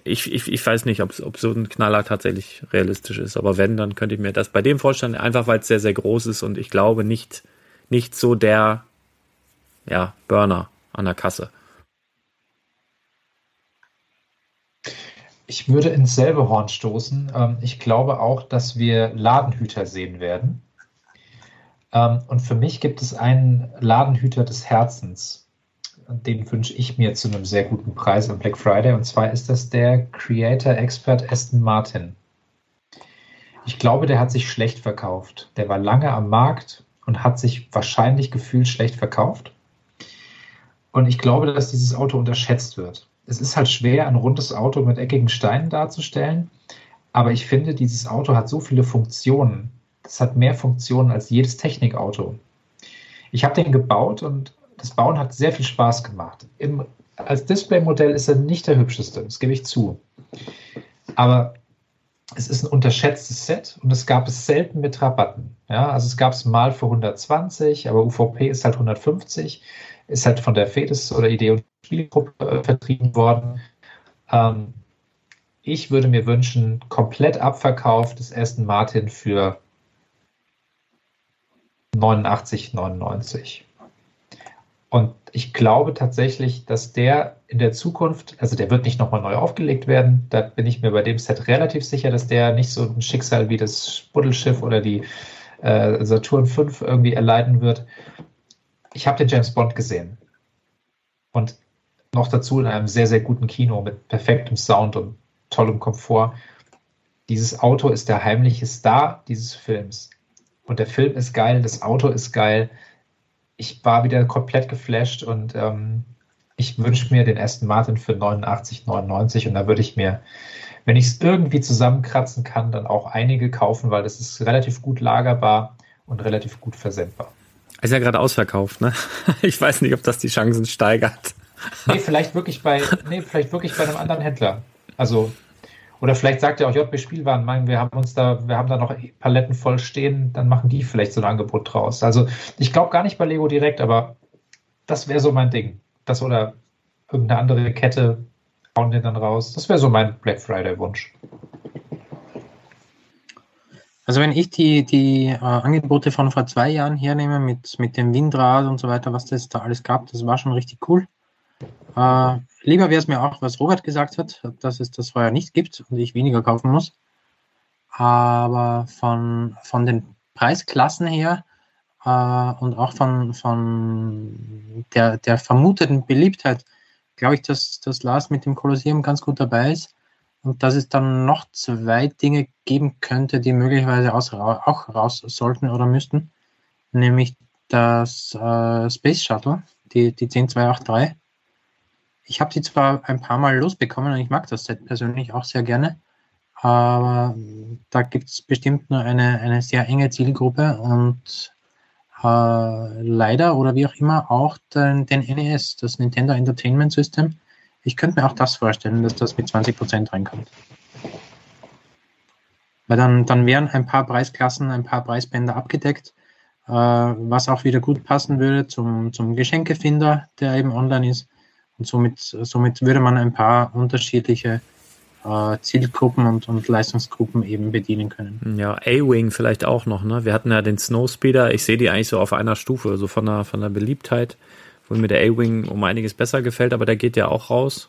ich, ich, ich weiß nicht, ob, ob so ein Knaller tatsächlich realistisch ist. Aber wenn, dann könnte ich mir das bei dem vorstellen, einfach weil es sehr, sehr groß ist und ich glaube nicht, nicht so der ja, Burner an der Kasse. Ich würde ins selbe Horn stoßen. Ähm, ich glaube auch, dass wir Ladenhüter sehen werden. Ähm, und für mich gibt es einen Ladenhüter des Herzens. Den wünsche ich mir zu einem sehr guten Preis am Black Friday. Und zwar ist das der Creator Expert Aston Martin. Ich glaube, der hat sich schlecht verkauft. Der war lange am Markt und hat sich wahrscheinlich gefühlt schlecht verkauft. Und ich glaube, dass dieses Auto unterschätzt wird. Es ist halt schwer, ein rundes Auto mit eckigen Steinen darzustellen. Aber ich finde, dieses Auto hat so viele Funktionen, das hat mehr Funktionen als jedes Technikauto. Ich habe den gebaut und das Bauen hat sehr viel Spaß gemacht. Im, als Displaymodell ist er nicht der hübscheste, das gebe ich zu. Aber es ist ein unterschätztes Set und es gab es selten mit Rabatten. Ja, also es gab es mal für 120, aber UVP ist halt 150, ist halt von der FEDES oder Idee und Spielgruppe äh, vertrieben worden. Ähm, ich würde mir wünschen, komplett abverkauft des Aston Martin für 89, 99. Und ich glaube tatsächlich, dass der in der Zukunft, also der wird nicht nochmal neu aufgelegt werden. Da bin ich mir bei dem Set relativ sicher, dass der nicht so ein Schicksal wie das Spuddelschiff oder die äh, Saturn V irgendwie erleiden wird. Ich habe den James Bond gesehen. Und noch dazu in einem sehr, sehr guten Kino mit perfektem Sound und tollem Komfort. Dieses Auto ist der heimliche Star dieses Films. Und der Film ist geil, das Auto ist geil. Ich war wieder komplett geflasht und ähm, ich wünsche mir den Aston Martin für 89, 99 und da würde ich mir, wenn ich es irgendwie zusammenkratzen kann, dann auch einige kaufen, weil das ist relativ gut lagerbar und relativ gut versendbar. Ist ja gerade ausverkauft, ne? Ich weiß nicht, ob das die Chancen steigert. Nee, vielleicht wirklich bei, nee, vielleicht wirklich bei einem anderen Händler. Also oder vielleicht sagt ja auch JB Spielwaren, mein, wir haben uns da, wir haben da noch Paletten voll stehen, dann machen die vielleicht so ein Angebot draus. Also ich glaube gar nicht bei Lego direkt, aber das wäre so mein Ding. Das oder irgendeine andere Kette hauen den dann raus. Das wäre so mein Black Friday-Wunsch. Also wenn ich die, die äh, Angebote von vor zwei Jahren hernehme mit, mit dem Windrad und so weiter, was das da alles gab, das war schon richtig cool. Äh, lieber wäre es mir auch, was Robert gesagt hat, dass es das vorher nicht gibt und ich weniger kaufen muss. aber von, von den Preisklassen her äh, und auch von, von der, der vermuteten Beliebtheit, glaube ich, dass, dass Lars mit dem Kolosseum ganz gut dabei ist und dass es dann noch zwei Dinge geben könnte, die möglicherweise auch raus sollten oder müssten, nämlich das äh, Space Shuttle, die, die 10283. Ich habe sie zwar ein paar Mal losbekommen und ich mag das Set persönlich auch sehr gerne, aber da gibt es bestimmt nur eine, eine sehr enge Zielgruppe und äh, leider oder wie auch immer auch den, den NES, das Nintendo Entertainment System. Ich könnte mir auch das vorstellen, dass das mit 20% reinkommt. Weil dann, dann wären ein paar Preisklassen, ein paar Preisbänder abgedeckt, äh, was auch wieder gut passen würde zum, zum Geschenkefinder, der eben online ist. Und somit, somit würde man ein paar unterschiedliche äh, Zielgruppen und, und Leistungsgruppen eben bedienen können. Ja, A-Wing vielleicht auch noch, ne? Wir hatten ja den Snowspeeder, ich sehe die eigentlich so auf einer Stufe, so von der, von der Beliebtheit, wo mir der A-Wing um einiges besser gefällt, aber der geht ja auch raus.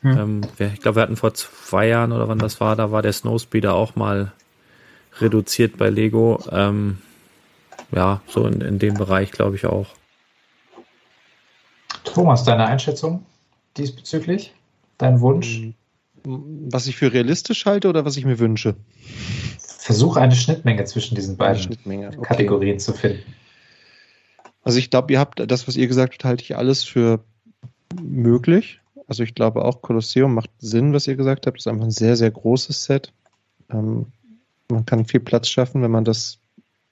Hm. Ähm, ich glaube, wir hatten vor zwei Jahren oder wann das war, da war der Snowspeeder auch mal reduziert bei Lego. Ähm, ja, so in, in dem Bereich glaube ich auch. Thomas, deine Einschätzung diesbezüglich? Dein Wunsch? Hm. Was ich für realistisch halte oder was ich mir wünsche? Versuche eine Schnittmenge zwischen diesen beiden okay. Kategorien zu finden. Also ich glaube, ihr habt das, was ihr gesagt habt, halte ich alles für möglich. Also ich glaube auch Kolosseum macht Sinn, was ihr gesagt habt. Das ist einfach ein sehr, sehr großes Set. Ähm, man kann viel Platz schaffen, wenn man das,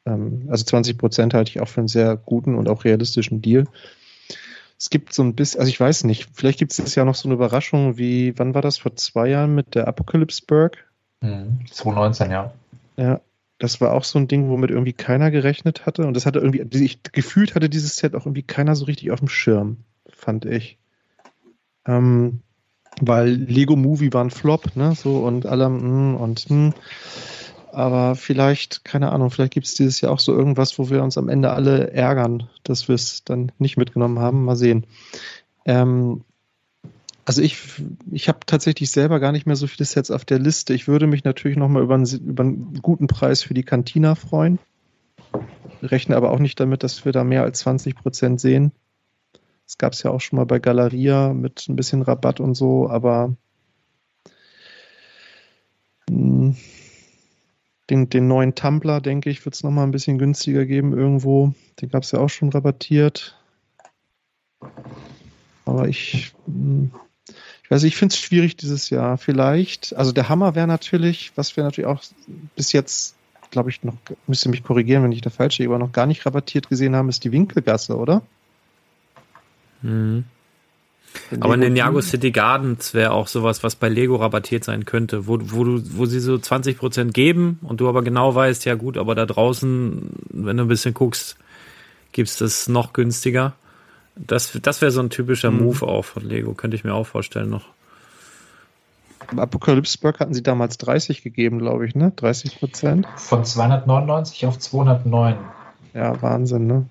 ähm, also 20 Prozent halte ich auch für einen sehr guten und auch realistischen Deal es gibt so ein bisschen, also ich weiß nicht, vielleicht gibt es dieses Jahr noch so eine Überraschung wie, wann war das, vor zwei Jahren mit der Apocalypseburg? Mhm, 2019, ja. Ja, das war auch so ein Ding, womit irgendwie keiner gerechnet hatte und das hatte irgendwie, ich gefühlt hatte dieses Set auch irgendwie keiner so richtig auf dem Schirm, fand ich. Ähm, weil Lego Movie war ein Flop, ne, so und alle, mm, und, hm. Aber vielleicht, keine Ahnung, vielleicht gibt es dieses Jahr auch so irgendwas, wo wir uns am Ende alle ärgern, dass wir es dann nicht mitgenommen haben. Mal sehen. Ähm, also ich, ich habe tatsächlich selber gar nicht mehr so viele Sets auf der Liste. Ich würde mich natürlich nochmal über, einen, über einen guten Preis für die Cantina freuen. Rechne aber auch nicht damit, dass wir da mehr als 20 Prozent sehen. Das gab es ja auch schon mal bei Galeria mit ein bisschen Rabatt und so, aber hm, den, den neuen Tumblr, denke ich, wird es nochmal ein bisschen günstiger geben irgendwo. Den gab es ja auch schon rabattiert. Aber ich, hm, ich finde es schwierig dieses Jahr. Vielleicht, also der Hammer wäre natürlich, was wir natürlich auch bis jetzt, glaube ich, noch, müsste mich korrigieren, wenn ich da falsch liege, aber noch gar nicht rabattiert gesehen haben, ist die Winkelgasse, oder? Mhm. Aber in den Ninjago City Gardens wäre auch sowas, was bei Lego rabattiert sein könnte, wo, wo, du, wo sie so 20% geben und du aber genau weißt, ja gut, aber da draußen, wenn du ein bisschen guckst, gibt's das noch günstiger. Das, das wäre so ein typischer mhm. Move auch von Lego, könnte ich mir auch vorstellen noch. Apocalypseburg hatten sie damals 30 gegeben, glaube ich, ne? 30 Prozent. Von 299 auf 209. Ja, Wahnsinn, ne?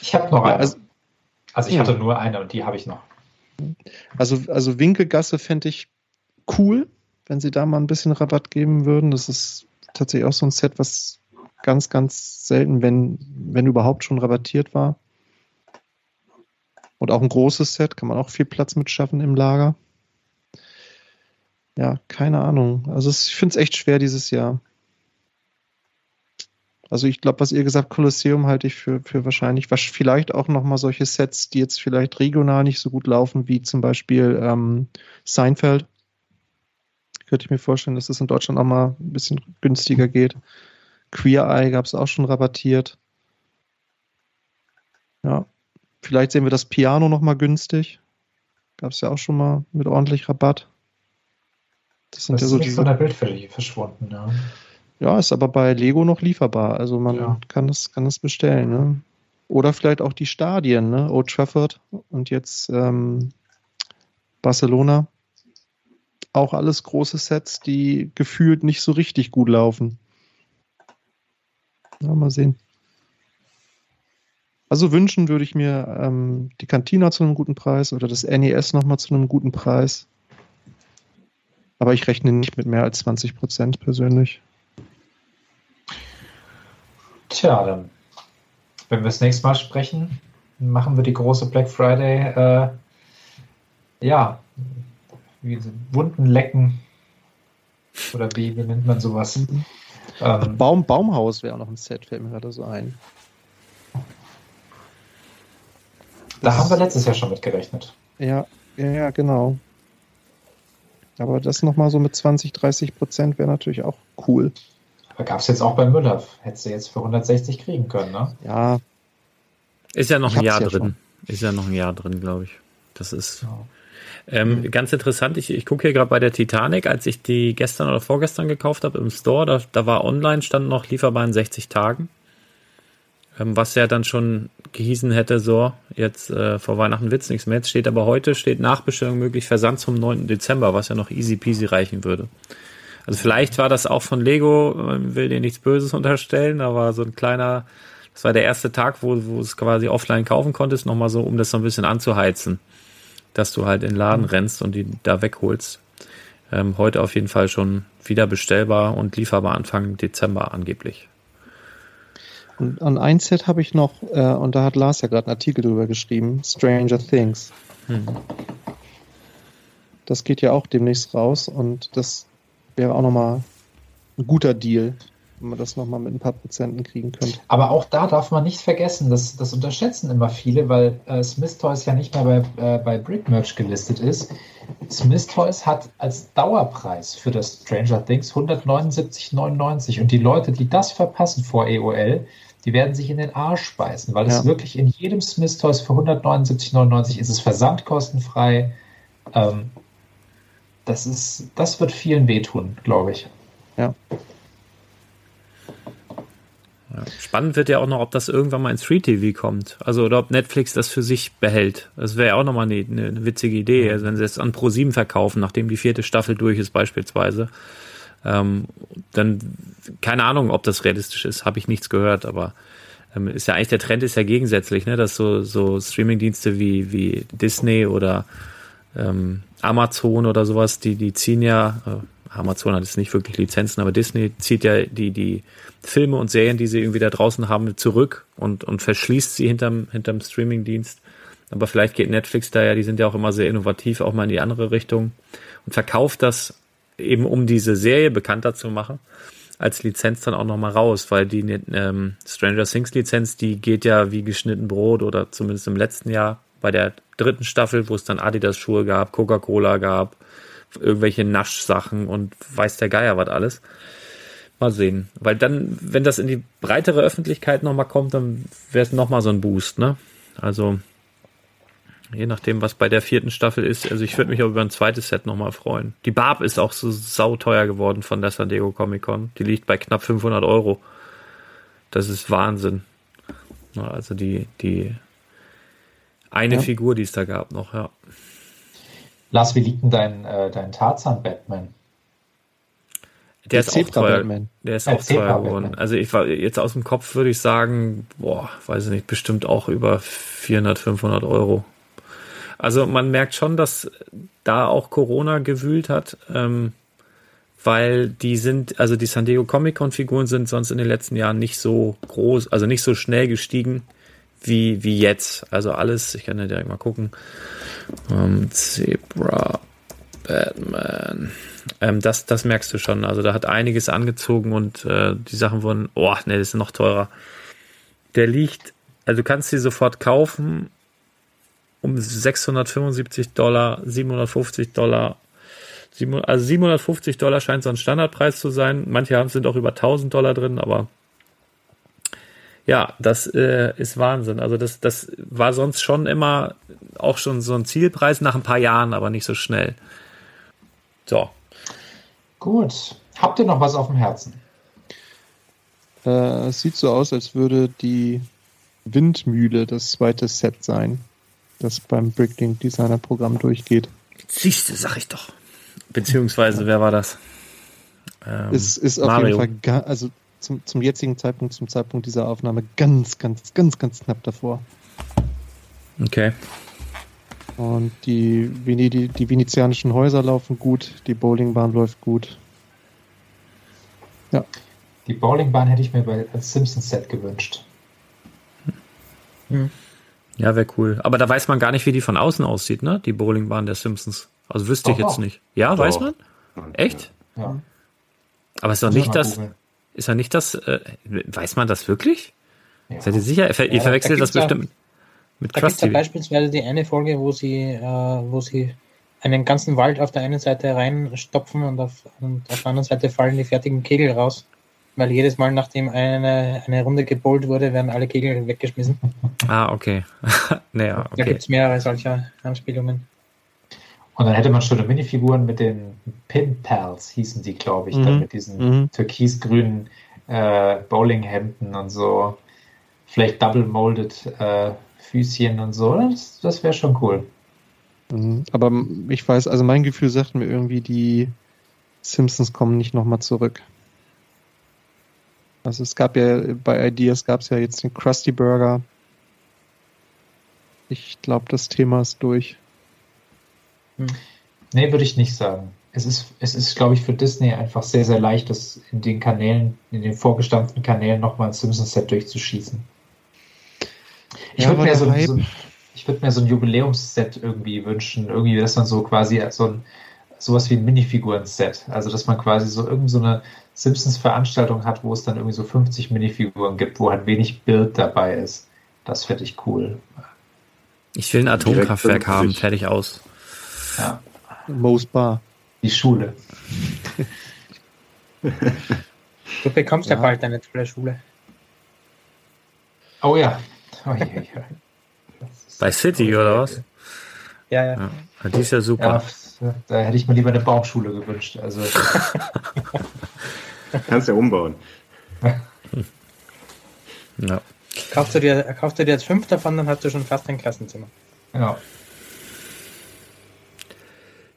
Ich habe noch ja, also, also ich ja. hatte nur eine und die habe ich noch. Also, also Winkelgasse fände ich cool, wenn sie da mal ein bisschen Rabatt geben würden. Das ist tatsächlich auch so ein Set, was ganz, ganz selten, wenn, wenn überhaupt schon rabattiert war. Und auch ein großes Set, kann man auch viel Platz mit schaffen im Lager. Ja, keine Ahnung. Also ich finde es echt schwer dieses Jahr. Also ich glaube, was ihr gesagt Kolosseum halte ich für, für wahrscheinlich, was vielleicht auch nochmal solche Sets, die jetzt vielleicht regional nicht so gut laufen, wie zum Beispiel ähm, Seinfeld. Könnte ich mir vorstellen, dass das in Deutschland auch mal ein bisschen günstiger geht. Queer Eye gab es auch schon rabattiert. Ja, vielleicht sehen wir das Piano nochmal günstig. Gab es ja auch schon mal mit ordentlich Rabatt. Das sind das ja so ist diese... von der Bildfläche verschwunden, ja. Ja, ist aber bei Lego noch lieferbar. Also man ja. kann es kann das bestellen. Ne? Oder vielleicht auch die Stadien, ne? Old Trafford und jetzt ähm, Barcelona. Auch alles große Sets, die gefühlt nicht so richtig gut laufen. Ja, mal sehen. Also wünschen würde ich mir ähm, die Cantina zu einem guten Preis oder das NES nochmal zu einem guten Preis. Aber ich rechne nicht mit mehr als 20 Prozent persönlich. Tja, dann, wenn wir das nächste Mal sprechen, machen wir die große Black Friday, äh, ja, wie Wunden lecken. Oder wie, wie nennt man sowas? Mhm. Ähm, Baum, Baumhaus wäre auch noch ein Set, fällt mir gerade so ein. Da haben wir letztes Jahr schon mit gerechnet. Ja, ja, ja, genau. Aber das nochmal so mit 20, 30 Prozent wäre natürlich auch cool. Aber gab es jetzt auch bei Müller. Hättest du jetzt für 160 kriegen können, ne? Ja. Ist ja noch ein Jahr ja drin. Schon. Ist ja noch ein Jahr drin, glaube ich. Das ist. Ja. Ähm. Ganz interessant, ich, ich gucke hier gerade bei der Titanic, als ich die gestern oder vorgestern gekauft habe im Store, da, da war online, stand noch lieferbar in 60 Tagen. Ähm, was ja dann schon gehießen hätte, so, jetzt äh, vor Weihnachten wird's nichts mehr. Jetzt steht aber heute, steht Nachbestellung möglich, Versand zum 9. Dezember, was ja noch easy peasy reichen würde. Also vielleicht war das auch von Lego, man will dir nichts Böses unterstellen, aber so ein kleiner, das war der erste Tag, wo, wo es quasi offline kaufen konntest, nochmal so, um das so ein bisschen anzuheizen dass du halt in den Laden rennst und die da wegholst. Ähm, heute auf jeden Fall schon wieder bestellbar und lieferbar Anfang Dezember angeblich. Und an ein Set habe ich noch, äh, und da hat Lars ja gerade einen Artikel drüber geschrieben, Stranger Things. Hm. Das geht ja auch demnächst raus und das wäre auch nochmal ein guter Deal wenn man das nochmal mit ein paar Prozenten kriegen könnte. Aber auch da darf man nicht vergessen, das, das unterschätzen immer viele, weil äh, Smith Toys ja nicht mehr bei, äh, bei Brickmerch gelistet ist. Smith Toys hat als Dauerpreis für das Stranger Things 179,99 und die Leute, die das verpassen vor EOL, die werden sich in den Arsch speisen, weil ja. es wirklich in jedem Smith Toys für 179,99 ist es versandkostenfrei. Ähm, das ist, das wird vielen wehtun, glaube ich. Ja. Spannend wird ja auch noch, ob das irgendwann mal ins Free TV kommt. Also, oder ob Netflix das für sich behält. Das wäre ja auch nochmal eine, eine witzige Idee, also wenn sie es an Pro7 verkaufen, nachdem die vierte Staffel durch ist, beispielsweise. Ähm, dann, keine Ahnung, ob das realistisch ist, habe ich nichts gehört, aber ähm, ist ja eigentlich der Trend ist ja gegensätzlich, ne, dass so, so Streamingdienste wie, wie Disney oder ähm, Amazon oder sowas, die, die ziehen ja, äh, Amazon hat jetzt nicht wirklich Lizenzen, aber Disney zieht ja die, die Filme und Serien, die sie irgendwie da draußen haben, zurück und, und verschließt sie hinterm, hinterm Streamingdienst. Aber vielleicht geht Netflix da ja, die sind ja auch immer sehr innovativ, auch mal in die andere Richtung und verkauft das eben, um diese Serie bekannter zu machen, als Lizenz dann auch nochmal raus, weil die ähm, Stranger Things Lizenz, die geht ja wie geschnitten Brot oder zumindest im letzten Jahr bei der dritten Staffel, wo es dann Adidas Schuhe gab, Coca-Cola gab, irgendwelche Naschsachen und weiß der Geier was alles. Mal sehen. Weil dann, wenn das in die breitere Öffentlichkeit nochmal kommt, dann wäre es nochmal so ein Boost, ne? Also, je nachdem, was bei der vierten Staffel ist. Also, ich würde mich auch über ein zweites Set nochmal freuen. Die Barb ist auch so sauteuer geworden von der San Diego Comic Con. Die liegt bei knapp 500 Euro. Das ist Wahnsinn. Also, die, die eine ja. Figur, die es da gab noch, ja. Lars, wie liegt denn dein, äh, dein Tarzan-Batman? Der, ist auch teuer. Der ist auch teuer geworden. Also ich war jetzt aus dem Kopf würde ich sagen, boah, weiß ich nicht, bestimmt auch über 400, 500 Euro. Also man merkt schon, dass da auch Corona gewühlt hat, ähm, weil die sind, also die San Diego Comic Con Figuren sind sonst in den letzten Jahren nicht so groß, also nicht so schnell gestiegen wie, wie jetzt. Also alles, ich kann ja direkt mal gucken. Ähm, Zebra, Batman. Ähm, das, das merkst du schon. Also da hat einiges angezogen und äh, die Sachen wurden, oh, ne, das ist noch teurer. Der liegt, also du kannst sie sofort kaufen um 675 Dollar, 750 Dollar. Also 750 Dollar scheint so ein Standardpreis zu sein. Manche haben sind auch über 1000 Dollar drin, aber ja, das äh, ist Wahnsinn. Also das, das war sonst schon immer auch schon so ein Zielpreis nach ein paar Jahren, aber nicht so schnell. So. Gut. Habt ihr noch was auf dem Herzen? Äh, es sieht so aus, als würde die Windmühle das zweite Set sein, das beim Bricklink Designer Programm durchgeht. Siehste, sag ich doch. Beziehungsweise, wer war das? Ähm, es ist auf Mario. jeden Fall, also zum, zum jetzigen Zeitpunkt, zum Zeitpunkt dieser Aufnahme ganz, ganz, ganz, ganz knapp davor. Okay. Und die, Vene- die, die venezianischen Häuser laufen gut, die Bowlingbahn läuft gut. Die Bowlingbahn hätte ich mir bei, als Simpsons-Set gewünscht. Ja, wäre cool. Aber da weiß man gar nicht, wie die von außen aussieht, ne? Die Bowlingbahn der Simpsons. Also wüsste ich Doch, jetzt doch. nicht. Ja, Doch. weiß man? Echt? Ja. Aber ist doch nicht das, ist doch nicht das, äh, weiß man das wirklich? Ja. Seid ihr sicher? Ihr, ver ihr Ja, verwechselt da das bestimmt mit Da Krusty. beispielsweise die eine Folge, wo sie, äh, wo sie einen ganzen Wald auf der einen Seite reinstopfen und auf, und auf der anderen Seite fallen die fertigen Kegel raus. Weil jedes Mal, nachdem eine, eine Runde gebowlt wurde, werden alle Kegel weggeschmissen. Ah, okay. naja, Da okay. gibt es mehrere solcher Anspielungen. Und dann hätte man schöne Minifiguren mit den Pin Pals, hießen die, glaube ich, dann Mhm. mit diesen Mhm. türkisgrünen äh, Bowlinghemden und so. Vielleicht double molded äh, Füßchen und so. Das, das wäre schon cool. Mhm. Aber ich weiß, also mein Gefühl sagt mir irgendwie, die Simpsons kommen nicht nochmal zurück. Also es gab ja bei Ideas gab es ja jetzt den Krusty Burger. Ich glaube, das Thema ist durch. Nee, würde ich nicht sagen. Es ist, es ist, glaube ich, für Disney einfach sehr, sehr leicht, das in den Kanälen, in den vorgestampften Kanälen nochmal ein Simpsons-Set durchzuschießen. Ich Ja, würde mir, so, so, ich würd mir so ein Jubiläumsset irgendwie wünschen, irgendwie, dass man so quasi so ein, sowas wie ein Minifiguren-Set, also dass man quasi so irgend so eine Simpsons-Veranstaltung hat, wo es dann irgendwie so 50 Minifiguren gibt, wo halt wenig Bild dabei ist. Das fände ich cool. Ich will ein Atomkraftwerk haben, 50. fertig aus. Ja, Moe's Bar. die Schule. Du bekommst ja, Ja. bald eine tolle Schule. Oh ja. Oh. Das ist- Bei City, oder was? Ja, ja. Ja, die ist ja super. Ja, da hätte ich mir lieber eine Baumschule gewünscht. Also, Kannst ja umbauen. Ja. Kaufst, du dir, kaufst du dir jetzt fünf davon, dann hast du schon fast ein Klassenzimmer. ja.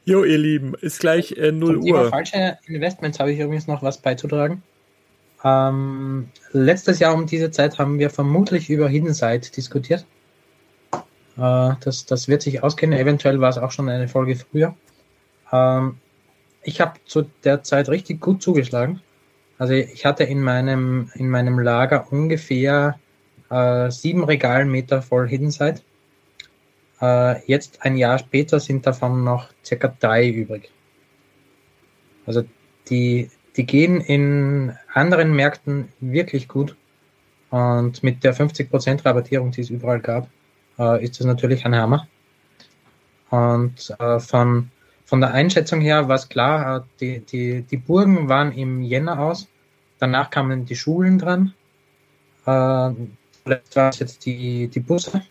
Jo, ihr Lieben, ist gleich äh, 0 Zum Thema Uhr. falsche Investments habe ich übrigens noch was beizutragen. Ähm, letztes Jahr um diese Zeit haben wir vermutlich über Hidden Side diskutiert. Äh, das, das wird sich auskennen. Eventuell war es auch schon eine Folge früher. Ähm, ich habe zu der Zeit richtig gut zugeschlagen. Also ich hatte in meinem, in meinem Lager ungefähr äh, sieben Regalmeter voll Hidden Side. Äh, jetzt ein Jahr später sind davon noch circa drei übrig. Also die, die gehen in anderen Märkten wirklich gut. Und mit der 50% Rabattierung, die es überall gab, äh, ist das natürlich ein Hammer. Und äh, von, von der Einschätzung her war es klar, äh, die, die, die Burgen waren im Jänner aus. Danach kamen die Schulen dran. Äh, zuletzt war es jetzt die, die Busse.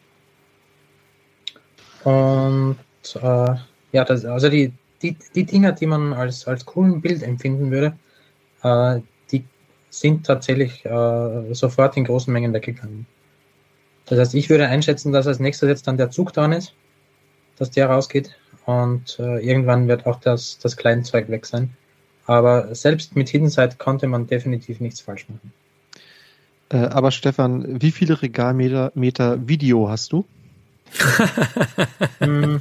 Und äh, ja, das, also die, die, die Dinger, die man als, als coolen Bild empfinden würde, äh, die sind tatsächlich äh, sofort in großen Mengen weggegangen. Das heißt, ich würde einschätzen, dass als nächstes jetzt dann der Zug dran ist, dass der rausgeht und äh, irgendwann wird auch das, das Kleinzeug weg sein. Aber selbst mit Hidden Side konnte man definitiv nichts falsch machen. Äh, aber Stefan, wie viele Regalmeter Meter Video hast du? Hm,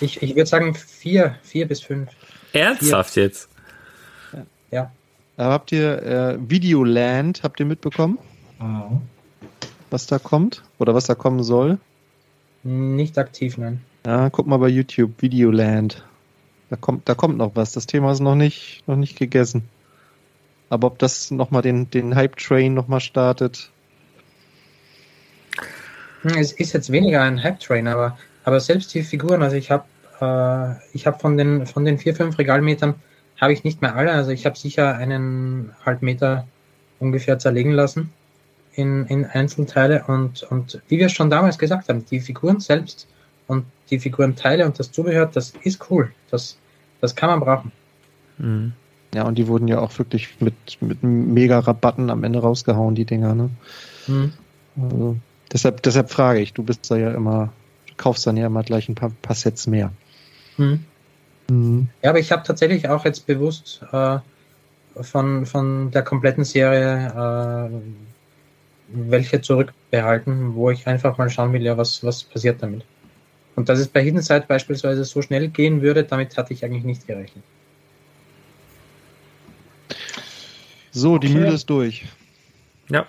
ich ich würde sagen vier, vier bis fünf. Ernsthaft jetzt? Ja. Äh, habt ihr äh, Videoland, habt ihr mitbekommen, Mhm. was da kommt? Oder was da kommen soll? Nicht aktiv, nein. Ja, guck mal bei YouTube, Videoland. Da kommt, da kommt noch was. Das Thema ist noch nicht, noch nicht gegessen. Aber ob das nochmal den, den Hype-Train nochmal startet, Hm, Es ist jetzt weniger ein Hype-Train, aber, aber selbst die Figuren, also ich habe äh, habe von den von den vier, fünf Regalmetern habe ich nicht mehr alle, also ich habe sicher einen halb Meter ungefähr zerlegen lassen in, in Einzelteile und, und wie wir schon damals gesagt haben, die Figuren selbst und die Figurenteile und das Zubehör, das ist cool. Das, das kann man brauchen. Mhm. ja, und die wurden ja auch wirklich mit, mit mega Rabatten am Ende rausgehauen, die Dinger, ne? Hm. Also, deshalb, deshalb frage ich, du bist da ja immer, du kaufst dann ja immer gleich ein paar, paar Sets mehr. Hm. Mhm. Ja, aber ich habe tatsächlich auch jetzt bewusst äh, von, von der kompletten Serie äh, welche zurückbehalten, wo ich einfach mal schauen will, ja, was, was passiert damit. Und dass es bei Hidden Side beispielsweise so schnell gehen würde, damit hatte ich eigentlich nicht gerechnet. So, die okay. Mühle ist durch. Ja.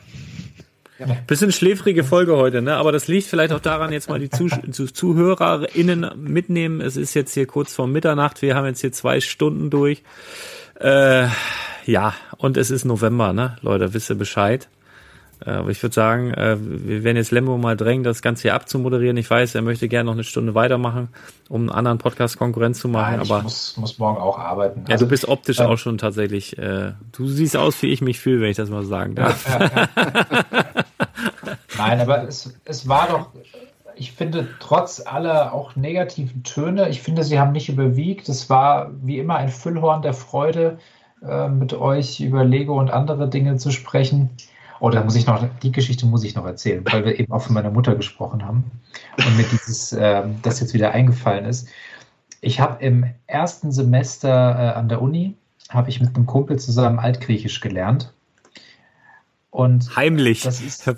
Bisschen schläfrige Folge heute, ne? Aber das liegt vielleicht auch daran, jetzt mal die Zuh ZuhörerInnen mitnehmen. Es ist jetzt hier kurz vor Mitternacht. Wir haben jetzt hier zwei Stunden durch. Äh, ja, und es ist November, ne? Leute, wisst ihr Bescheid. Äh, aber ich würde sagen, äh, wir werden jetzt Lembo mal drängen, das Ganze hier abzumoderieren. Ich weiß, er möchte gerne noch eine Stunde weitermachen, um einen anderen Podcast Konkurrenz zu machen. Nein, aber ich muss, muss morgen auch arbeiten. Ja, also, du bist optisch ähm, auch schon tatsächlich. Äh, du siehst aus, wie ich mich fühle, wenn ich das mal sagen darf. Ja, ja. Nein, aber es, es war doch, ich finde, trotz aller auch negativen Töne, ich finde, sie haben nicht überwiegt. Es war wie immer ein Füllhorn der Freude, äh, mit euch über Lego und andere Dinge zu sprechen. Oh, da muss ich noch, die Geschichte muss ich noch erzählen, weil wir eben auch von meiner Mutter gesprochen haben und mir dieses, äh, das jetzt wieder eingefallen ist. Ich habe im ersten Semester äh, an der Uni, habe ich mit einem Kumpel zusammen Altgriechisch gelernt. Und Heimlich. Das ist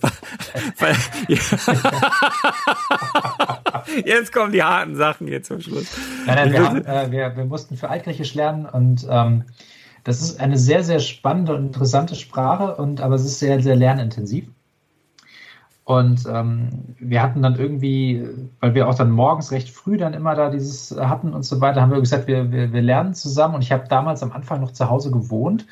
jetzt kommen die harten Sachen jetzt zum Schluss. Nein, nein, wir, haben, äh, wir, wir mussten für Altgriechisch lernen und ähm, das ist eine sehr, sehr spannende und interessante Sprache, und, aber es ist sehr, sehr lernintensiv. Und ähm, wir hatten dann irgendwie, weil wir auch dann morgens recht früh dann immer da dieses hatten und so weiter, haben wir gesagt, wir, wir, wir lernen zusammen. Und ich habe damals am Anfang noch zu Hause gewohnt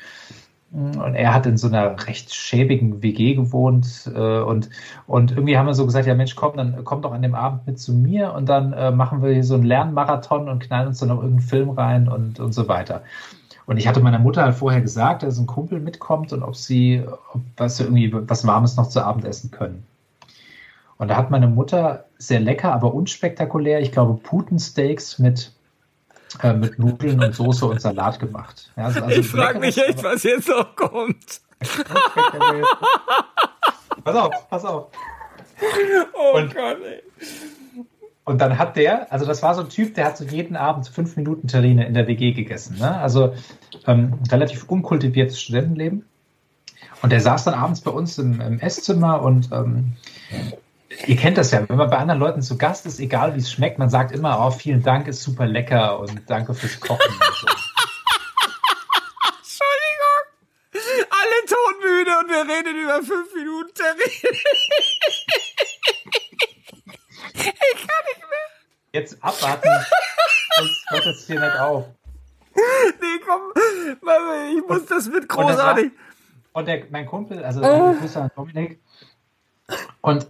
und er hat in so einer recht schäbigen WG gewohnt äh, und, und irgendwie haben wir so gesagt, ja Mensch, komm, dann komm doch an dem Abend mit zu mir und dann äh, machen wir hier so einen Lernmarathon und knallen uns dann noch irgendeinen Film rein und, und so weiter. Und ich hatte meiner Mutter halt vorher gesagt, dass ein Kumpel mitkommt und ob sie, ob was irgendwie was Warmes noch zu Abend essen können. Und da hat meine Mutter sehr lecker, aber unspektakulär, ich glaube, Putensteaks mit äh, mit Nudeln und Soße und Salat gemacht. Ja, also, also ich frage mich echt, was jetzt noch kommt. pass auf, pass auf. Oh und, Gott, ey. Und dann hat der, also das war so ein Typ, der hat so jeden Abend fünf Minuten Terrine in der WG gegessen. Ne? Also ähm, relativ unkultiviertes Studentenleben. Und der saß dann abends bei uns im, im Esszimmer und ähm, Ihr kennt das ja, wenn man bei anderen Leuten zu Gast ist, egal wie es schmeckt, man sagt immer, oh, vielen Dank, ist super lecker und danke fürs Kochen. So. Entschuldigung. Alle todmüde und wir reden über fünf Minuten Termin. ich kann nicht mehr. Jetzt abwarten, sonst hört das hier nicht auf. Nee, komm, ich muss das mit großartig. Und, der, mein Kumpel, also oh. Dominik, und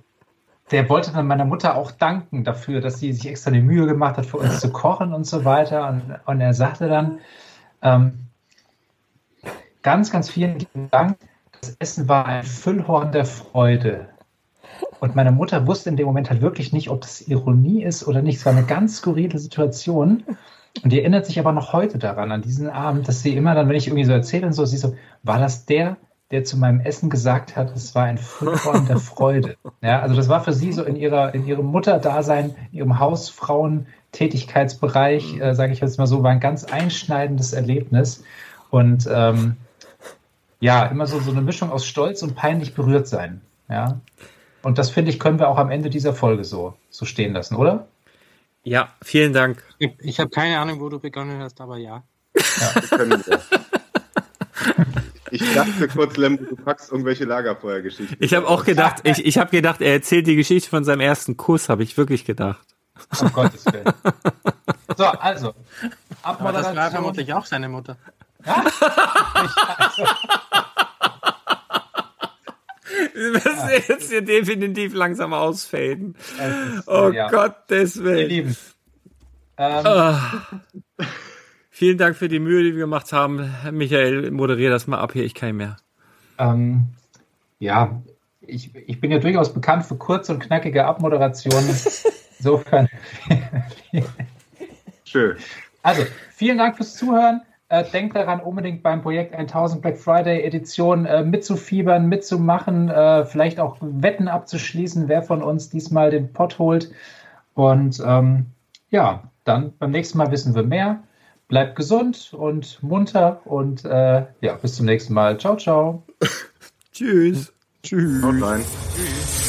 der wollte dann meiner Mutter auch danken dafür, dass sie sich extra die Mühe gemacht hat, für uns zu kochen und so weiter. Und, und er sagte dann, ähm, ganz, ganz vielen Dank. Das Essen war ein Füllhorn der Freude. Und meine Mutter wusste in dem Moment halt wirklich nicht, ob das Ironie ist oder nicht. Es war eine ganz skurrile Situation. Und die erinnert sich aber noch heute daran, an diesen Abend, dass sie immer dann, wenn ich irgendwie so erzähle und so, sie so, war das der, der zu meinem Essen gesagt hat, es war ein Füllhorn der Freude. Ja, also das war für sie so in ihrer, in ihrem Mutterdasein, in ihrem Hausfrauen-Tätigkeitsbereich, äh, sage ich jetzt mal so, war ein ganz einschneidendes Erlebnis. Und ähm, ja, immer so, so eine Mischung aus Stolz und peinlich berührt sein. Ja. Und das finde ich, können wir auch am Ende dieser Folge so, so stehen lassen, oder? Ja, vielen Dank. Ich, ich habe keine Ahnung, wo du begonnen hast, aber ja. ja. Ich dachte kurz, Lembo, du packst irgendwelche Lagerfeuergeschichten. Ich habe auch gedacht, ich, ich habe gedacht, er erzählt die Geschichte von seinem ersten Kuss, habe ich wirklich gedacht. Um Gottes Willen. So, also. Aber das war vermutlich auch seine Mutter. Ja? also. Wir müssen jetzt hier definitiv langsam ausfaden. Ist, oh ja. Gott, deswegen. Ihr Lieben. Ähm, oh. Vielen Dank für die Mühe, die wir gemacht haben. Michael, moderiere das mal ab hier, ich kann nicht mehr. Ähm, ja, ich, ich bin ja durchaus bekannt für kurze und knackige Abmoderationen. Insofern. Schön. Also, vielen Dank fürs Zuhören. Äh, denkt daran, unbedingt beim Projekt 1000 Black Friday Edition äh, mitzufiebern, mitzumachen, äh, vielleicht auch Wetten abzuschließen, wer von uns diesmal den Pott holt. Und ähm, ja, dann beim nächsten Mal wissen wir mehr bleibt gesund und munter und äh, ja, bis zum nächsten Mal. Ciao, ciao. Tschüss. Tschüss. Tschüss.